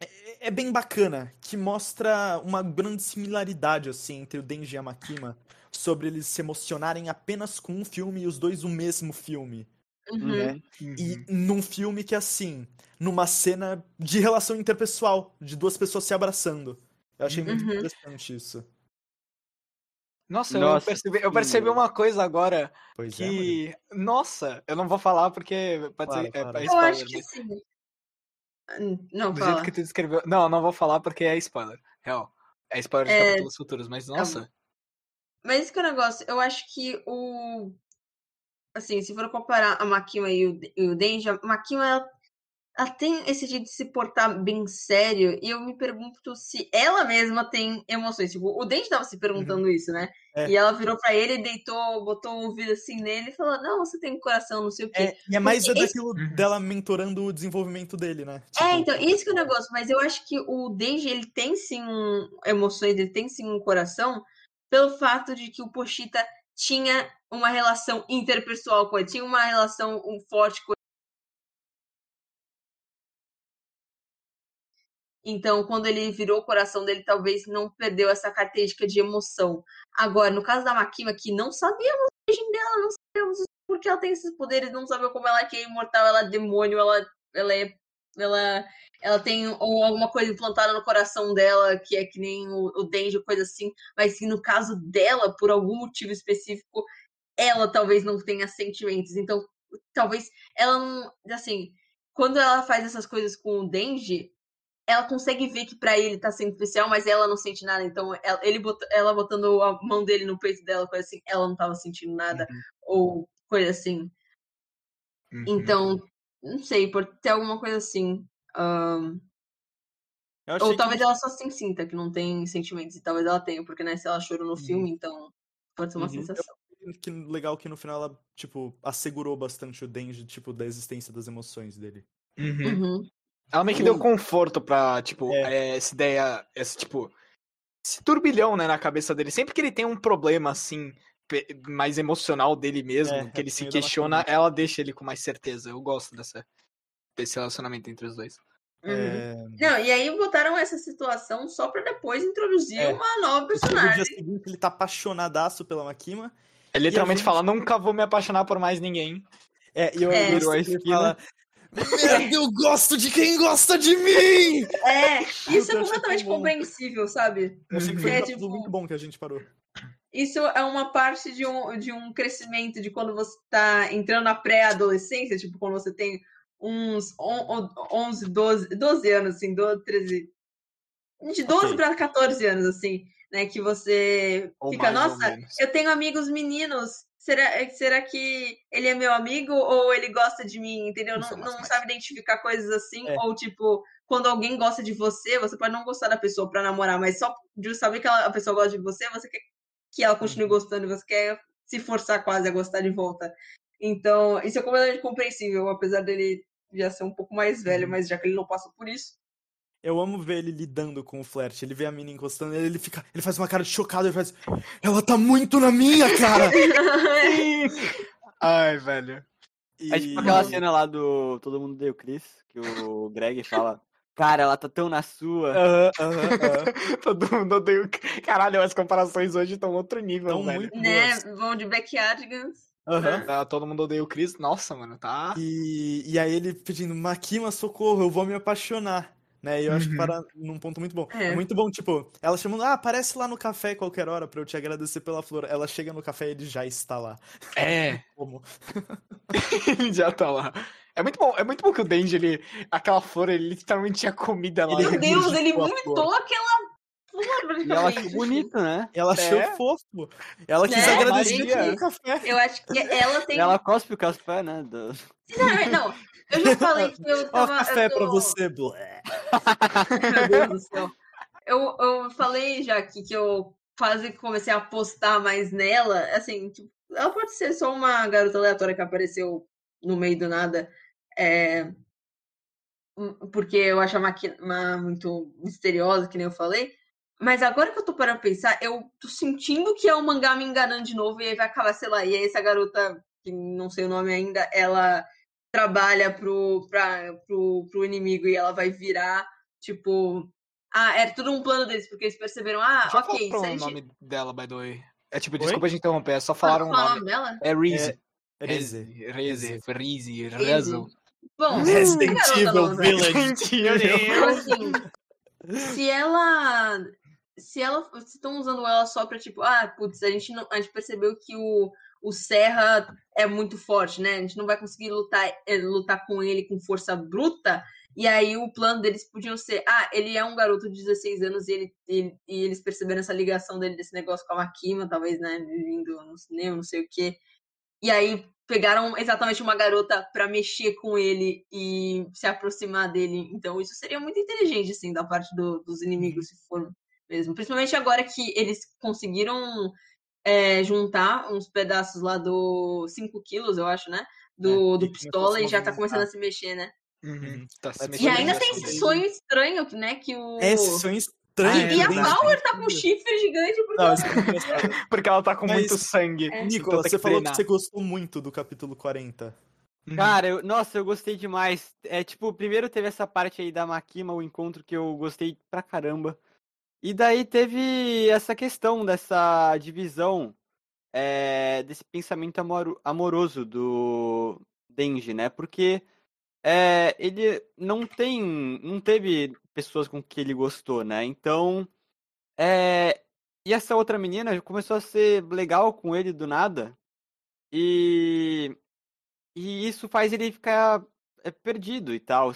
É, é bem bacana, que mostra uma grande similaridade, assim, entre o Denji e a Makima. Sobre eles se emocionarem apenas com um filme e os dois o mesmo filme. Uhum. Né? Uhum. E num filme que, assim, numa cena de relação interpessoal, de duas pessoas se abraçando. Eu achei muito Uhum. interessante isso. Nossa, eu Nossa, percebi, eu percebi uma coisa agora Pois é, que. Nossa, eu não vou falar porque pode Claro, ser, é, claro. é Eu spoiler. acho que mas sim. Hum, Não, Do fala. jeito que tu descreveu. Não, não vou falar porque é spoiler. Real. É spoiler de É, capítulos futuros, mas nossa. Mas esse que é o negócio, eu acho que o. Assim, se for comparar a Makima e o, e o Denji, a Makima ela, ela tem esse jeito de se portar bem sério, e eu me pergunto se ela mesma tem emoções. Tipo, o Denji tava se perguntando isso, né? É. E ela virou pra ele, deitou, botou o ouvido assim nele e falou: Não, você tem coração, não sei o quê. É, e é mais Porque esse- daquilo Uhum. dela mentorando o desenvolvimento dele, né? É, Tipo, então, isso que é o negócio, mas eu acho que o Denji, ele tem sim um, emoções, ele tem sim um coração, pelo fato de que o Pochita tinha uma relação interpessoal com ele, tinha uma relação um, forte com ele. Então, quando ele virou o coração dele, talvez não perdeu essa característica de emoção. Agora, no caso da Makima, que não sabíamos a origem dela, não sabíamos porque ela tem esses poderes, não sabia como ela é que é imortal, ela é demônio, ela, ela é. Ela, ela tem ou alguma coisa implantada no coração dela, que é que nem o, o Denji, coisa assim, mas que no caso dela, por algum motivo específico, ela talvez não tenha sentimentos. Então, talvez ela não. Assim, quando ela faz essas coisas com o Denji, ela consegue ver que pra ele tá sendo especial, mas ela não sente nada. Então, ela, ele bot, ela botando a mão dele no peito dela, coisa assim, ela não tava sentindo nada, Uhum. ou coisa assim. Uhum. Então, não sei, por ter alguma coisa assim. Ou que talvez ela só se sinta que não tem sentimentos, e talvez ela tenha, porque né, se ela chorou no filme, então pode ser uma Uhum. sensação. que legal que no final ela, tipo, assegurou bastante o Denji, tipo, da existência das emoções dele. Uhum. Ela meio que deu conforto pra, tipo, É. eh, essa ideia, esse, tipo, esse turbilhão, né, na cabeça dele. Sempre que ele tem um problema, assim, mais emocional dele mesmo, É, que ele é se questiona, ela deixa ele com mais certeza. Eu gosto dessa, desse relacionamento entre os dois. Uhum. É, Não, e aí botaram essa situação só pra depois introduzir É. uma nova no dia personagem. seguinte ele tá apaixonadaço pela Makima. Ele literalmente gente- fala, nunca vou me apaixonar por mais ninguém. É, e eu É. Virou a esquina. Merda, eu gosto de quem gosta de mim! É, isso Eu é completamente compreensível, sabe? Eu achei que foi É, um capítulo tipo, muito bom que a gente parou. Isso é uma parte de um, de um crescimento de quando você tá entrando na pré-adolescência, tipo, quando você tem uns on- on- 11, 12, 12 anos, assim, 12, 13. De 12 Ok. para 14 anos, assim, né? Que você Ou fica, mais nossa, eu tenho amigos meninos. Será, será que ele é meu amigo ou ele gosta de mim? Entendeu? Não, mas- não mas- sabe identificar coisas assim. É. Ou, tipo, quando alguém gosta de você, você pode não gostar da pessoa pra namorar, mas só de saber que a pessoa gosta de você, você quer que ela continue gostando, você quer se forçar quase a gostar de volta. Então, isso é completamente compreensível, apesar dele já ser um pouco mais velho, Uhum. mas já que ele não passou por isso. Eu amo ver ele lidando com o flerte. Ele vê a mina encostando ele fica. Ele faz uma cara de chocado, ele faz. Ela tá muito na minha, cara! (laughs) Ai, velho. E... É tipo aquela cena lá do Todo Mundo Deu Chris, que o Greg fala, cara, ela tá tão na sua. Aham, aham, aham. Todo mundo odeia. o- Caralho, as comparações hoje estão outro nível, Tão velho. muito né? boas. Vão de backyardigans. Aham. Tá, todo mundo odeia o Chris. Nossa, mano, tá. E, e aí ele pedindo, Makima, socorro, eu vou me apaixonar. Né? E eu acho que Uhum. para num ponto muito bom. É. É. muito bom, tipo, ela chamando, ah, aparece lá no café qualquer hora pra eu te agradecer pela flor. Ela chega no café e ele já está lá. É, (laughs) Como? (laughs) ele já tá lá. É muito bom, é muito bom que o Denji, ele. Aquela flor, ele literalmente tinha comida lá. Ele Meu Deus, ele vomitou aquela flor, E ela achou bonito, né? Ela achou É. fofo. Ela quis Né, agradecer pelo café. Eu acho que ela tem. ela cospe o café, né? do- Sinceramente, não. Eu já falei que eu Ó, tava. café eu tô... pra você. Meu Deus do céu. Eu, eu falei já aqui que eu quase comecei a apostar mais nela. Assim, tipo, ela pode ser só uma garota aleatória que apareceu no meio do nada. é, hum, Porque eu acho a Makima muito misteriosa, que nem eu falei. Mas agora que eu tô parando pra pensar, eu tô sentindo que é o mangá me enganando de novo e aí vai acabar, sei lá, e aí essa garota, que não sei o nome ainda, ela trabalha pro, pra, pro, pro inimigo e ela vai virar, tipo. Ah, era tudo um plano deles, porque eles perceberam, ah, Já ok, falaram a o gente. nome dela, by the way. É tipo, Oi? desculpa te interromper, é só falaram o Qual é o nome. dela? É Reese. Reze. Reze. Reze. Reze. Rezo. Bom, Resident Evil. Village. Então, assim, se ela. Se ela. Se estão usando ela só pra, tipo, ah, putz, a gente, não, a gente percebeu que o, o Serra é muito forte, né? A gente não vai conseguir lutar, eh, lutar com ele com força bruta. E aí o plano deles podiam ser, ah, ele é um garoto de 16 anos e, ele, ele- e eles perceberam essa ligação dele desse negócio com a Makima, talvez, né? Vindo no cinema, não sei o quê. E aí pegaram exatamente uma garota pra mexer com ele e se aproximar dele. Então isso seria muito inteligente, assim, da parte do- dos inimigos, se for mesmo. Principalmente agora que eles conseguiram é, juntar uns pedaços lá do 5 quilos, eu acho, né? Do, É, do e pistola e já tá começando a se mexer, né? Uhum, tá se E E mexendo ainda tem esse sonho estranho, né? Que o. É, esse sonho E, estranho. É e a. Power tá com chifre gigante porque Não, é. (laughs) Porque ela tá com Mas- muito sangue. É. Nicolas, Então você que falou treinar. que você gostou muito do capítulo 40. Uhum. Cara, eu- nossa, eu gostei demais. É tipo, primeiro teve essa parte aí da Makima, o encontro que eu gostei pra caramba. E daí teve essa questão dessa divisão, é, desse pensamento amoro- amoroso do Denji, né? Porque é, ele não tem, não teve pessoas com que ele gostou, né? Então, é, e essa outra menina começou a ser legal com ele do nada. E e isso faz ele ficar perdido e tal.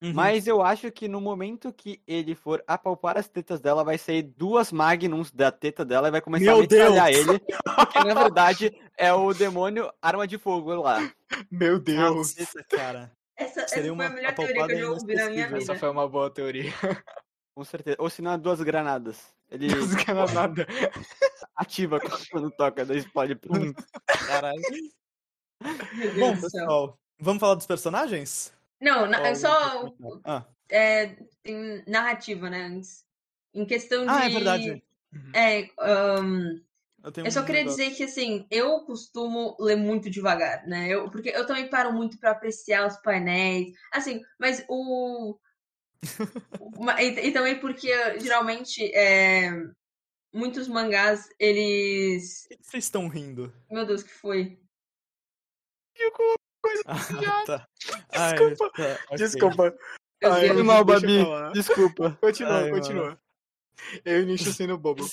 Uhum. Mas eu acho que no momento que ele for apalpar as tetas dela, vai sair duas magnums da teta dela e vai começar Meu a metralhar Deus! ele. Porque na (laughs) verdade é o demônio arma de fogo lá. Meu Deus. Caceta, cara. essa, essa Seria foi a uma melhor teoria que eu já ouvi na minha vida. Essa foi uma boa teoria. Com certeza. Ou se não, é duas granadas. Ele (laughs) Duas granadas. ativa quando toca, daí explode. Pum. Caralho. Bom, pessoal, vamos falar dos personagens? Não, na- é Ou- só Ah, é, tem narrativa, né? Em questão de. ah é verdade. É, ahn, Eu, eu só um queria dizer que, assim, eu costumo ler muito devagar, né? Eu, porque eu também paro muito pra apreciar os painéis. Assim, mas o. E, e também porque, geralmente, é, muitos mangás, eles. Que vocês estão rindo? Meu Deus, que foi? Ah, tá. Desculpa. tá, ok. Desculpa. Ai. Foi mal, Babi. Desculpa. Continua, Ai, continua. Eu e o Nicho sendo bobo.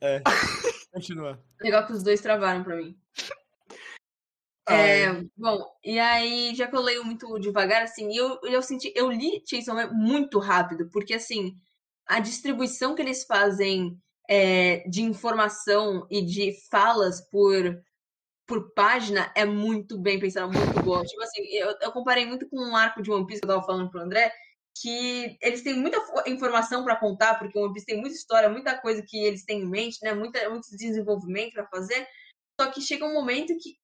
É. (laughs) Continua. Legal que os dois travaram pra mim. Ai. É, bom, e aí, já que eu leio muito devagar, assim, eu, eu senti, eu li Chainsaw Man muito rápido, porque, assim, a distribuição que eles fazem é, de informação e de falas por, por página é muito bem pensada, muito boa. Tipo assim, eu, eu comparei muito com um arco de One Piece que eu tava falando pro André, que eles têm muita fo- informação pra contar, porque o One Piece tem muita história, muita coisa que eles têm em mente, né, muita, muito desenvolvimento pra fazer, só que chega um momento que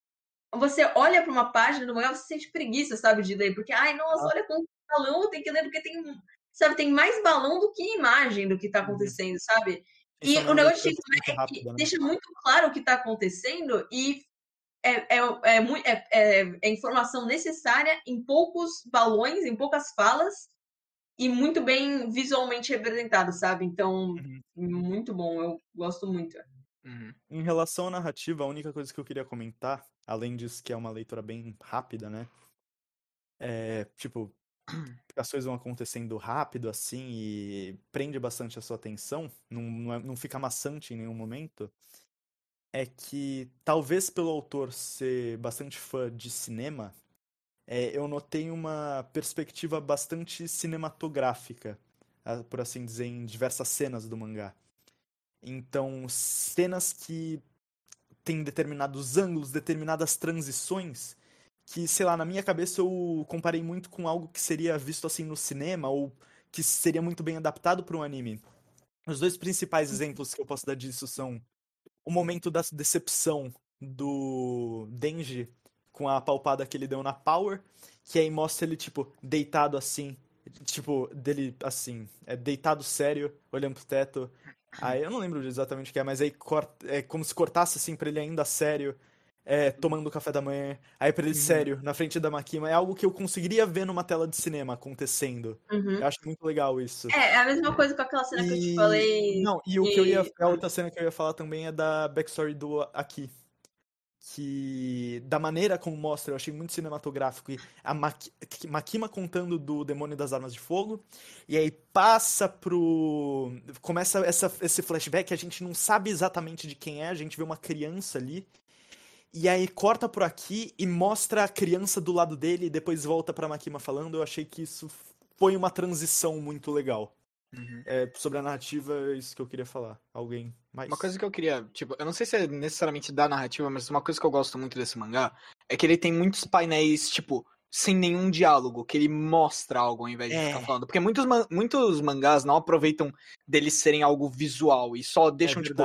você olha para uma página do mangá, você sente preguiça, sabe, de ler, porque, ai, nossa, olha quanto balão, tem que ler, porque tem, sabe, tem mais balão do que imagem do que tá acontecendo, sabe? E é o negócio muito é que né? deixa muito claro o que tá acontecendo e é, é, é, é- é- é informação necessária em poucos balões, em poucas falas e muito bem visualmente representado, sabe? Então, Uhum. muito bom, eu gosto muito. Uhum. Em relação à narrativa, a única coisa que eu queria comentar, além disso que é uma leitura bem rápida, né? É, tipo, as coisas vão acontecendo rápido, assim, e prende bastante a sua atenção, não, não, é- não fica maçante em nenhum momento, é que talvez pelo autor ser bastante fã de cinema, é, eu notei uma perspectiva bastante cinematográfica, por assim dizer, em diversas cenas do mangá. Então, cenas que têm determinados ângulos, determinadas transições, que, sei lá, na minha cabeça eu comparei muito com algo que seria visto assim no cinema, ou que seria muito bem adaptado para um anime. Os dois principais exemplos que eu posso dar disso são o momento da decepção do Denji com a palpada que ele deu na Power, que aí mostra ele, tipo, deitado assim, tipo, dele assim, é deitado sério, olhando pro teto. Aí eu não lembro exatamente o que é, mas aí corta, é como se cortasse assim pra ele ainda sério, é, tomando café da manhã, aí pra ele sério, na frente da Makima. É algo que eu conseguiria ver numa tela de cinema acontecendo. Uhum. Eu acho muito legal isso. É, é a mesma coisa com aquela cena que eu te E- falei. Não, e o que eu ia. e- A outra cena que eu ia falar também é da backstory do Aki. Que. Da maneira como mostra, eu achei muito cinematográfico. E a Maki- Makima contando do Demônio das Armas de Fogo. E aí passa pro. Começa essa, esse flashback, a gente não sabe exatamente de quem é, a gente vê uma criança ali. E aí corta por aqui e mostra a criança do lado dele e depois volta pra Makima falando. Eu achei que isso foi uma transição muito legal. Uhum. É, sobre a narrativa, é isso que eu queria falar. Alguém mais? Uma coisa que eu queria, tipo, eu não sei se é necessariamente da narrativa, mas uma coisa que eu gosto muito desse mangá é que ele tem muitos painéis, tipo, sem nenhum diálogo, que ele mostra algo ao invés de É. ficar falando. Porque muitos, muitos mangás não aproveitam deles serem algo visual e só deixam, é tipo.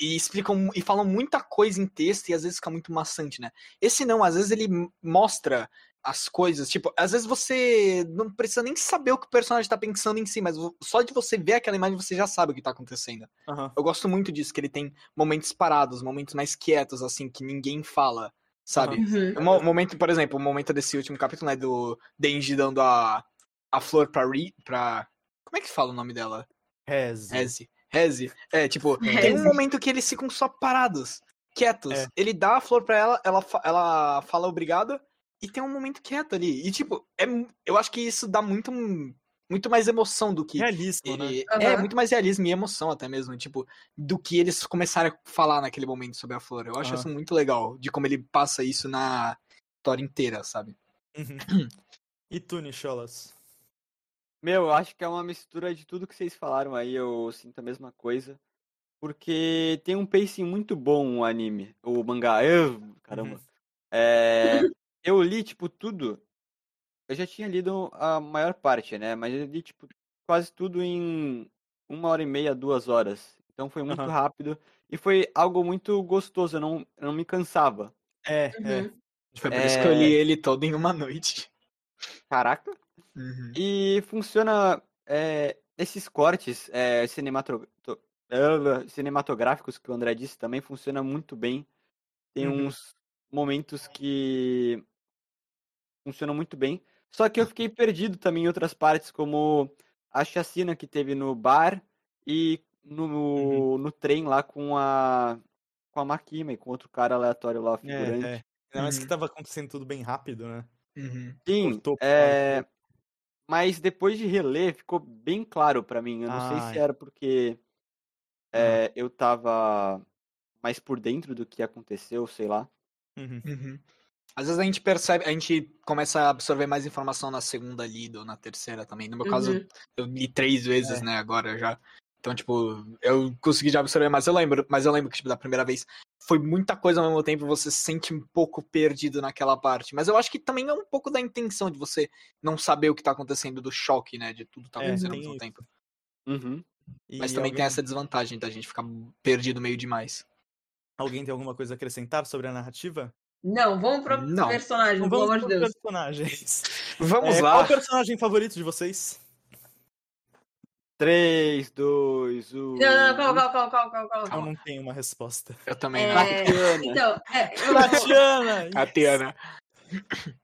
E explicam e falam muita coisa em texto e às vezes fica muito maçante, né? Esse não, às vezes ele mostra as coisas, tipo, às vezes você não precisa nem saber o que o personagem tá pensando em si, mas só de você ver aquela imagem você já sabe o que tá acontecendo. Aham. Eu gosto muito disso, que ele tem momentos parados, momentos mais quietos, assim, que ninguém fala, sabe? Uhum. Mo- momento, por exemplo, o momento desse último capítulo, né, do Denji dando a, a flor pra Ri, pra... Como é que fala o nome dela? Reze. Reze. Reze. É, tipo, (laughs) tem um momento que eles ficam só parados, quietos. É. Ele dá a flor pra ela, ela, fa- ela fala obrigada, e tem um momento quieto ali. E, tipo, é, eu acho que isso dá muito, muito mais emoção do que Realismo, né? ele- Aham. É, muito mais realismo e emoção até mesmo, tipo, do que eles começaram a falar naquele momento sobre a flor. Eu acho Aham. isso muito legal, de como ele passa isso na história inteira, sabe? Uhum. (clears throat) E tu, Nicholas? Meu, eu acho que é uma mistura de tudo que vocês falaram aí, eu sinto a mesma coisa. Porque tem um pacing muito bom o anime, o mangá. Eu, caramba. Uhum. É, eu li, tipo, tudo. Eu já tinha lido a maior parte, né? Mas eu li, tipo, quase tudo em uma hora e meia, duas horas. Então foi muito Aham. rápido e foi algo muito gostoso, eu não, eu não me cansava. É, Uhum. é. Foi por isso que eu É. li ele todo em uma noite. Caraca! Uhum. E funciona. é, esses cortes é, cinematro- cinematográficos que o André disse também funciona muito bem. Tem Uhum. uns momentos que funcionam muito bem. Só que eu fiquei perdido também em outras partes, como a chacina que teve no bar e no, Uhum. no trem lá com a com a Makima e com outro cara aleatório lá, É, figurante. é. Ainda mais que Uhum. tava acontecendo tudo bem rápido, né? Uhum. Sim, Cortou é... mas depois de reler ficou bem claro pra mim. Eu não sei Ai. se era porque é, eu tava mais por dentro do que aconteceu, sei lá. Uhum. Uhum. Às vezes a gente percebe, a gente começa a absorver mais informação na segunda lida ou na terceira também. No meu caso, Uhum. eu li três vezes, É. né, agora já. Então, tipo, eu consegui já absorver, mas eu lembro, mas eu lembro que, tipo, da primeira vez foi muita coisa ao mesmo tempo, você se sente um pouco perdido naquela parte. Mas eu acho que também é um pouco da intenção de você não saber o que tá acontecendo, do choque, né, de tudo tá É, acontecendo ao tem mesmo isso. tempo. Uhum. E Mas também alguém, tem essa desvantagem da gente ficar perdido meio demais. alguém tem alguma coisa a acrescentar sobre a narrativa? Não, vamos pro Não. personagem, Então pelo vamos amor de Deus. personagens. Vamos É, lá. Qual o personagem favorito de vocês? 3, 2, 1. Não, não, calma, calma, calma, calma, calma. Eu não tenho uma resposta. Eu também É, não. Então, é, eu, Tatiana!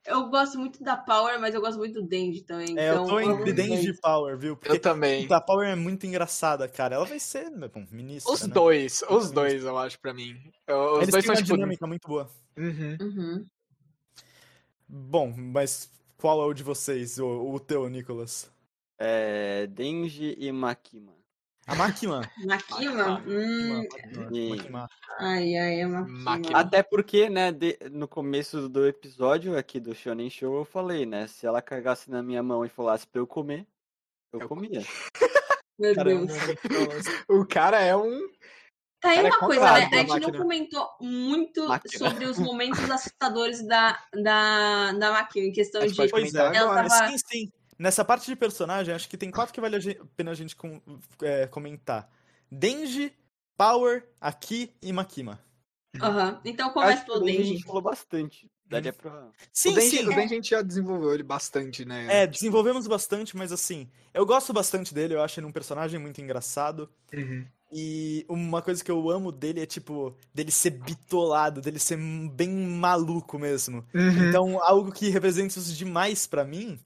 Eu gosto muito da Power, mas eu gosto muito do Denji também. É, eu então, tô entre Denji e Power, viu? Eu Porque também. a Power é muito engraçada, cara. Ela vai ser, bom, ministra, Os né? dois, os dois, eu acho, pra mim. Os Eles dois têm são, uma tipo. dinâmica muito boa. Uhum. Uhum. Bom, mas qual é o de vocês? O, o teu, Nicolas? É, Denji e Makima. A Makima. (laughs) Makima? Hum, Makima, ai, ai, é Makima. Até porque, né, de- no começo do episódio aqui do Shonen Show eu falei, né, se ela cagasse na minha mão e falasse pra eu comer, eu Eu comia. (laughs) Meu Caramba, Deus. O cara é um. Tá aí é uma coisa, comprado né? A gente não máquina. comentou muito Máquina. sobre os momentos (laughs) assustadores da, da, da Makima, em questão de. Pois é, Ela agora. tava- sim, sim. Nessa parte de personagem, acho que tem quatro que vale a pena a gente com- é, comentar. Denji, Power, Aki e Makima. Aham. Então Acho começa que pelo o Denji a gente falou bastante. Daria pra... Sim, o Denji, sim. o Denji a gente já desenvolveu ele bastante, né? É, desenvolvemos bastante, mas assim, eu gosto bastante dele, eu acho ele um personagem muito engraçado. Uhum. E uma coisa que eu amo dele é, tipo, dele ser bitolado, dele ser bem maluco mesmo. Uhum. Então, algo que representa isso demais pra mim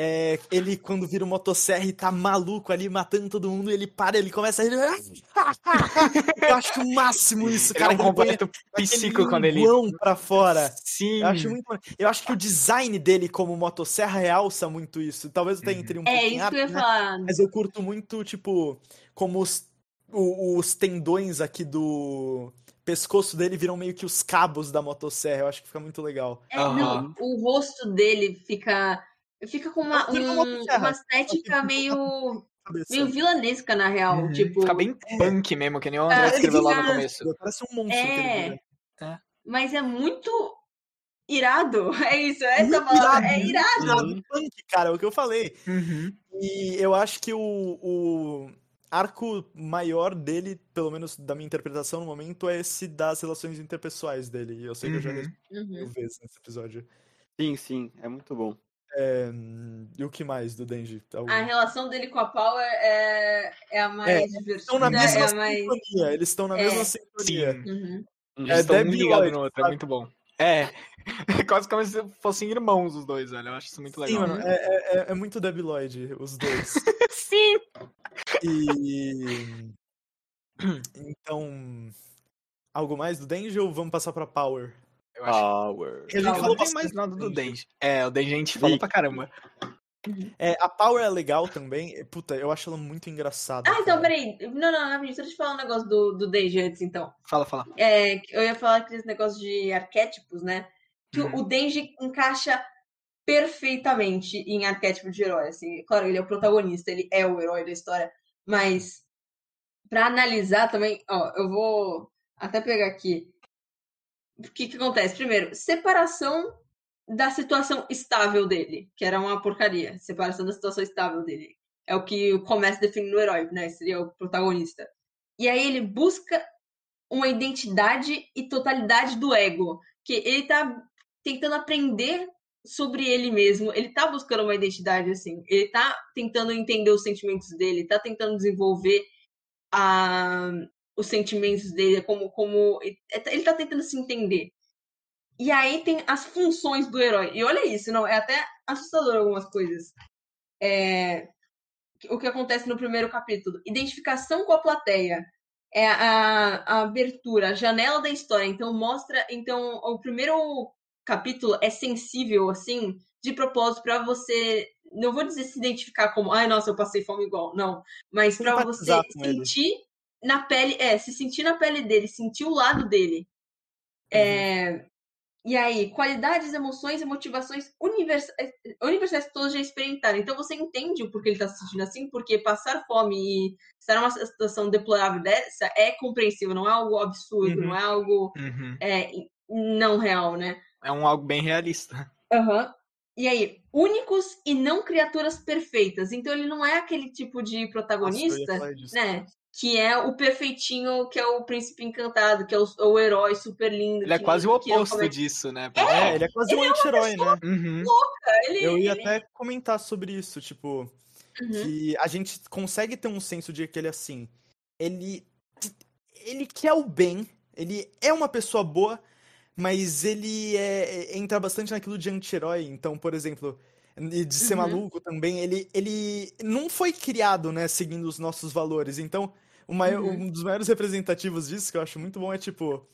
é ele quando vira o motosserra e tá maluco ali matando todo mundo, e ele para, ele começa a rir. (laughs) Eu acho o máximo isso, Ele cara. é um ele completo psico quando ele. pra fora. Sim. Eu acho muito. Eu acho que o design dele como motosserra realça muito isso. Talvez eu tenha Uhum. entre um É isso que eu ia né? falar. Mas eu curto muito, tipo, como os, o- os tendões aqui do pescoço dele viram meio que os cabos da motosserra. Eu acho que fica muito legal. É, Aham. não, o rosto dele fica. Fica com uma, um- uma estética meio. Meio vilanesca, na real. Uhum. Tipo. Fica bem punk mesmo, que nem o André Ah, escreveu lá no começo. Parece um monstro É. vira. Mas é muito irado. (laughs) É isso, é essa palavra. irado, É muito irado. irado, punk, cara, é o que eu falei. Uhum. E eu acho que o, o arco maior dele, pelo menos da minha interpretação no momento, é esse das relações interpessoais dele. E eu sei que eu já Uhum. respondi Uhum. mil vezes nesse episódio. Sim, sim, é muito bom. É, e o que mais do Denji? Algum- A relação dele com a Power é, é a mais estão divertida. na mesma é a mais. sintonia. Eles estão na É. mesma sintonia. Sim. Uhum. Eles É estão um no outro, é muito bom. (laughs) É. Quase como se fossem irmãos os dois, velho. Eu acho isso muito Sim, legal. mano, é, é, é- é muito Debbie Lloyd, os dois. (laughs) Sim! E. Então. Algo mais do Denji ou vamos passar pra Power? Eu acho Power. gente Não, falou não tem mais nada do Denji. É, o Denji a gente falou pra caramba. É, a Power é legal também. Puta, eu acho ela muito engraçada. Ah, então, cara. peraí. Não, não, rapidinho. Deixa eu te falar um negócio do, do Denji antes, então. Fala, fala. É, eu ia falar aqueles negócios de arquétipos, né? Que o- Uhum. o Denji encaixa perfeitamente em arquétipo de herói. Assim. Claro, ele é o protagonista, ele é o herói da história. Mas, pra analisar também, ó, eu vou até pegar aqui. O que que acontece? Primeiro, separação da situação estável dele, que era uma porcaria. Separação da situação estável dele. é o que começa definindo o herói, né? Seria o protagonista. E aí ele busca uma identidade e totalidade do ego, que ele tá tentando aprender sobre ele mesmo, ele tá buscando uma identidade assim, ele tá tentando entender os sentimentos dele, tá tentando desenvolver a, os sentimentos dele, como como ele tá tentando se entender. E aí tem as funções do herói. E olha isso, não, é até assustador algumas coisas. É, o que acontece no primeiro capítulo. Identificação com a plateia. É a, a, abertura, a janela da história. Então mostra. Então, o primeiro capítulo é sensível, assim, de propósito para você. Não vou dizer se identificar como, ai, nossa, eu passei fome igual. Não. Mas para você sentir na pele. É, se sentir na pele dele, sentir o lado dele. Uhum. É, e aí, qualidades, emoções e motivações universais, universais todos já experimentaram. Então você entende o porquê ele está se sentindo assim, porque passar fome e estar numa situação deplorável dessa é compreensível, não é algo absurdo, uhum. não é algo uhum. é, não real, né? É um algo bem realista. Uhum. E aí, únicos e não criaturas perfeitas. Então ele não é aquele tipo de protagonista, Nossa, né? Que é o perfeitinho, que é o príncipe encantado, que é o, o herói super lindo. Ele é quase o oposto disso, né? É, é, ele é quase um anti-herói, né? Uhum. Louca. Ele, Eu ia ele... até comentar sobre isso, tipo, uhum. que a gente consegue ter um senso de que ele é assim. Ele. Ele quer o bem, ele é uma pessoa boa, mas ele é, entra bastante naquilo de anti-herói. Então, por exemplo, e de ser uhum. maluco também, ele, ele não foi criado, né, seguindo os nossos valores. Então, maior, uhum. um dos maiores representativos disso, que eu acho muito bom, é tipo,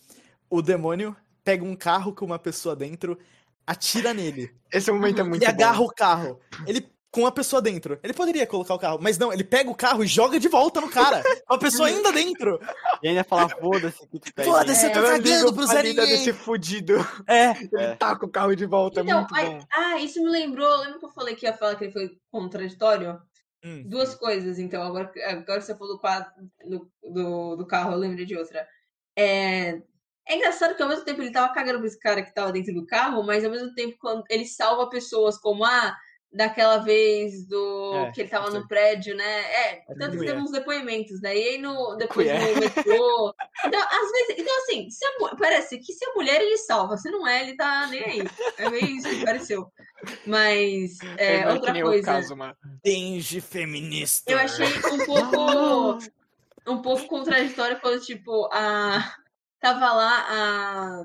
o demônio pega um carro com uma pessoa dentro, atira nele. Esse momento é (laughs) muito E bom. agarra o carro. Ele com a pessoa dentro. Ele poderia colocar o carro, mas não, ele pega o carro e joga de volta no cara. (laughs) com a pessoa ainda dentro. E ainda fala, foda-se que tu pega. Foda-se, é, eu tô cagando pro Zé Ninguém. desse fudido. É. Ele é. taca o carro de volta, então, muito aí, bom. Ah, isso me lembrou, lembra que eu falei que ia falar que ele foi contraditório? Hum. Duas coisas, então, agora, agora que você falou do, do, do carro, eu lembrei de outra. É, é engraçado que ao mesmo tempo ele tava cagando pra esse cara que tava dentro do carro, mas ao mesmo tempo quando ele salva pessoas como, ah, daquela vez do é, que ele tava no prédio, né? É, tanto que teve uns depoimentos, né? E aí no, depois no metrô. Então, às vezes, então assim, se a, parece que se a mulher ele salva, se não é, ele tá nem aí. É meio isso que pareceu. Mas é, outra coisa. Caso, uma Dengue feminista. Eu achei um pouco um pouco contraditório quando, tipo, a. Tava lá a.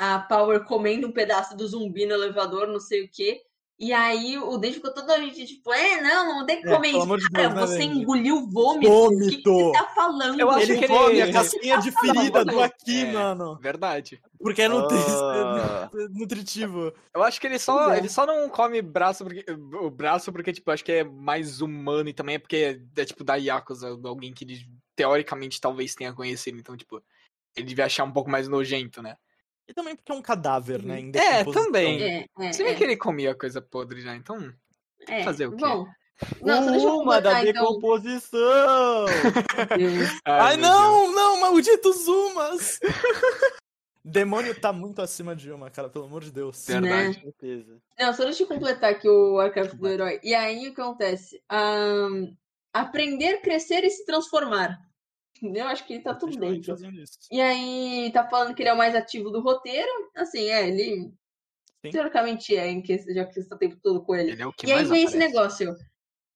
A Power comendo um pedaço do zumbi no elevador, não sei o quê. E aí o Dave ficou toda gente, tipo, é, não, não tem que é, comer é, isso. De Cara, Deus, você né, engoliu vômito. Vômito. O que, que você tá falando? Eu acho ele que ele come a (laughs) casquinha de ferida do aqui, é, mano. Verdade. Porque é nutri... uh... nutritivo. Eu acho que ele só, ele só não come braço porque, o braço porque, tipo, acho que é mais humano e também é porque é, tipo, da Yakuza, alguém que ele, teoricamente, talvez tenha conhecido. Então, tipo, ele devia achar um pouco mais nojento, né? E também porque é um cadáver, né? é, também. É, é, Se bem é. que ele comia coisa podre já, então. É. Fazer o quê? Bom. Não, Uma da então. decomposição! (laughs) Ai, Ai não, não, malditos Umas! (laughs) Demônio tá muito acima de uma, cara, pelo amor de Deus. Verdade. Né? Não, só deixa eu completar aqui o arquétipo do herói. E aí o que acontece? Um, aprender, crescer e se transformar. Entendeu? Acho que tá tudo dentro. E aí, tá falando que ele é o mais ativo do roteiro. Assim, é, ele. Sim. Teoricamente é, em que, já que você está o tempo todo com ele. ele é e aí vem esse negócio.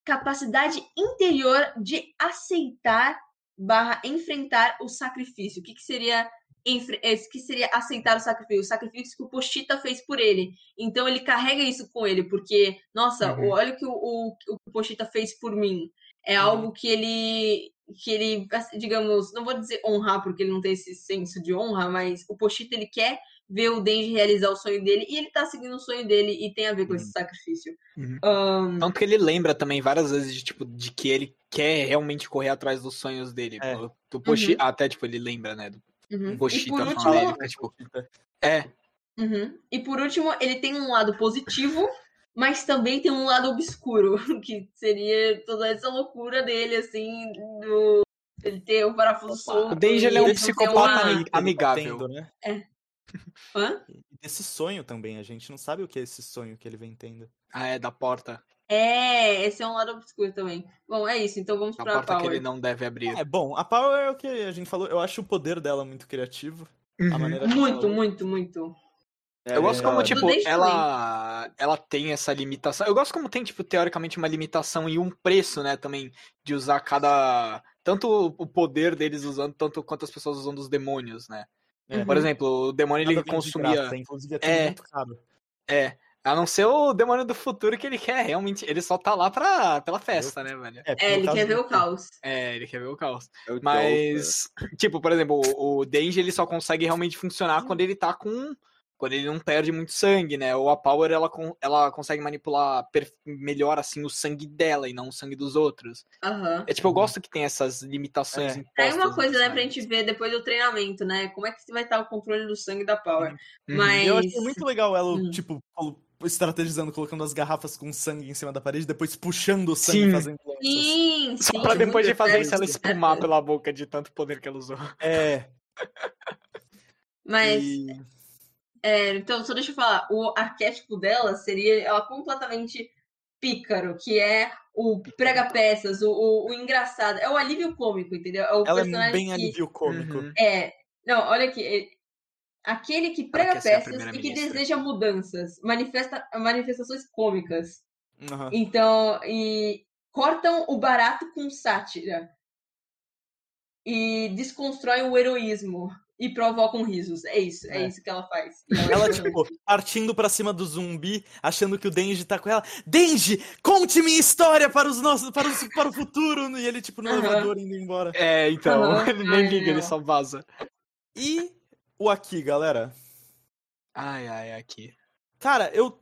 Capacidade interior de aceitar barra enfrentar o sacrifício. O que, que seria que seria aceitar o sacrifício, o sacrifício que o Pochita fez por ele. Então ele carrega isso com ele, porque, nossa, uhum. olha o que o, o, o Pochita fez por mim. É uhum. algo que ele que ele, digamos, não vou dizer honrar porque ele não tem esse senso de honra, mas o Pochita ele quer ver o Denji realizar o sonho dele e ele tá seguindo o sonho dele e tem a ver com uhum. esse sacrifício. Uhum. Um... Tanto que ele lembra também várias vezes de, tipo, de que ele quer realmente correr atrás dos sonhos dele. É. Do Pochita, uhum. até, tipo, ele lembra, né? Do uhum. Pochita último... dele, né? tipo, é. Uhum. E por último, ele tem um lado positivo mas também tem um lado obscuro, (laughs) que seria toda essa loucura dele, assim, do ele ter o parafuso solto. O Denji ele é um psicopata uma... amigável. Tendo, né? É. Hã? Esse sonho também, a gente não sabe o que é esse sonho que ele vem tendo. Ah, é, da porta. É, esse é um lado obscuro também. Bom, é isso, então vamos Uma pra porta que Power. ele não deve abrir. É bom, a Power é o que a gente falou. Eu acho o poder dela muito criativo. A Uhum. maneira que Muito, ela- muito, muito. É, Eu gosto como, é, tipo, ela, ela tem essa limitação. Eu gosto como tem, tipo, teoricamente uma limitação e um preço, né, também, de usar cada. Tanto o poder deles usando, tanto quanto as pessoas usando os demônios, né? É. Por exemplo, o demônio ele consumia. graça, inclusive é tudo É. muito caro. É. A não ser o demônio do futuro que ele quer, realmente. Ele só tá lá pra, pela festa, né, velho? É, É, ele no quer ver o caos. É, ele quer ver o caos. é o. Mas, tipo, por exemplo, o, o Denji ele só consegue realmente funcionar quando ele tá com. Quando ele não perde muito sangue, né? Ou a Power ela, con- ela consegue manipular melhor assim o sangue dela e não o sangue dos outros. Aham. É tipo, eu gosto que tem essas limitações É. uma coisa, né, pra gente ver depois do treinamento, né? Como é que vai estar o controle do sangue da Power. Uhum. Mas. Eu achei muito legal ela, Hum. tipo, estrategizando, colocando as garrafas com sangue em cima da parede, depois puxando o sangue e Sim. fazendo lanças. Sim, Só sim. pra depois de fazer isso ela espumar pela boca de tanto poder que ela usou. É. Mas, e- é, então, só deixa eu falar. O arquétipo dela seria ela completamente pícaro, que é o prega-peças, o, o, o engraçado. É o alívio cômico, entendeu? É o Ela é personagem bem que... alívio cômico. Uhum. É. Não, olha aqui. é- Aquele que prega peças e que deseja mudanças, manifesta manifestações cômicas. Aham. Então, e cortam o barato com sátira. E desconstroem o heroísmo. E provocam risos. É isso, é, É. isso que ela faz. (laughs) Ela, tipo, partindo pra cima do zumbi, achando que o Denji tá com ela. Denji, conte minha história para os nossos, para, os, para o futuro! E ele, tipo, no Aham. elevador indo embora. É, então, ele (laughs) nem Ai, liga, ele não. só vaza. E o Aki, galera. Ai, ai, aqui. Cara, eu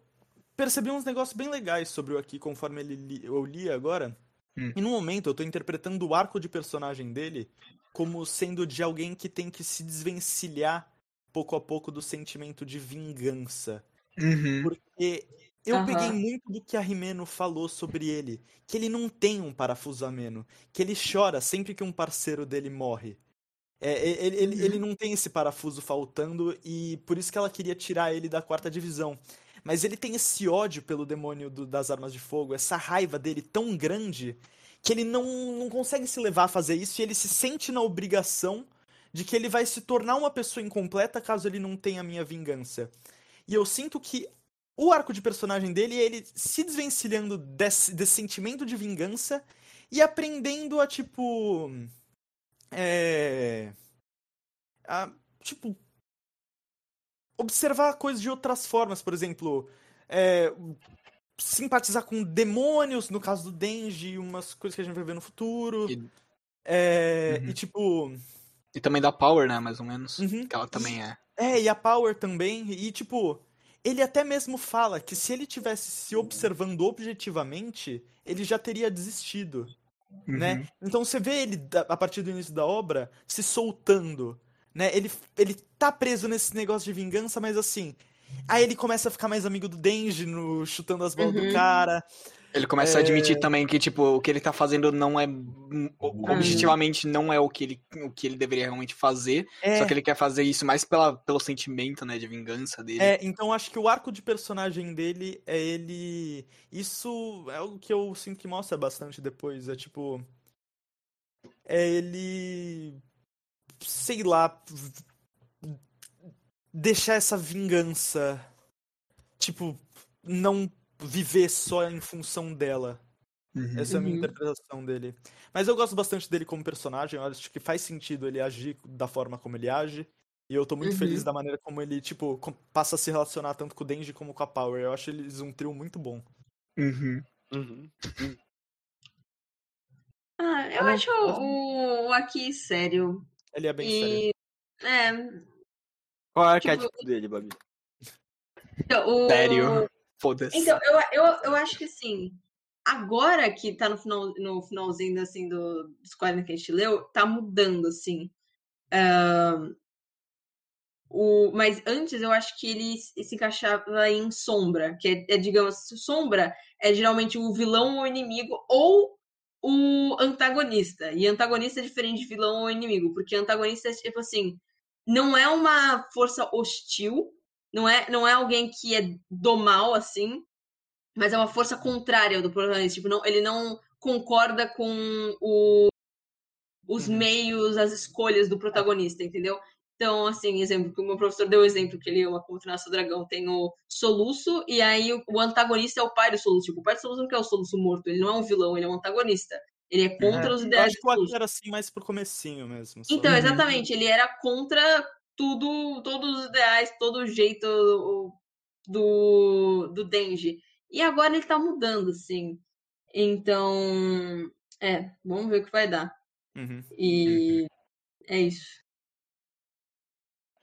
percebi uns negócios bem legais sobre o Aki conforme ele li- eu li agora. Hum. E no momento eu tô interpretando o arco de personagem dele como sendo de alguém que tem que se desvencilhar pouco a pouco do sentimento de vingança. Uhum. Porque eu Aham. peguei muito do que a Rimeno falou sobre ele. Que ele não tem um parafuso ameno. Que ele chora sempre que um parceiro dele morre. É, e- ele, ele, Uhum. ele não tem esse parafuso faltando e por isso que ela queria tirar ele da quarta divisão. Mas ele tem esse ódio pelo demônio do- das armas de fogo, essa raiva dele tão grande que ele não, não consegue se levar a fazer isso e ele se sente na obrigação de que ele vai se tornar uma pessoa incompleta caso ele não tenha a minha vingança. E eu sinto que o arco de personagem dele é ele se desvencilhando desse, desse sentimento de vingança e aprendendo a, tipo. É. A, tipo. Observar coisas de outras formas, por exemplo. É, simpatizar com demônios, no caso do Denji, umas coisas que a gente vai ver no futuro. E- É, Uhum. E tipo. E também da Power, né, mais ou menos. Uhum. Que ela também é. É, e a Power também. E, tipo, ele até mesmo fala que se ele tivesse se observando objetivamente, ele já teria desistido, Uhum. né? Então você vê ele, a partir do início da obra, se soltando, né? Ele, ele tá preso nesse negócio de vingança, mas assim. Aí ele começa a ficar mais amigo do Denji, no, chutando as bolas Uhum. do cara. Ele começa a admitir também que, tipo, o que ele tá fazendo não é. Objetivamente não é o que ele, o que ele deveria realmente fazer. É, Só que ele quer fazer isso mais pela, pelo sentimento, né, de vingança dele. É, então acho que o arco de personagem dele é ele. Isso é o que eu sinto que mostra bastante depois. É tipo. É ele. Sei lá. Deixar essa vingança. Tipo, não viver só em função dela. Uhum. Essa é a minha interpretação dele. Mas eu gosto bastante dele como personagem. Eu acho que faz sentido ele agir da forma como ele age. E eu tô muito Uhum. feliz da maneira como ele, tipo, passa a se relacionar tanto com o Denji como com a Power. Eu acho eles um trio muito bom. Uhum. Uhum. Ah, eu Ah, acho o, o aqui sério. Ele é bem sério. E. É. Qual é o Tipo, arquétipo dele, Babi? então, o... Sério? Foda-se. Então, eu, eu, eu acho que assim, agora que tá no, final, no finalzinho assim, do, dos quadrinhos que a gente leu, tá mudando, assim. Ahn, o, mas antes eu acho que ele se se encaixava em sombra, que é, é, digamos, sombra é geralmente o vilão ou inimigo, ou o antagonista. E antagonista é diferente de vilão ou inimigo, porque antagonista é tipo assim, não é uma força hostil, não é, não é alguém que é do mal, assim, mas é uma força contrária do protagonista. Tipo, não, ele não concorda com o, os Uhum. meios, as escolhas do protagonista, entendeu? Então, assim, exemplo, que o meu professor deu o exemplo que ele ama contra o nosso dragão, tem o soluço, e aí o, o antagonista é o pai do soluço. Tipo, o pai do soluço não quer o soluço morto, ele não é um vilão, ele é um antagonista. Ele é contra os Eu ideais acho que o era assim mais pro comecinho mesmo. só. Então, Uhum. exatamente, ele era contra tudo, todos os ideais, todo o jeito do, do Denji. E agora ele tá mudando, assim. Então, é, vamos ver o que vai dar. Uhum. E é isso.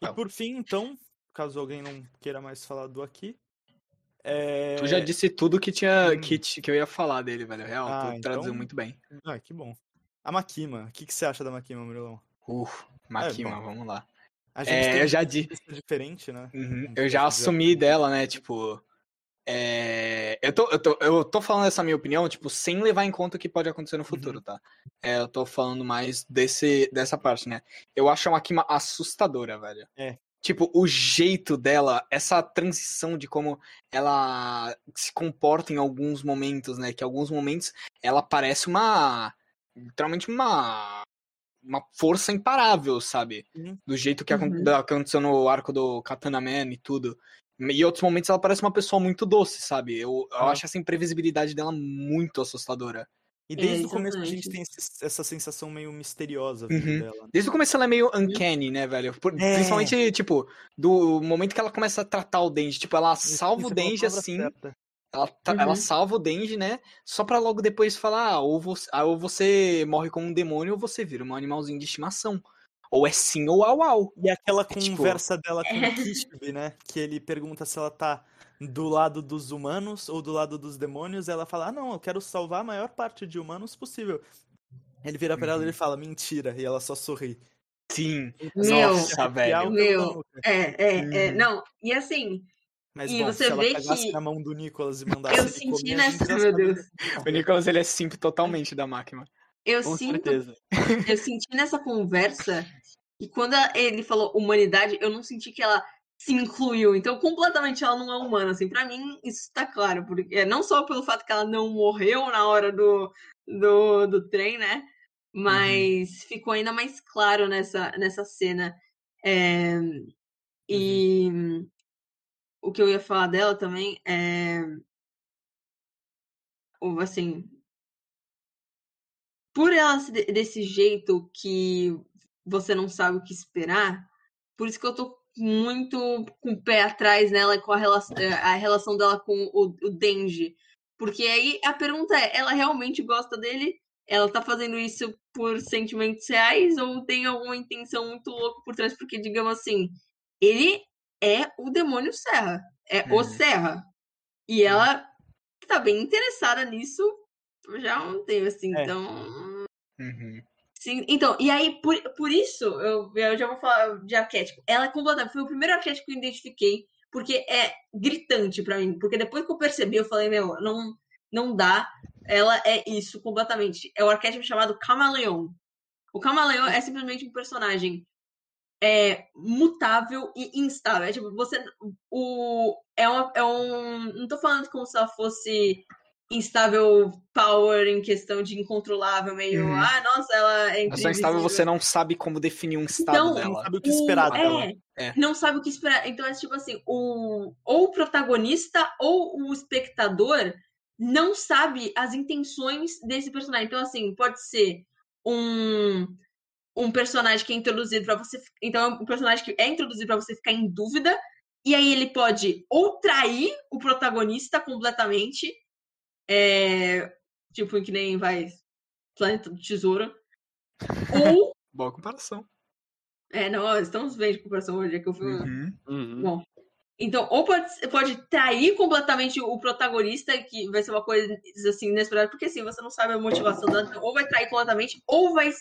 E por fim, então, caso alguém não queira mais falar do Aki. É... Tu já disse tudo que, tinha, Hum. que, que eu ia falar dele, velho. Real, Ah, tu traduziu então- muito bem. Ah, que bom. A Makima. O que, que você acha da Makima, Murilão? Uf, Makima, bom. vamos lá. A gente É, eu já uma di- lista diferente, né? Uhum, Um Eu já de- assumi dela, né? Tipo. é, Eu, tô, eu, tô, eu tô falando essa minha opinião, tipo, sem levar em conta o que pode acontecer no Uhum. futuro, tá? É, eu tô falando mais desse, dessa parte, né? Eu acho a Makima assustadora, velho. É. Tipo, o jeito dela, essa transição de como ela se comporta em alguns momentos, né? Que em alguns momentos ela parece uma. Literalmente uma. Uma força imparável, sabe? Do jeito que Uhum. aconteceu no arco do Katana Man e tudo. E em outros momentos ela parece uma pessoa muito doce, sabe? Eu, eu Ah. acho essa imprevisibilidade dela muito assustadora. E É, desde o começo a gente tem esse- essa sensação meio misteriosa Uhum. vindo dela. né? Desde o começo ela é meio uncanny, né, velho? Por- É. Principalmente, tipo, do momento que ela começa a tratar o Denji. Tipo, ela salva o Você falou a Denji palavra assim. certa. Ela, Uhum. ela salva o Denji, né? Só pra logo depois falar, ah, ou você, ah, ou você morre como um demônio ou você vira um animalzinho de estimação. Ou é sim ou au au. E aquela tipo- conversa dela com o Kishibe, né? Que ele pergunta se ela tá do lado dos humanos ou do lado dos demônios. Ela fala: Ah, não, eu quero salvar a maior parte de humanos possível. Ele vira pra ela e Uhum. ele fala: Mentira. E ela só sorri. Sim. Meu, Nossa, velho. Meu. é, é, é. Uhum. Não, e assim, Mas E bom, você se ela vê pegasse que- na mão do Nicolas e mandasse eu senti comer, nessa. Meu sabe Deus. O Nicholas, ele é simp totalmente da máquina. Eu Com sinto certeza. eu senti nessa conversa que quando ele falou humanidade, eu não senti que ela se incluiu. Então, completamente ela não é humana, assim. Pra mim, isso tá claro. Porque, é, não só pelo fato que ela não morreu na hora do, do, do trem, né? Mas ficou ainda mais claro nessa, nessa cena. É, e o que eu ia falar dela também é... o- Assim, por ela desse jeito que você não sabe o que esperar, por isso que eu tô muito com o pé atrás nela com a relação, a relação dela com o, o Denji. Porque aí a pergunta é, ela realmente gosta dele? Ela tá fazendo isso por sentimentos reais ou tem alguma intenção muito louca por trás? Porque, digamos assim, ele é o demônio Serra. É o Uhum. Serra. E ela tá bem interessada nisso já há um tempo, assim. É. Então, Uhum. Sim, então, e aí, por, por isso, eu, eu já vou falar de arquétipo. Ela é completamente, foi o primeiro arquétipo que eu identifiquei, porque é gritante pra mim. Porque depois que eu percebi, eu falei, meu, não, não dá. Ela é isso completamente. É o arquétipo chamado Camaleão. O Camaleão é simplesmente um personagem é, mutável e instável. É tipo, você. O, é, uma, é um. Não tô falando como se ela fosse instável power em questão de incontrolável, meio. Uhum. Ah, nossa, ela é só instável, você não sabe como definir um estado Então, Não dela. sabe o que esperar o, dela. é, É. não sabe o que esperar. Então é tipo assim, o, ou o protagonista ou o espectador não sabe as intenções desse personagem. Então, assim, pode ser um, um personagem que é introduzido para você. Então, é um personagem que é introduzido para você ficar em dúvida. E aí ele pode ou trair o protagonista completamente. É, tipo, que nem vai Planeta do Tesouro. Ou. (laughs) Boa comparação. É, não, estamos bem de comparação hoje, é que eu fui. Uhum. Uhum. Bom, então, ou pode, pode trair completamente o protagonista, que vai ser uma coisa assim inesperada, porque assim, você não sabe a motivação dela, então, ou vai trair completamente, ou vai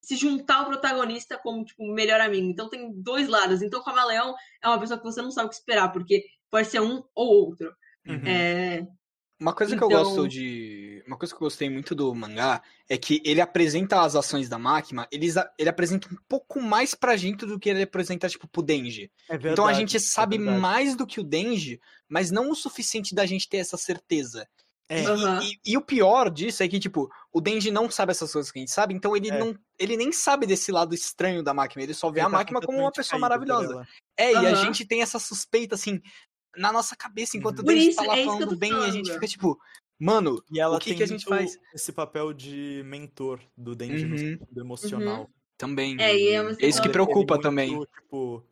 se juntar ao protagonista como, tipo, melhor amigo. Então tem dois lados. Então, o Camaleão é uma pessoa que você não sabe o que esperar, porque pode ser um ou outro. Uhum. É, Uma coisa que eu Então- gosto de. Uma coisa que eu gostei muito do mangá é que ele apresenta as ações da máquina, eles, a- ele apresenta um pouco mais pra gente do que ele apresenta, tipo, pro Denji. É verdade, então a gente é sabe verdade. mais do que o Denji, mas não o suficiente da gente ter essa certeza. É, E, Aham. e- e o pior disso é que, tipo, o Denji não sabe essas coisas que a gente sabe, então ele, É. não, ele nem sabe desse lado estranho da máquina, ele só vê ele a tá máquina como uma pessoa maravilhosa. É, e a gente tem essa suspeita, assim, na nossa cabeça, enquanto Uhum. Denji isso, tá lá é falando bem, e a falando. gente fica tipo, mano, E ela O que tem que a gente faz? esse papel de mentor do Denji no Uhum. sentido emocional. também. É, e é É isso que preocupa Ele muito, também. Tipo,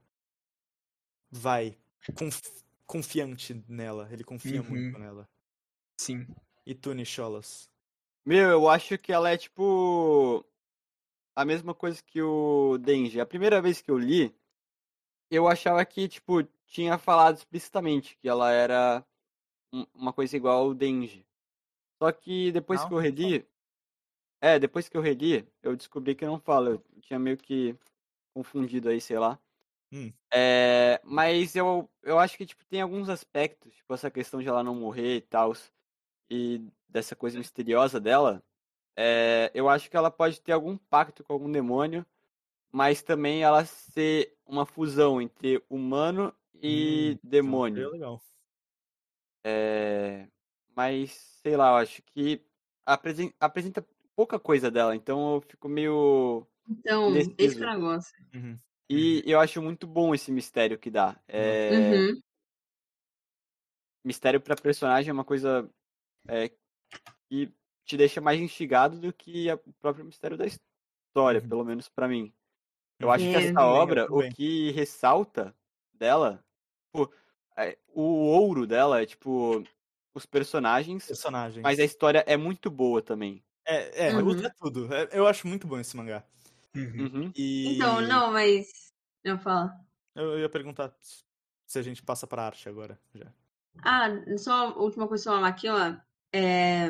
vai, conf- confiante nela. Ele confia Uhum. muito nela. Sim. E tu, Nicholas? Meu, eu acho que ela é tipo. A mesma coisa que o Denji. A primeira vez que eu li, eu achava que, tipo, tinha falado explicitamente que ela era um- uma coisa igual ao Denji. Só que depois Não, que eu não reli. É, depois que eu reli, eu descobri que não fala. Eu tinha meio que confundido aí, sei lá. Hum. É, mas eu, eu acho que, tipo, tem alguns aspectos, tipo, essa questão de ela não morrer e tal, e dessa coisa misteriosa dela, é, eu acho que ela pode ter algum pacto com algum demônio, mas também ela ser uma fusão entre humano e Hum, demônio. Seria legal. É, mas, sei lá, eu acho que apresen- apresenta pouca coisa dela, então eu fico meio. Então, Indeciso. esse é negócio. Uhum. E eu acho muito bom esse mistério que dá. É, Uhum. Mistério pra personagem é uma coisa é, que te deixa mais instigado do que o próprio mistério da história, Uhum. pelo menos pra mim. Eu acho que É. essa eu obra, o que ressalta dela, tipo, é, o ouro dela é tipo os personagens, Personagens. mas a história é muito boa também. É, é, Uhum. é tudo. É, eu acho muito bom esse mangá. Uhum. E Então, não, mas. Não fala. Eu eu ia perguntar se a gente passa pra arte agora. Já. Ah, só a última coisa sobre a Makima. É...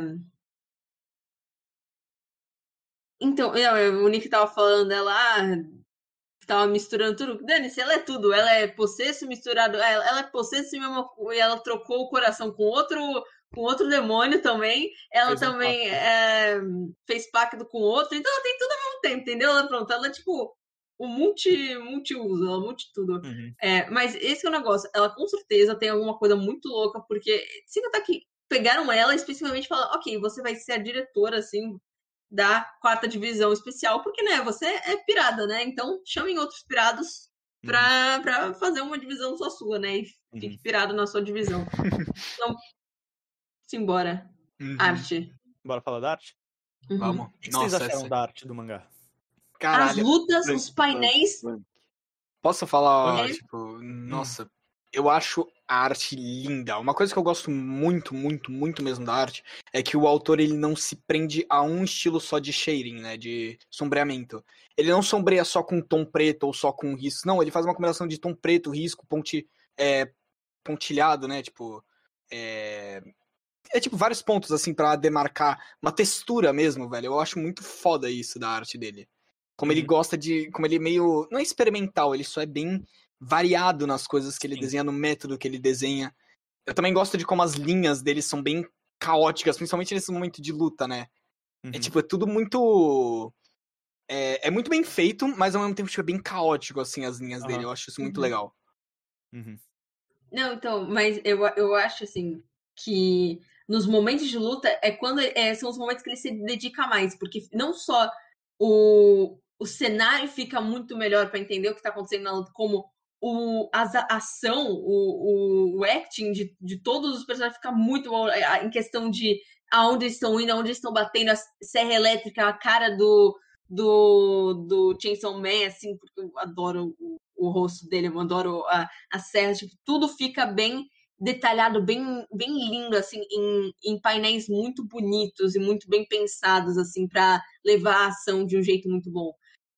Então, não, o Nick tava falando dela, ah, tava misturando tudo. Dane-se, ela é tudo. Ela é possesso misturado. Ela, ela é possesso e mesmo, e ela trocou o coração com outro, com outro demônio também. Ela Fez um também é, fez pacto com outro. Então ela tem tudo ao mesmo tempo, entendeu? Ela, pronto, ela é tipo o multi, multi-uso, ela é multi tudo. Uhum. É, mas esse é o negócio. Ela com certeza tem alguma coisa muito louca, porque se notar que pegaram ela especificamente e falaram, ok, você vai ser a diretora, assim, da quarta divisão especial, porque, né, você é pirada, né? Então chamem outros pirados pra, pra fazer uma divisão só sua, né? E fique Uhum. pirado na sua divisão. (laughs) então, simbora. Uhum. Arte. Bora falar da arte? Uhum. Vamos. O que, Nossa, vocês acharam essa- da arte do mangá? As Caralho. lutas, os painéis. Posso falar, É. tipo, nossa, eu acho a arte linda. Uma coisa que eu gosto muito, muito, muito mesmo da arte é que o autor ele não se prende a um estilo só de shading, né, de sombreamento. Ele não sombreia só com tom preto ou só com risco. Não, ele faz uma combinação de tom preto, risco, ponte, é, pontilhado, né, tipo, é, é tipo vários pontos assim pra demarcar uma textura mesmo, velho. Eu acho muito foda isso da arte dele. Como ele Uhum. gosta de. Como ele é meio. Não é experimental, ele só é bem variado nas coisas que ele Sim. desenha, no método que ele desenha. Eu também gosto de como as linhas dele são bem caóticas, principalmente nesse momento de luta, né? É Uhum. tipo, é tudo muito. É, é muito bem feito, mas ao mesmo tempo tipo, é bem caótico, assim, as linhas dele. Aham. Eu acho isso muito Uhum. legal. Uhum. Não, então, mas eu, eu acho assim que nos momentos de luta é quando é, são os momentos que ele se dedica mais, porque não só o, o cenário fica muito melhor para entender o que está acontecendo na luta, como o, as- a ação, o, o, acting de, de todos os personagens fica muito bom é, em questão de aonde estão indo, aonde estão batendo, a serra elétrica, a cara do, do, do Chainsaw Man, assim, porque eu adoro o, o rosto dele, eu adoro a, a serra, tipo, tudo fica bem detalhado, bem, bem lindo, assim, em, em painéis muito bonitos e muito bem pensados, assim, para levar a ação de um jeito muito bom.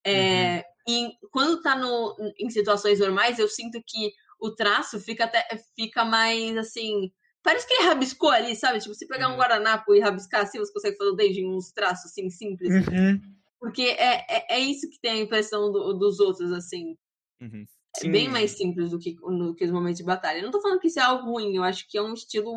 É, E quando tá no, em situações normais, eu sinto que o traço fica até fica mais assim. Parece que ele rabiscou ali, sabe? Tipo, se pegar um Uhum. guardanapo e rabiscar assim, você consegue fazer o uns traços assim simples. Porque é, é, é isso que tem a impressão do- dos outros, assim. Uhum. É bem mais simples do que, do que os momentos de batalha. Eu não tô falando que isso é algo ruim, eu acho que é um estilo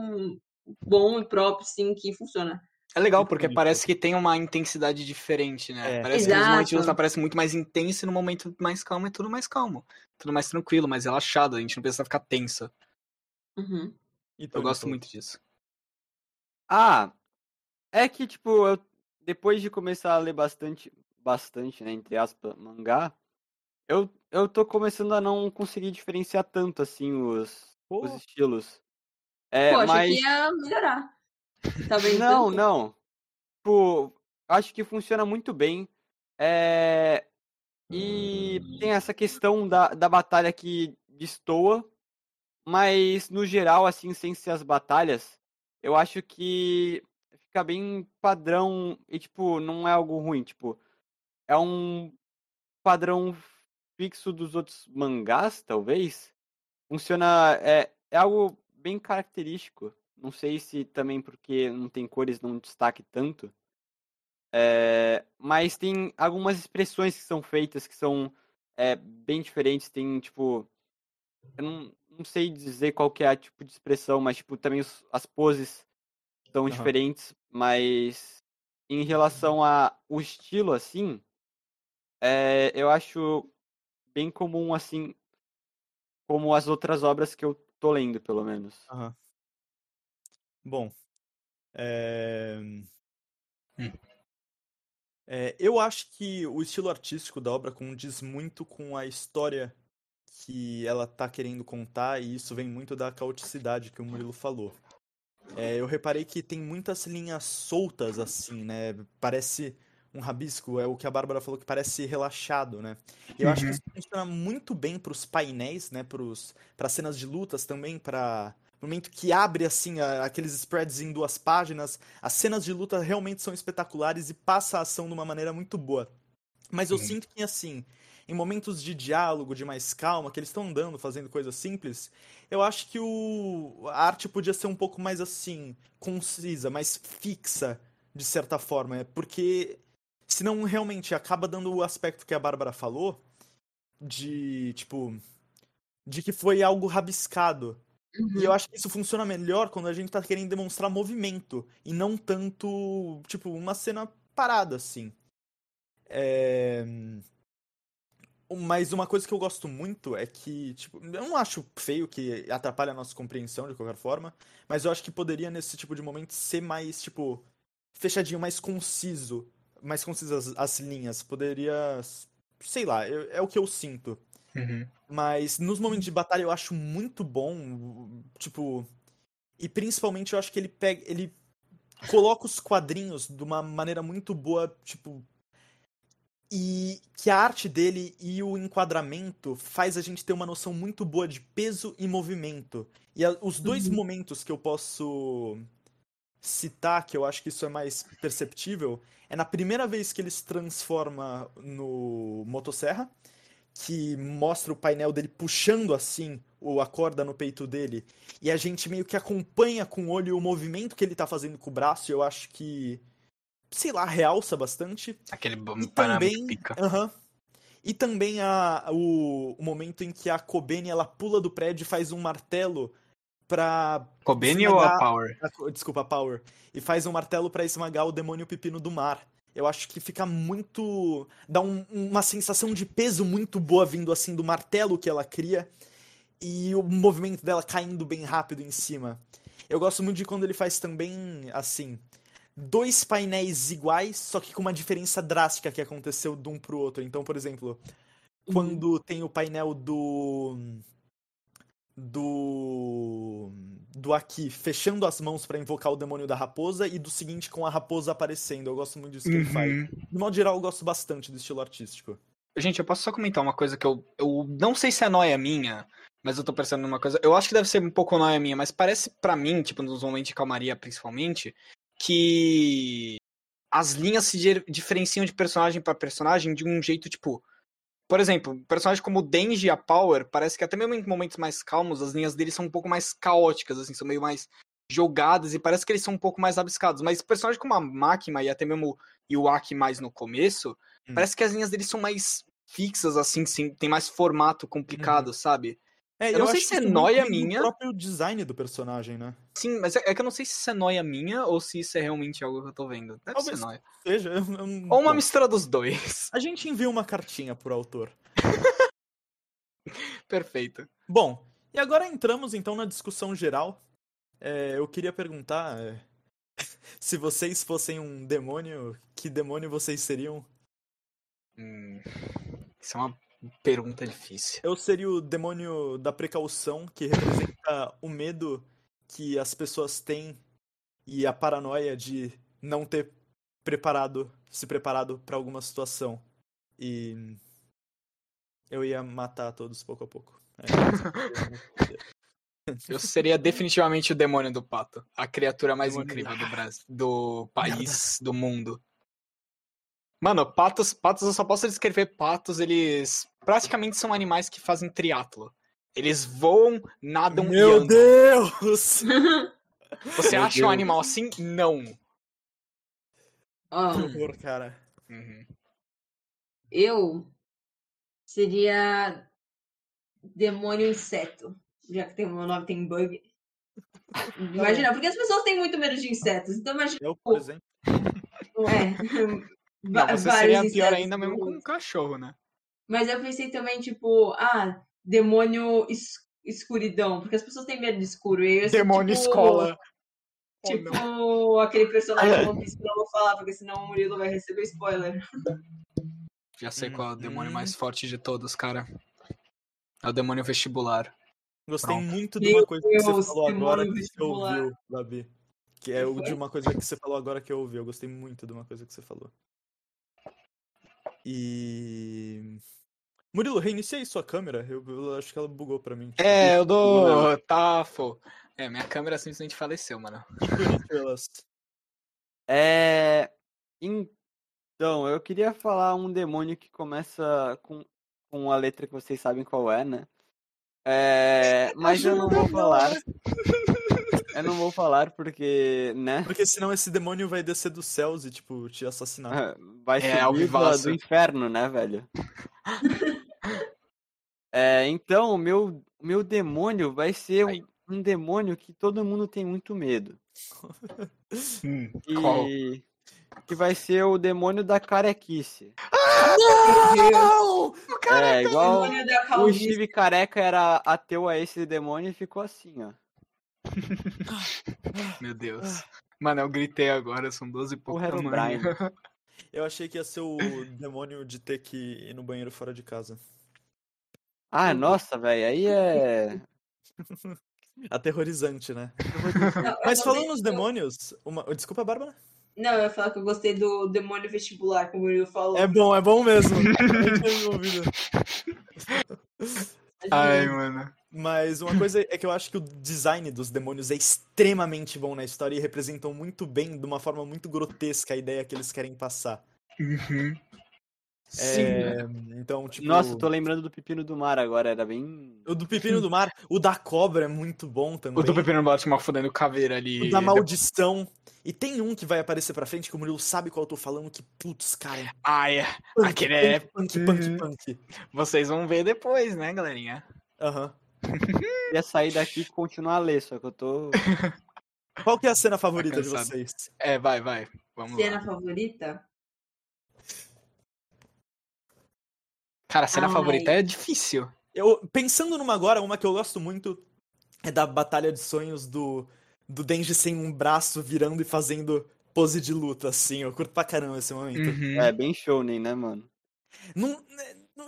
bom e próprio, sim, que funciona. É legal, porque parece que tem uma intensidade diferente, né? É. Parece que nos Exato. momentos de luta parece muito mais intenso e no momento mais calmo é tudo mais calmo. Tudo mais tranquilo, mais relaxado, a gente não precisa ficar tenso. Uhum. Então, Eu gosto então, muito disso. Ah, é que, tipo, eu, depois de começar a ler bastante, bastante, né, entre aspas, mangá, eu, eu tô começando a não conseguir diferenciar tanto, assim, os, Pô, os estilos. É, Pô, achei mas... que ia melhorar. Tá vendo? Não, tanto? não. Tipo, acho que funciona muito bem. É... E tem essa questão da, da batalha que destoa, mas no geral, assim, sem ser as batalhas, eu acho que fica bem padrão e, tipo, não é algo ruim. Tipo, é um padrão fixo dos outros mangás, talvez. Funciona. É, é algo bem característico. Não sei se também porque não tem cores não destaque tanto. É, mas tem algumas expressões que são feitas que são é, bem diferentes. Tem, tipo. Eu não, não sei dizer qual que é a tipo de expressão, mas tipo, também os- as poses são Aham. diferentes. Mas em relação a o estilo, assim, é, eu acho bem comum, assim, como as outras obras que eu tô lendo, pelo menos. Aham. Bom, é... Hum. É, eu acho que o estilo artístico da obra condiz muito com a história que ela tá querendo contar, e isso vem muito da caoticidade que o Murilo falou. É, eu reparei que tem muitas linhas soltas, assim, né? Parece um rabisco, é o que a Bárbara falou que parece relaxado, né? Eu acho que Uhum. isso funciona muito bem pros painéis, né? Pras cenas de lutas também, para no momento que abre assim a- aqueles spreads em duas páginas, as cenas de luta realmente são espetaculares e passa a ação de uma maneira muito boa. Mas eu sinto que assim, em momentos de diálogo, de mais calma, que eles estão andando, fazendo coisas simples, eu acho que o a arte podia ser um pouco mais assim, concisa, mais fixa, de certa forma, é porque senão realmente acaba dando o aspecto que a Bárbara falou de, tipo, de que foi algo rabiscado. E Uhum. eu acho que isso funciona melhor quando a gente tá querendo demonstrar movimento e não tanto, tipo, uma cena parada, assim. É... Mas uma coisa que eu gosto muito é que, tipo, eu não acho feio que atrapalha a nossa compreensão de qualquer forma, mas eu acho que poderia nesse tipo de momento ser mais, tipo, fechadinho, mais conciso, mais concisas as, as linhas. Poderia, sei lá, é o que eu sinto. Uhum. Mas nos momentos de batalha eu acho muito bom, tipo, e principalmente eu acho que ele pega, ele coloca os quadrinhos de uma maneira muito boa, tipo, e que a arte dele e o enquadramento faz a gente ter uma noção muito boa de peso e movimento. E a- os dois Uhum. momentos que eu posso citar, que eu acho que isso é mais perceptível, é na primeira vez que ele se transforma no motosserra, que mostra o painel dele puxando assim o, a corda no peito dele, e a gente meio que acompanha com o olho o movimento que ele tá fazendo com o braço, e eu acho que, sei lá, realça bastante. Aquele E também, pica. aham. E também a, o, o momento em que a Kobeni ela pula do prédio e faz um martelo pra. Kobeni ou a Power? a- Desculpa, Power. E faz um martelo pra esmagar o demônio pepino do mar. Eu acho que fica muito. dá um- uma sensação de peso muito boa vindo assim do martelo que ela cria. E o movimento dela caindo bem rápido em cima. Eu gosto muito de quando ele faz também assim. Dois painéis iguais, só que com uma diferença drástica que aconteceu de um pro outro. Então, por exemplo, quando tem o painel do. Do. Do Aki fechando as mãos pra invocar o demônio da raposa e do seguinte com a raposa aparecendo. Eu gosto muito disso que ele faz. Uhum. De modo geral, eu gosto bastante do estilo artístico. Gente, eu posso só comentar uma coisa que eu, eu não sei se é noia minha, mas eu tô pensando numa coisa. Eu acho que deve ser um pouco noia minha, mas parece pra mim, tipo, nos momentos de calmaria principalmente, que as linhas se di- diferenciam de personagem pra personagem de um jeito, tipo. Por exemplo, personagens como o Denji e a Power, parece que até mesmo em momentos mais calmos, as linhas deles são um pouco mais caóticas, assim, são meio mais jogadas e parece que eles são um pouco mais abiscados. Mas personagens como a Makima e até mesmo o Iwaki mais no começo, Hum. parece que as linhas deles são mais fixas, assim, sim, tem mais formato complicado, sabe? É, Eu não sei se é do minha. próprio design do personagem, né? Sim, mas é, é que eu não sei se isso é noia minha ou se isso é realmente algo que eu tô vendo. Deve Talvez. ser noia. Seja, eu, eu, Ou uma bom, mistura dos dois. A gente envia uma cartinha pro autor. (laughs) Perfeito. Bom, e agora entramos então na discussão geral. É, eu queria perguntar é, (laughs) se vocês fossem um demônio, que demônio vocês seriam? Hum, isso é uma pergunta difícil. Eu seria o demônio da precaução, que representa o medo que as pessoas têm e a paranoia de não ter preparado, se preparado para alguma situação. E eu ia matar todos pouco a pouco. É, Eu seria definitivamente o demônio do pato. A criatura mais Demônio- incrível do Brasil, do país, do mundo. Mano, patos, patos eu só posso descrever patos, eles praticamente são animais que fazem triatlo. Eles voam, nadam e Meu andam. Deus! (laughs) Você Meu acha um Deus. animal assim? Não. Ó, Que horror, cara. Uhum. eu seria demônio inseto. Já que tem o meu nome tem bug. Imagina, porque as pessoas têm muito medo de insetos. Então imagina, Eu, por exemplo. é. (laughs) Não, você seria pior ainda mesmo com um cachorro, né? Mas eu pensei também, tipo, ah, demônio es- escuridão. Porque as pessoas têm medo de escuro. E eu ser, Demônio tipo, escola. Oh, Tipo não. aquele personagem do (laughs) One Piece que eu não vou falar, porque senão o Murilo vai receber spoiler. Já sei qual é o demônio Uhum. mais forte de todos, cara. É o demônio vestibular. Gostei Pronto. muito de uma coisa que você Deus, falou agora que você ouviu, Gabi. Que é de uma coisa que você falou agora que eu ouvi. Eu gostei muito de uma coisa que você falou. E. Murilo, reinicia aí sua câmera. Eu, eu acho que ela bugou pra mim. Tipo, É, eu (laughs) dou tafo. É, minha câmera simplesmente faleceu, mano. (laughs) É. Então, eu queria falar um demônio que começa com, com a letra que vocês sabem qual é, né? É, (laughs) mas eu não vou falar. Eu não vou falar porque, né? Porque senão esse demônio vai descer dos céus e, tipo, te assassinar. Vai É, subir do, alvivaço. do inferno, né, velho? É, então, o meu, o meu demônio vai ser um, um demônio que todo mundo tem muito medo. (laughs) Qual? E que vai ser o demônio da carequice. Não! É, igual Demônio da o calvície. Steve Careca era ateu a esse demônio e ficou assim, ó. (laughs) Meu Deus. Mano, eu gritei agora, são 12 e pouco da manhã. (laughs) Eu achei que ia ser o demônio de ter que ir no banheiro fora de casa. Ah, nossa, velho, aí é. (laughs) Aterrorizante, né? Não, eu Mas falando nos demônios. Uma... Desculpa, Bárbara? Não, eu ia falar que eu gostei do demônio vestibular, como o Murilo falou. É bom, é bom mesmo. Eu. Ai, mano. Mas uma coisa é que eu acho que o design dos demônios é extremamente bom na história e representam muito bem, de uma forma muito grotesca, a ideia que eles querem passar. Uhum. Sim. É, Então, tipo. Nossa, tô lembrando do Pepino do Mar agora, era bem. O do Pepino do Mar, o da cobra é muito bom também. O do Pepino Baltimore fudendo caveira ali. O da maldição. E tem um que vai aparecer pra frente que o Murilo sabe qual eu tô falando, que putz, cara. Ai, é. Punk, Aquele é- Punk, punk, Uhum. punk. Vocês vão ver depois, né, galerinha? Aham. Ia sair daqui e continuar a ler, só que eu tô. (laughs) Qual que é a cena favorita de cansado. vocês? É, vai, vai. Vamos Cena lá. favorita? Cara, a cena Ai. favorita é difícil. Eu, pensando numa agora, uma que eu gosto muito é da Batalha de Sonhos do, do Denji sem um braço virando e fazendo pose de luta, assim. Eu curto pra caramba esse momento. Uhum. É bem shounen, né, mano? Não,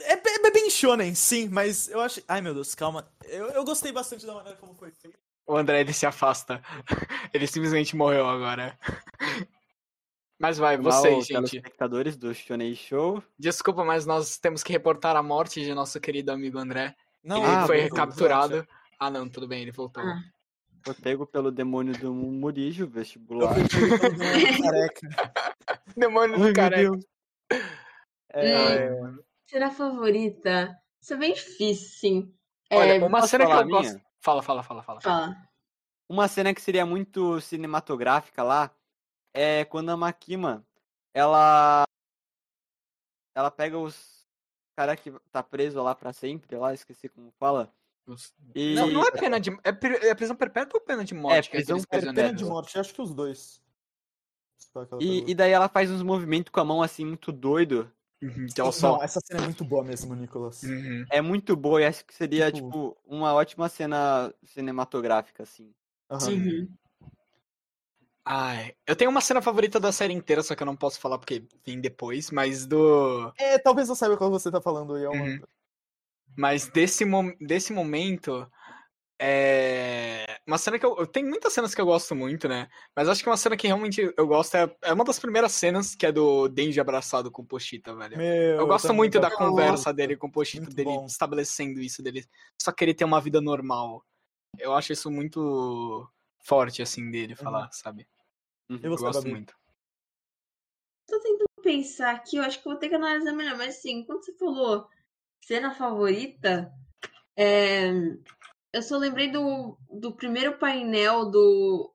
é, é bem shonen, sim, mas eu acho... Ai, meu Deus, calma. Eu, eu gostei bastante da maneira como foi feito. O André, ele se afasta. (laughs) Ele simplesmente morreu agora. Mas vai, Mal, vocês, gente. telespectadores do Shonen Show. Desculpa, mas nós temos que reportar a morte de nosso querido amigo André. Não, ele Ah, foi capturado. Ah, não, tudo bem, ele voltou. Ah. Foi pego pelo demônio do Murijo, vestibular. demônio careca. (laughs) Demônio Ai, do meu cara. Deus. É, Cena favorita? Isso é bem difícil, sim. Olha, É, uma cena que eu minha? gosto. Fala, fala, fala, fala. Fala. Uma cena que seria muito cinematográfica lá é quando a Makima, ela ela pega os cara que tá preso lá pra sempre, lá, esqueci como fala. E... Não, não é pena de. É, é prisão perpétua ou pena de morte? É, prisão É pena prisioneiros? de morte, acho que os dois. Aquela E, e daí ela faz uns movimentos com a mão assim, muito doido. Uhum, que ela só. Não, essa cena é muito boa mesmo, Nicolas. Uhum. É muito boa e acho que seria, Tipo- tipo, uma ótima cena cinematográfica, assim. Uhum. Ai, eu tenho uma cena favorita da série inteira, só que eu não posso falar porque vem depois, mas do. É, talvez eu saiba qual você tá falando. E é. Uhum. Mas desse, mom... desse momento. É. Uma cena que eu. Tem muitas cenas que eu gosto muito, né? Mas acho que uma cena que realmente eu gosto é, é uma das primeiras cenas, que é do Denji abraçado com o Pochita, velho. Meu, Eu gosto também muito da gosto. conversa dele com o Pochita, Muito dele bom. estabelecendo isso, dele só querer ter uma vida normal. Eu acho isso muito forte, assim, dele falar, sabe? Uhum. Eu você, gosto muito. Tô tentando pensar aqui, eu acho que vou ter que analisar melhor, mas assim, quando você falou cena favorita, é, eu só lembrei do, do primeiro painel do.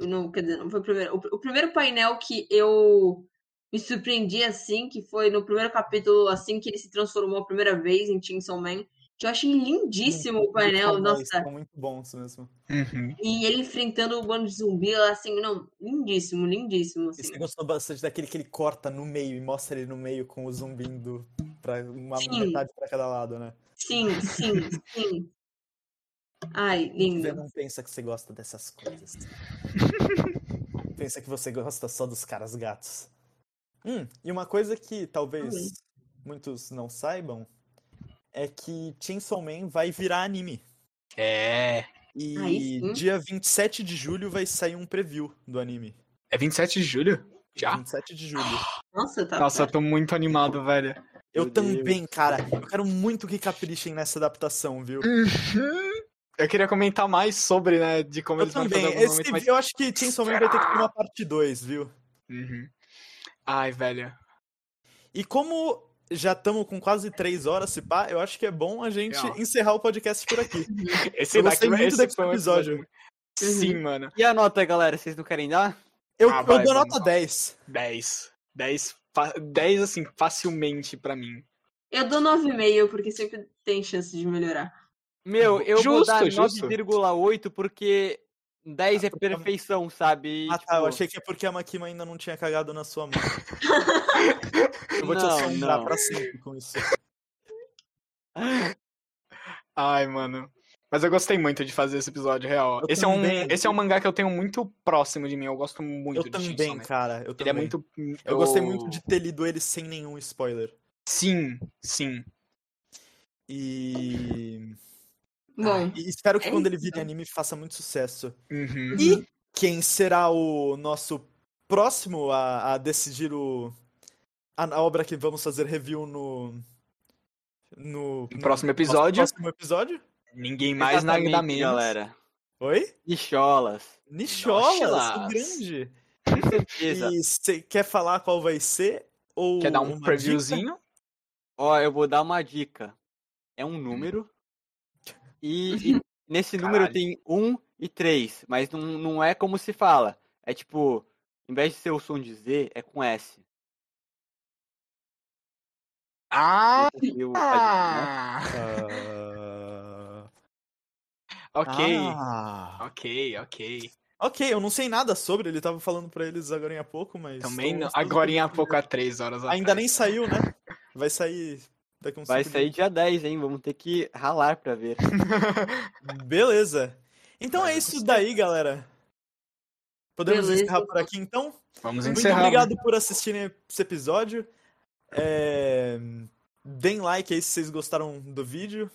Não, quer dizer, não foi o primeiro. O, o primeiro painel que eu me surpreendi assim, que foi no primeiro capítulo, assim, que ele se transformou a primeira vez em Chainsaw Man, que eu achei lindíssimo o painel, Muito nossa. São muito bons mesmo. Uhum. E ele enfrentando o bando de zumbi lá, assim, não, lindíssimo, lindíssimo, E assim. você gostou bastante daquele que ele corta no meio e mostra ele no meio com o zumbi indo pra uma Sim. metade pra cada lado, né? Sim, sim, sim. Ai, Você lindo. não pensa que você gosta dessas coisas. (laughs) pensa que você gosta só dos caras gatos. Hum, e uma coisa que talvez Também. muitos não saibam é que Chainsaw Man vai virar anime. É. E Aí sim. dia 27 de julho vai sair um preview do anime. É 27 de julho? Já? 27 de julho. Nossa, tá. Nossa, eu tô muito animado, velho. Eu Meu Deus. também, cara. Eu quero muito que caprichem nessa adaptação, viu? Eu queria comentar mais sobre, né, de como Eu eles vão também. fazer alguns Esse, mais... Eu acho que Chainsaw Man vai ter que ter uma parte 2, viu? Uhum. Ai, velho. E como já estamos com quase 3 horas, se pá, eu acho que é bom a gente Real. encerrar o podcast por aqui. (laughs) Esse Eu gostei daqui- muito esse desse episódio. Sim, mano. E a nota, galera, vocês não querem dar? Eu, Ah, eu vai, dou nota 10. 10. 10, fa- 10 assim, facilmente pra mim. Eu dou 9,5, porque sempre tem chance de melhorar. Meu, eu vou Justo, dar justo. 9,8 porque 10 é porque- perfeição, sabe? E, Ah tá, eu tipo, achei que é porque a Makima ainda não tinha cagado na sua mão. (laughs) Eu vou te Não, assombrar não. pra sempre com isso. Ai, mano. Mas eu gostei muito de fazer esse episódio real. Eu Esse é, um, também. esse é um mangá que eu tenho muito próximo de mim. Eu gosto muito Eu de também, Chainsaw Man. cara. Eu Ele também. é muito. Eu gostei muito de ter lido ele sem nenhum spoiler. Sim, sim. E. Bom, e espero que é quando ele isso, vire então. anime faça muito sucesso. Uhum. E quem será o nosso próximo a, a decidir o. A, a obra que vamos fazer review no. No, No próximo episódio. nosso próximo episódio? Ninguém mais, nada exatamente, menos. galera. Oi? Nicholas. Nicholas, o Nicholas. grande. Com (laughs) certeza. E você quer falar qual vai ser? Ou Quer dar um dica? previewzinho? Ó, eu vou dar uma dica. É um número. E, e (laughs) nesse número Caralho. tem 1 e 3. Mas não, não é como se fala. É tipo, em vez de ser o som de Z, é com S. Ah! Eu- gente, Ah, né? Ok. ah. Ok, ok. Ok, eu não sei nada sobre, ele tava falando pra eles agora há pouco, mas. Também não. Agora há ver. pouco, há três horas atrás. Ainda nem saiu, né? Vai sair daqui uns Vai cinco sair dia 10, hein? Vamos ter que ralar pra ver. dias. (laughs) Beleza. Então é isso daí, galera. Podemos Beleza. encerrar por aqui então? Vamos Muito encerrar. né? obrigado por assistirem esse episódio. É, Deem like aí se vocês gostaram do vídeo.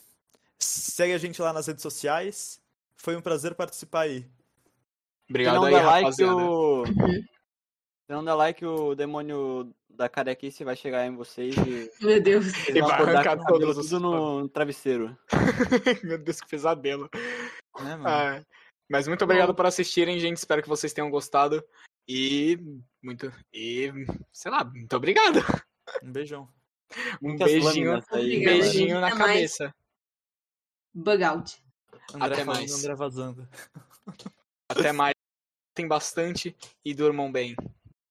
Segue a gente lá nas redes sociais. Foi um prazer participar aí. Se Obrigado não aí, like, rapaziada. o... Se não der like, o demônio da carequice vai chegar em vocês e (laughs) meu Deus. E vai arrancar todos os tudo no, travesseiro. (laughs) Meu Deus, que pesadelo. Né, mano? Ah, mas muito obrigado por assistirem, gente. Espero que vocês tenham gostado. E muito. E. Sei lá, muito obrigado. Um beijão. (laughs) Um Muitas beijinho. aí, Obrigada, galera. Beijinho na Até mais. cabeça. Bug out. André Até mais. André vazando. Até mais. Tem bastante e durmam bem.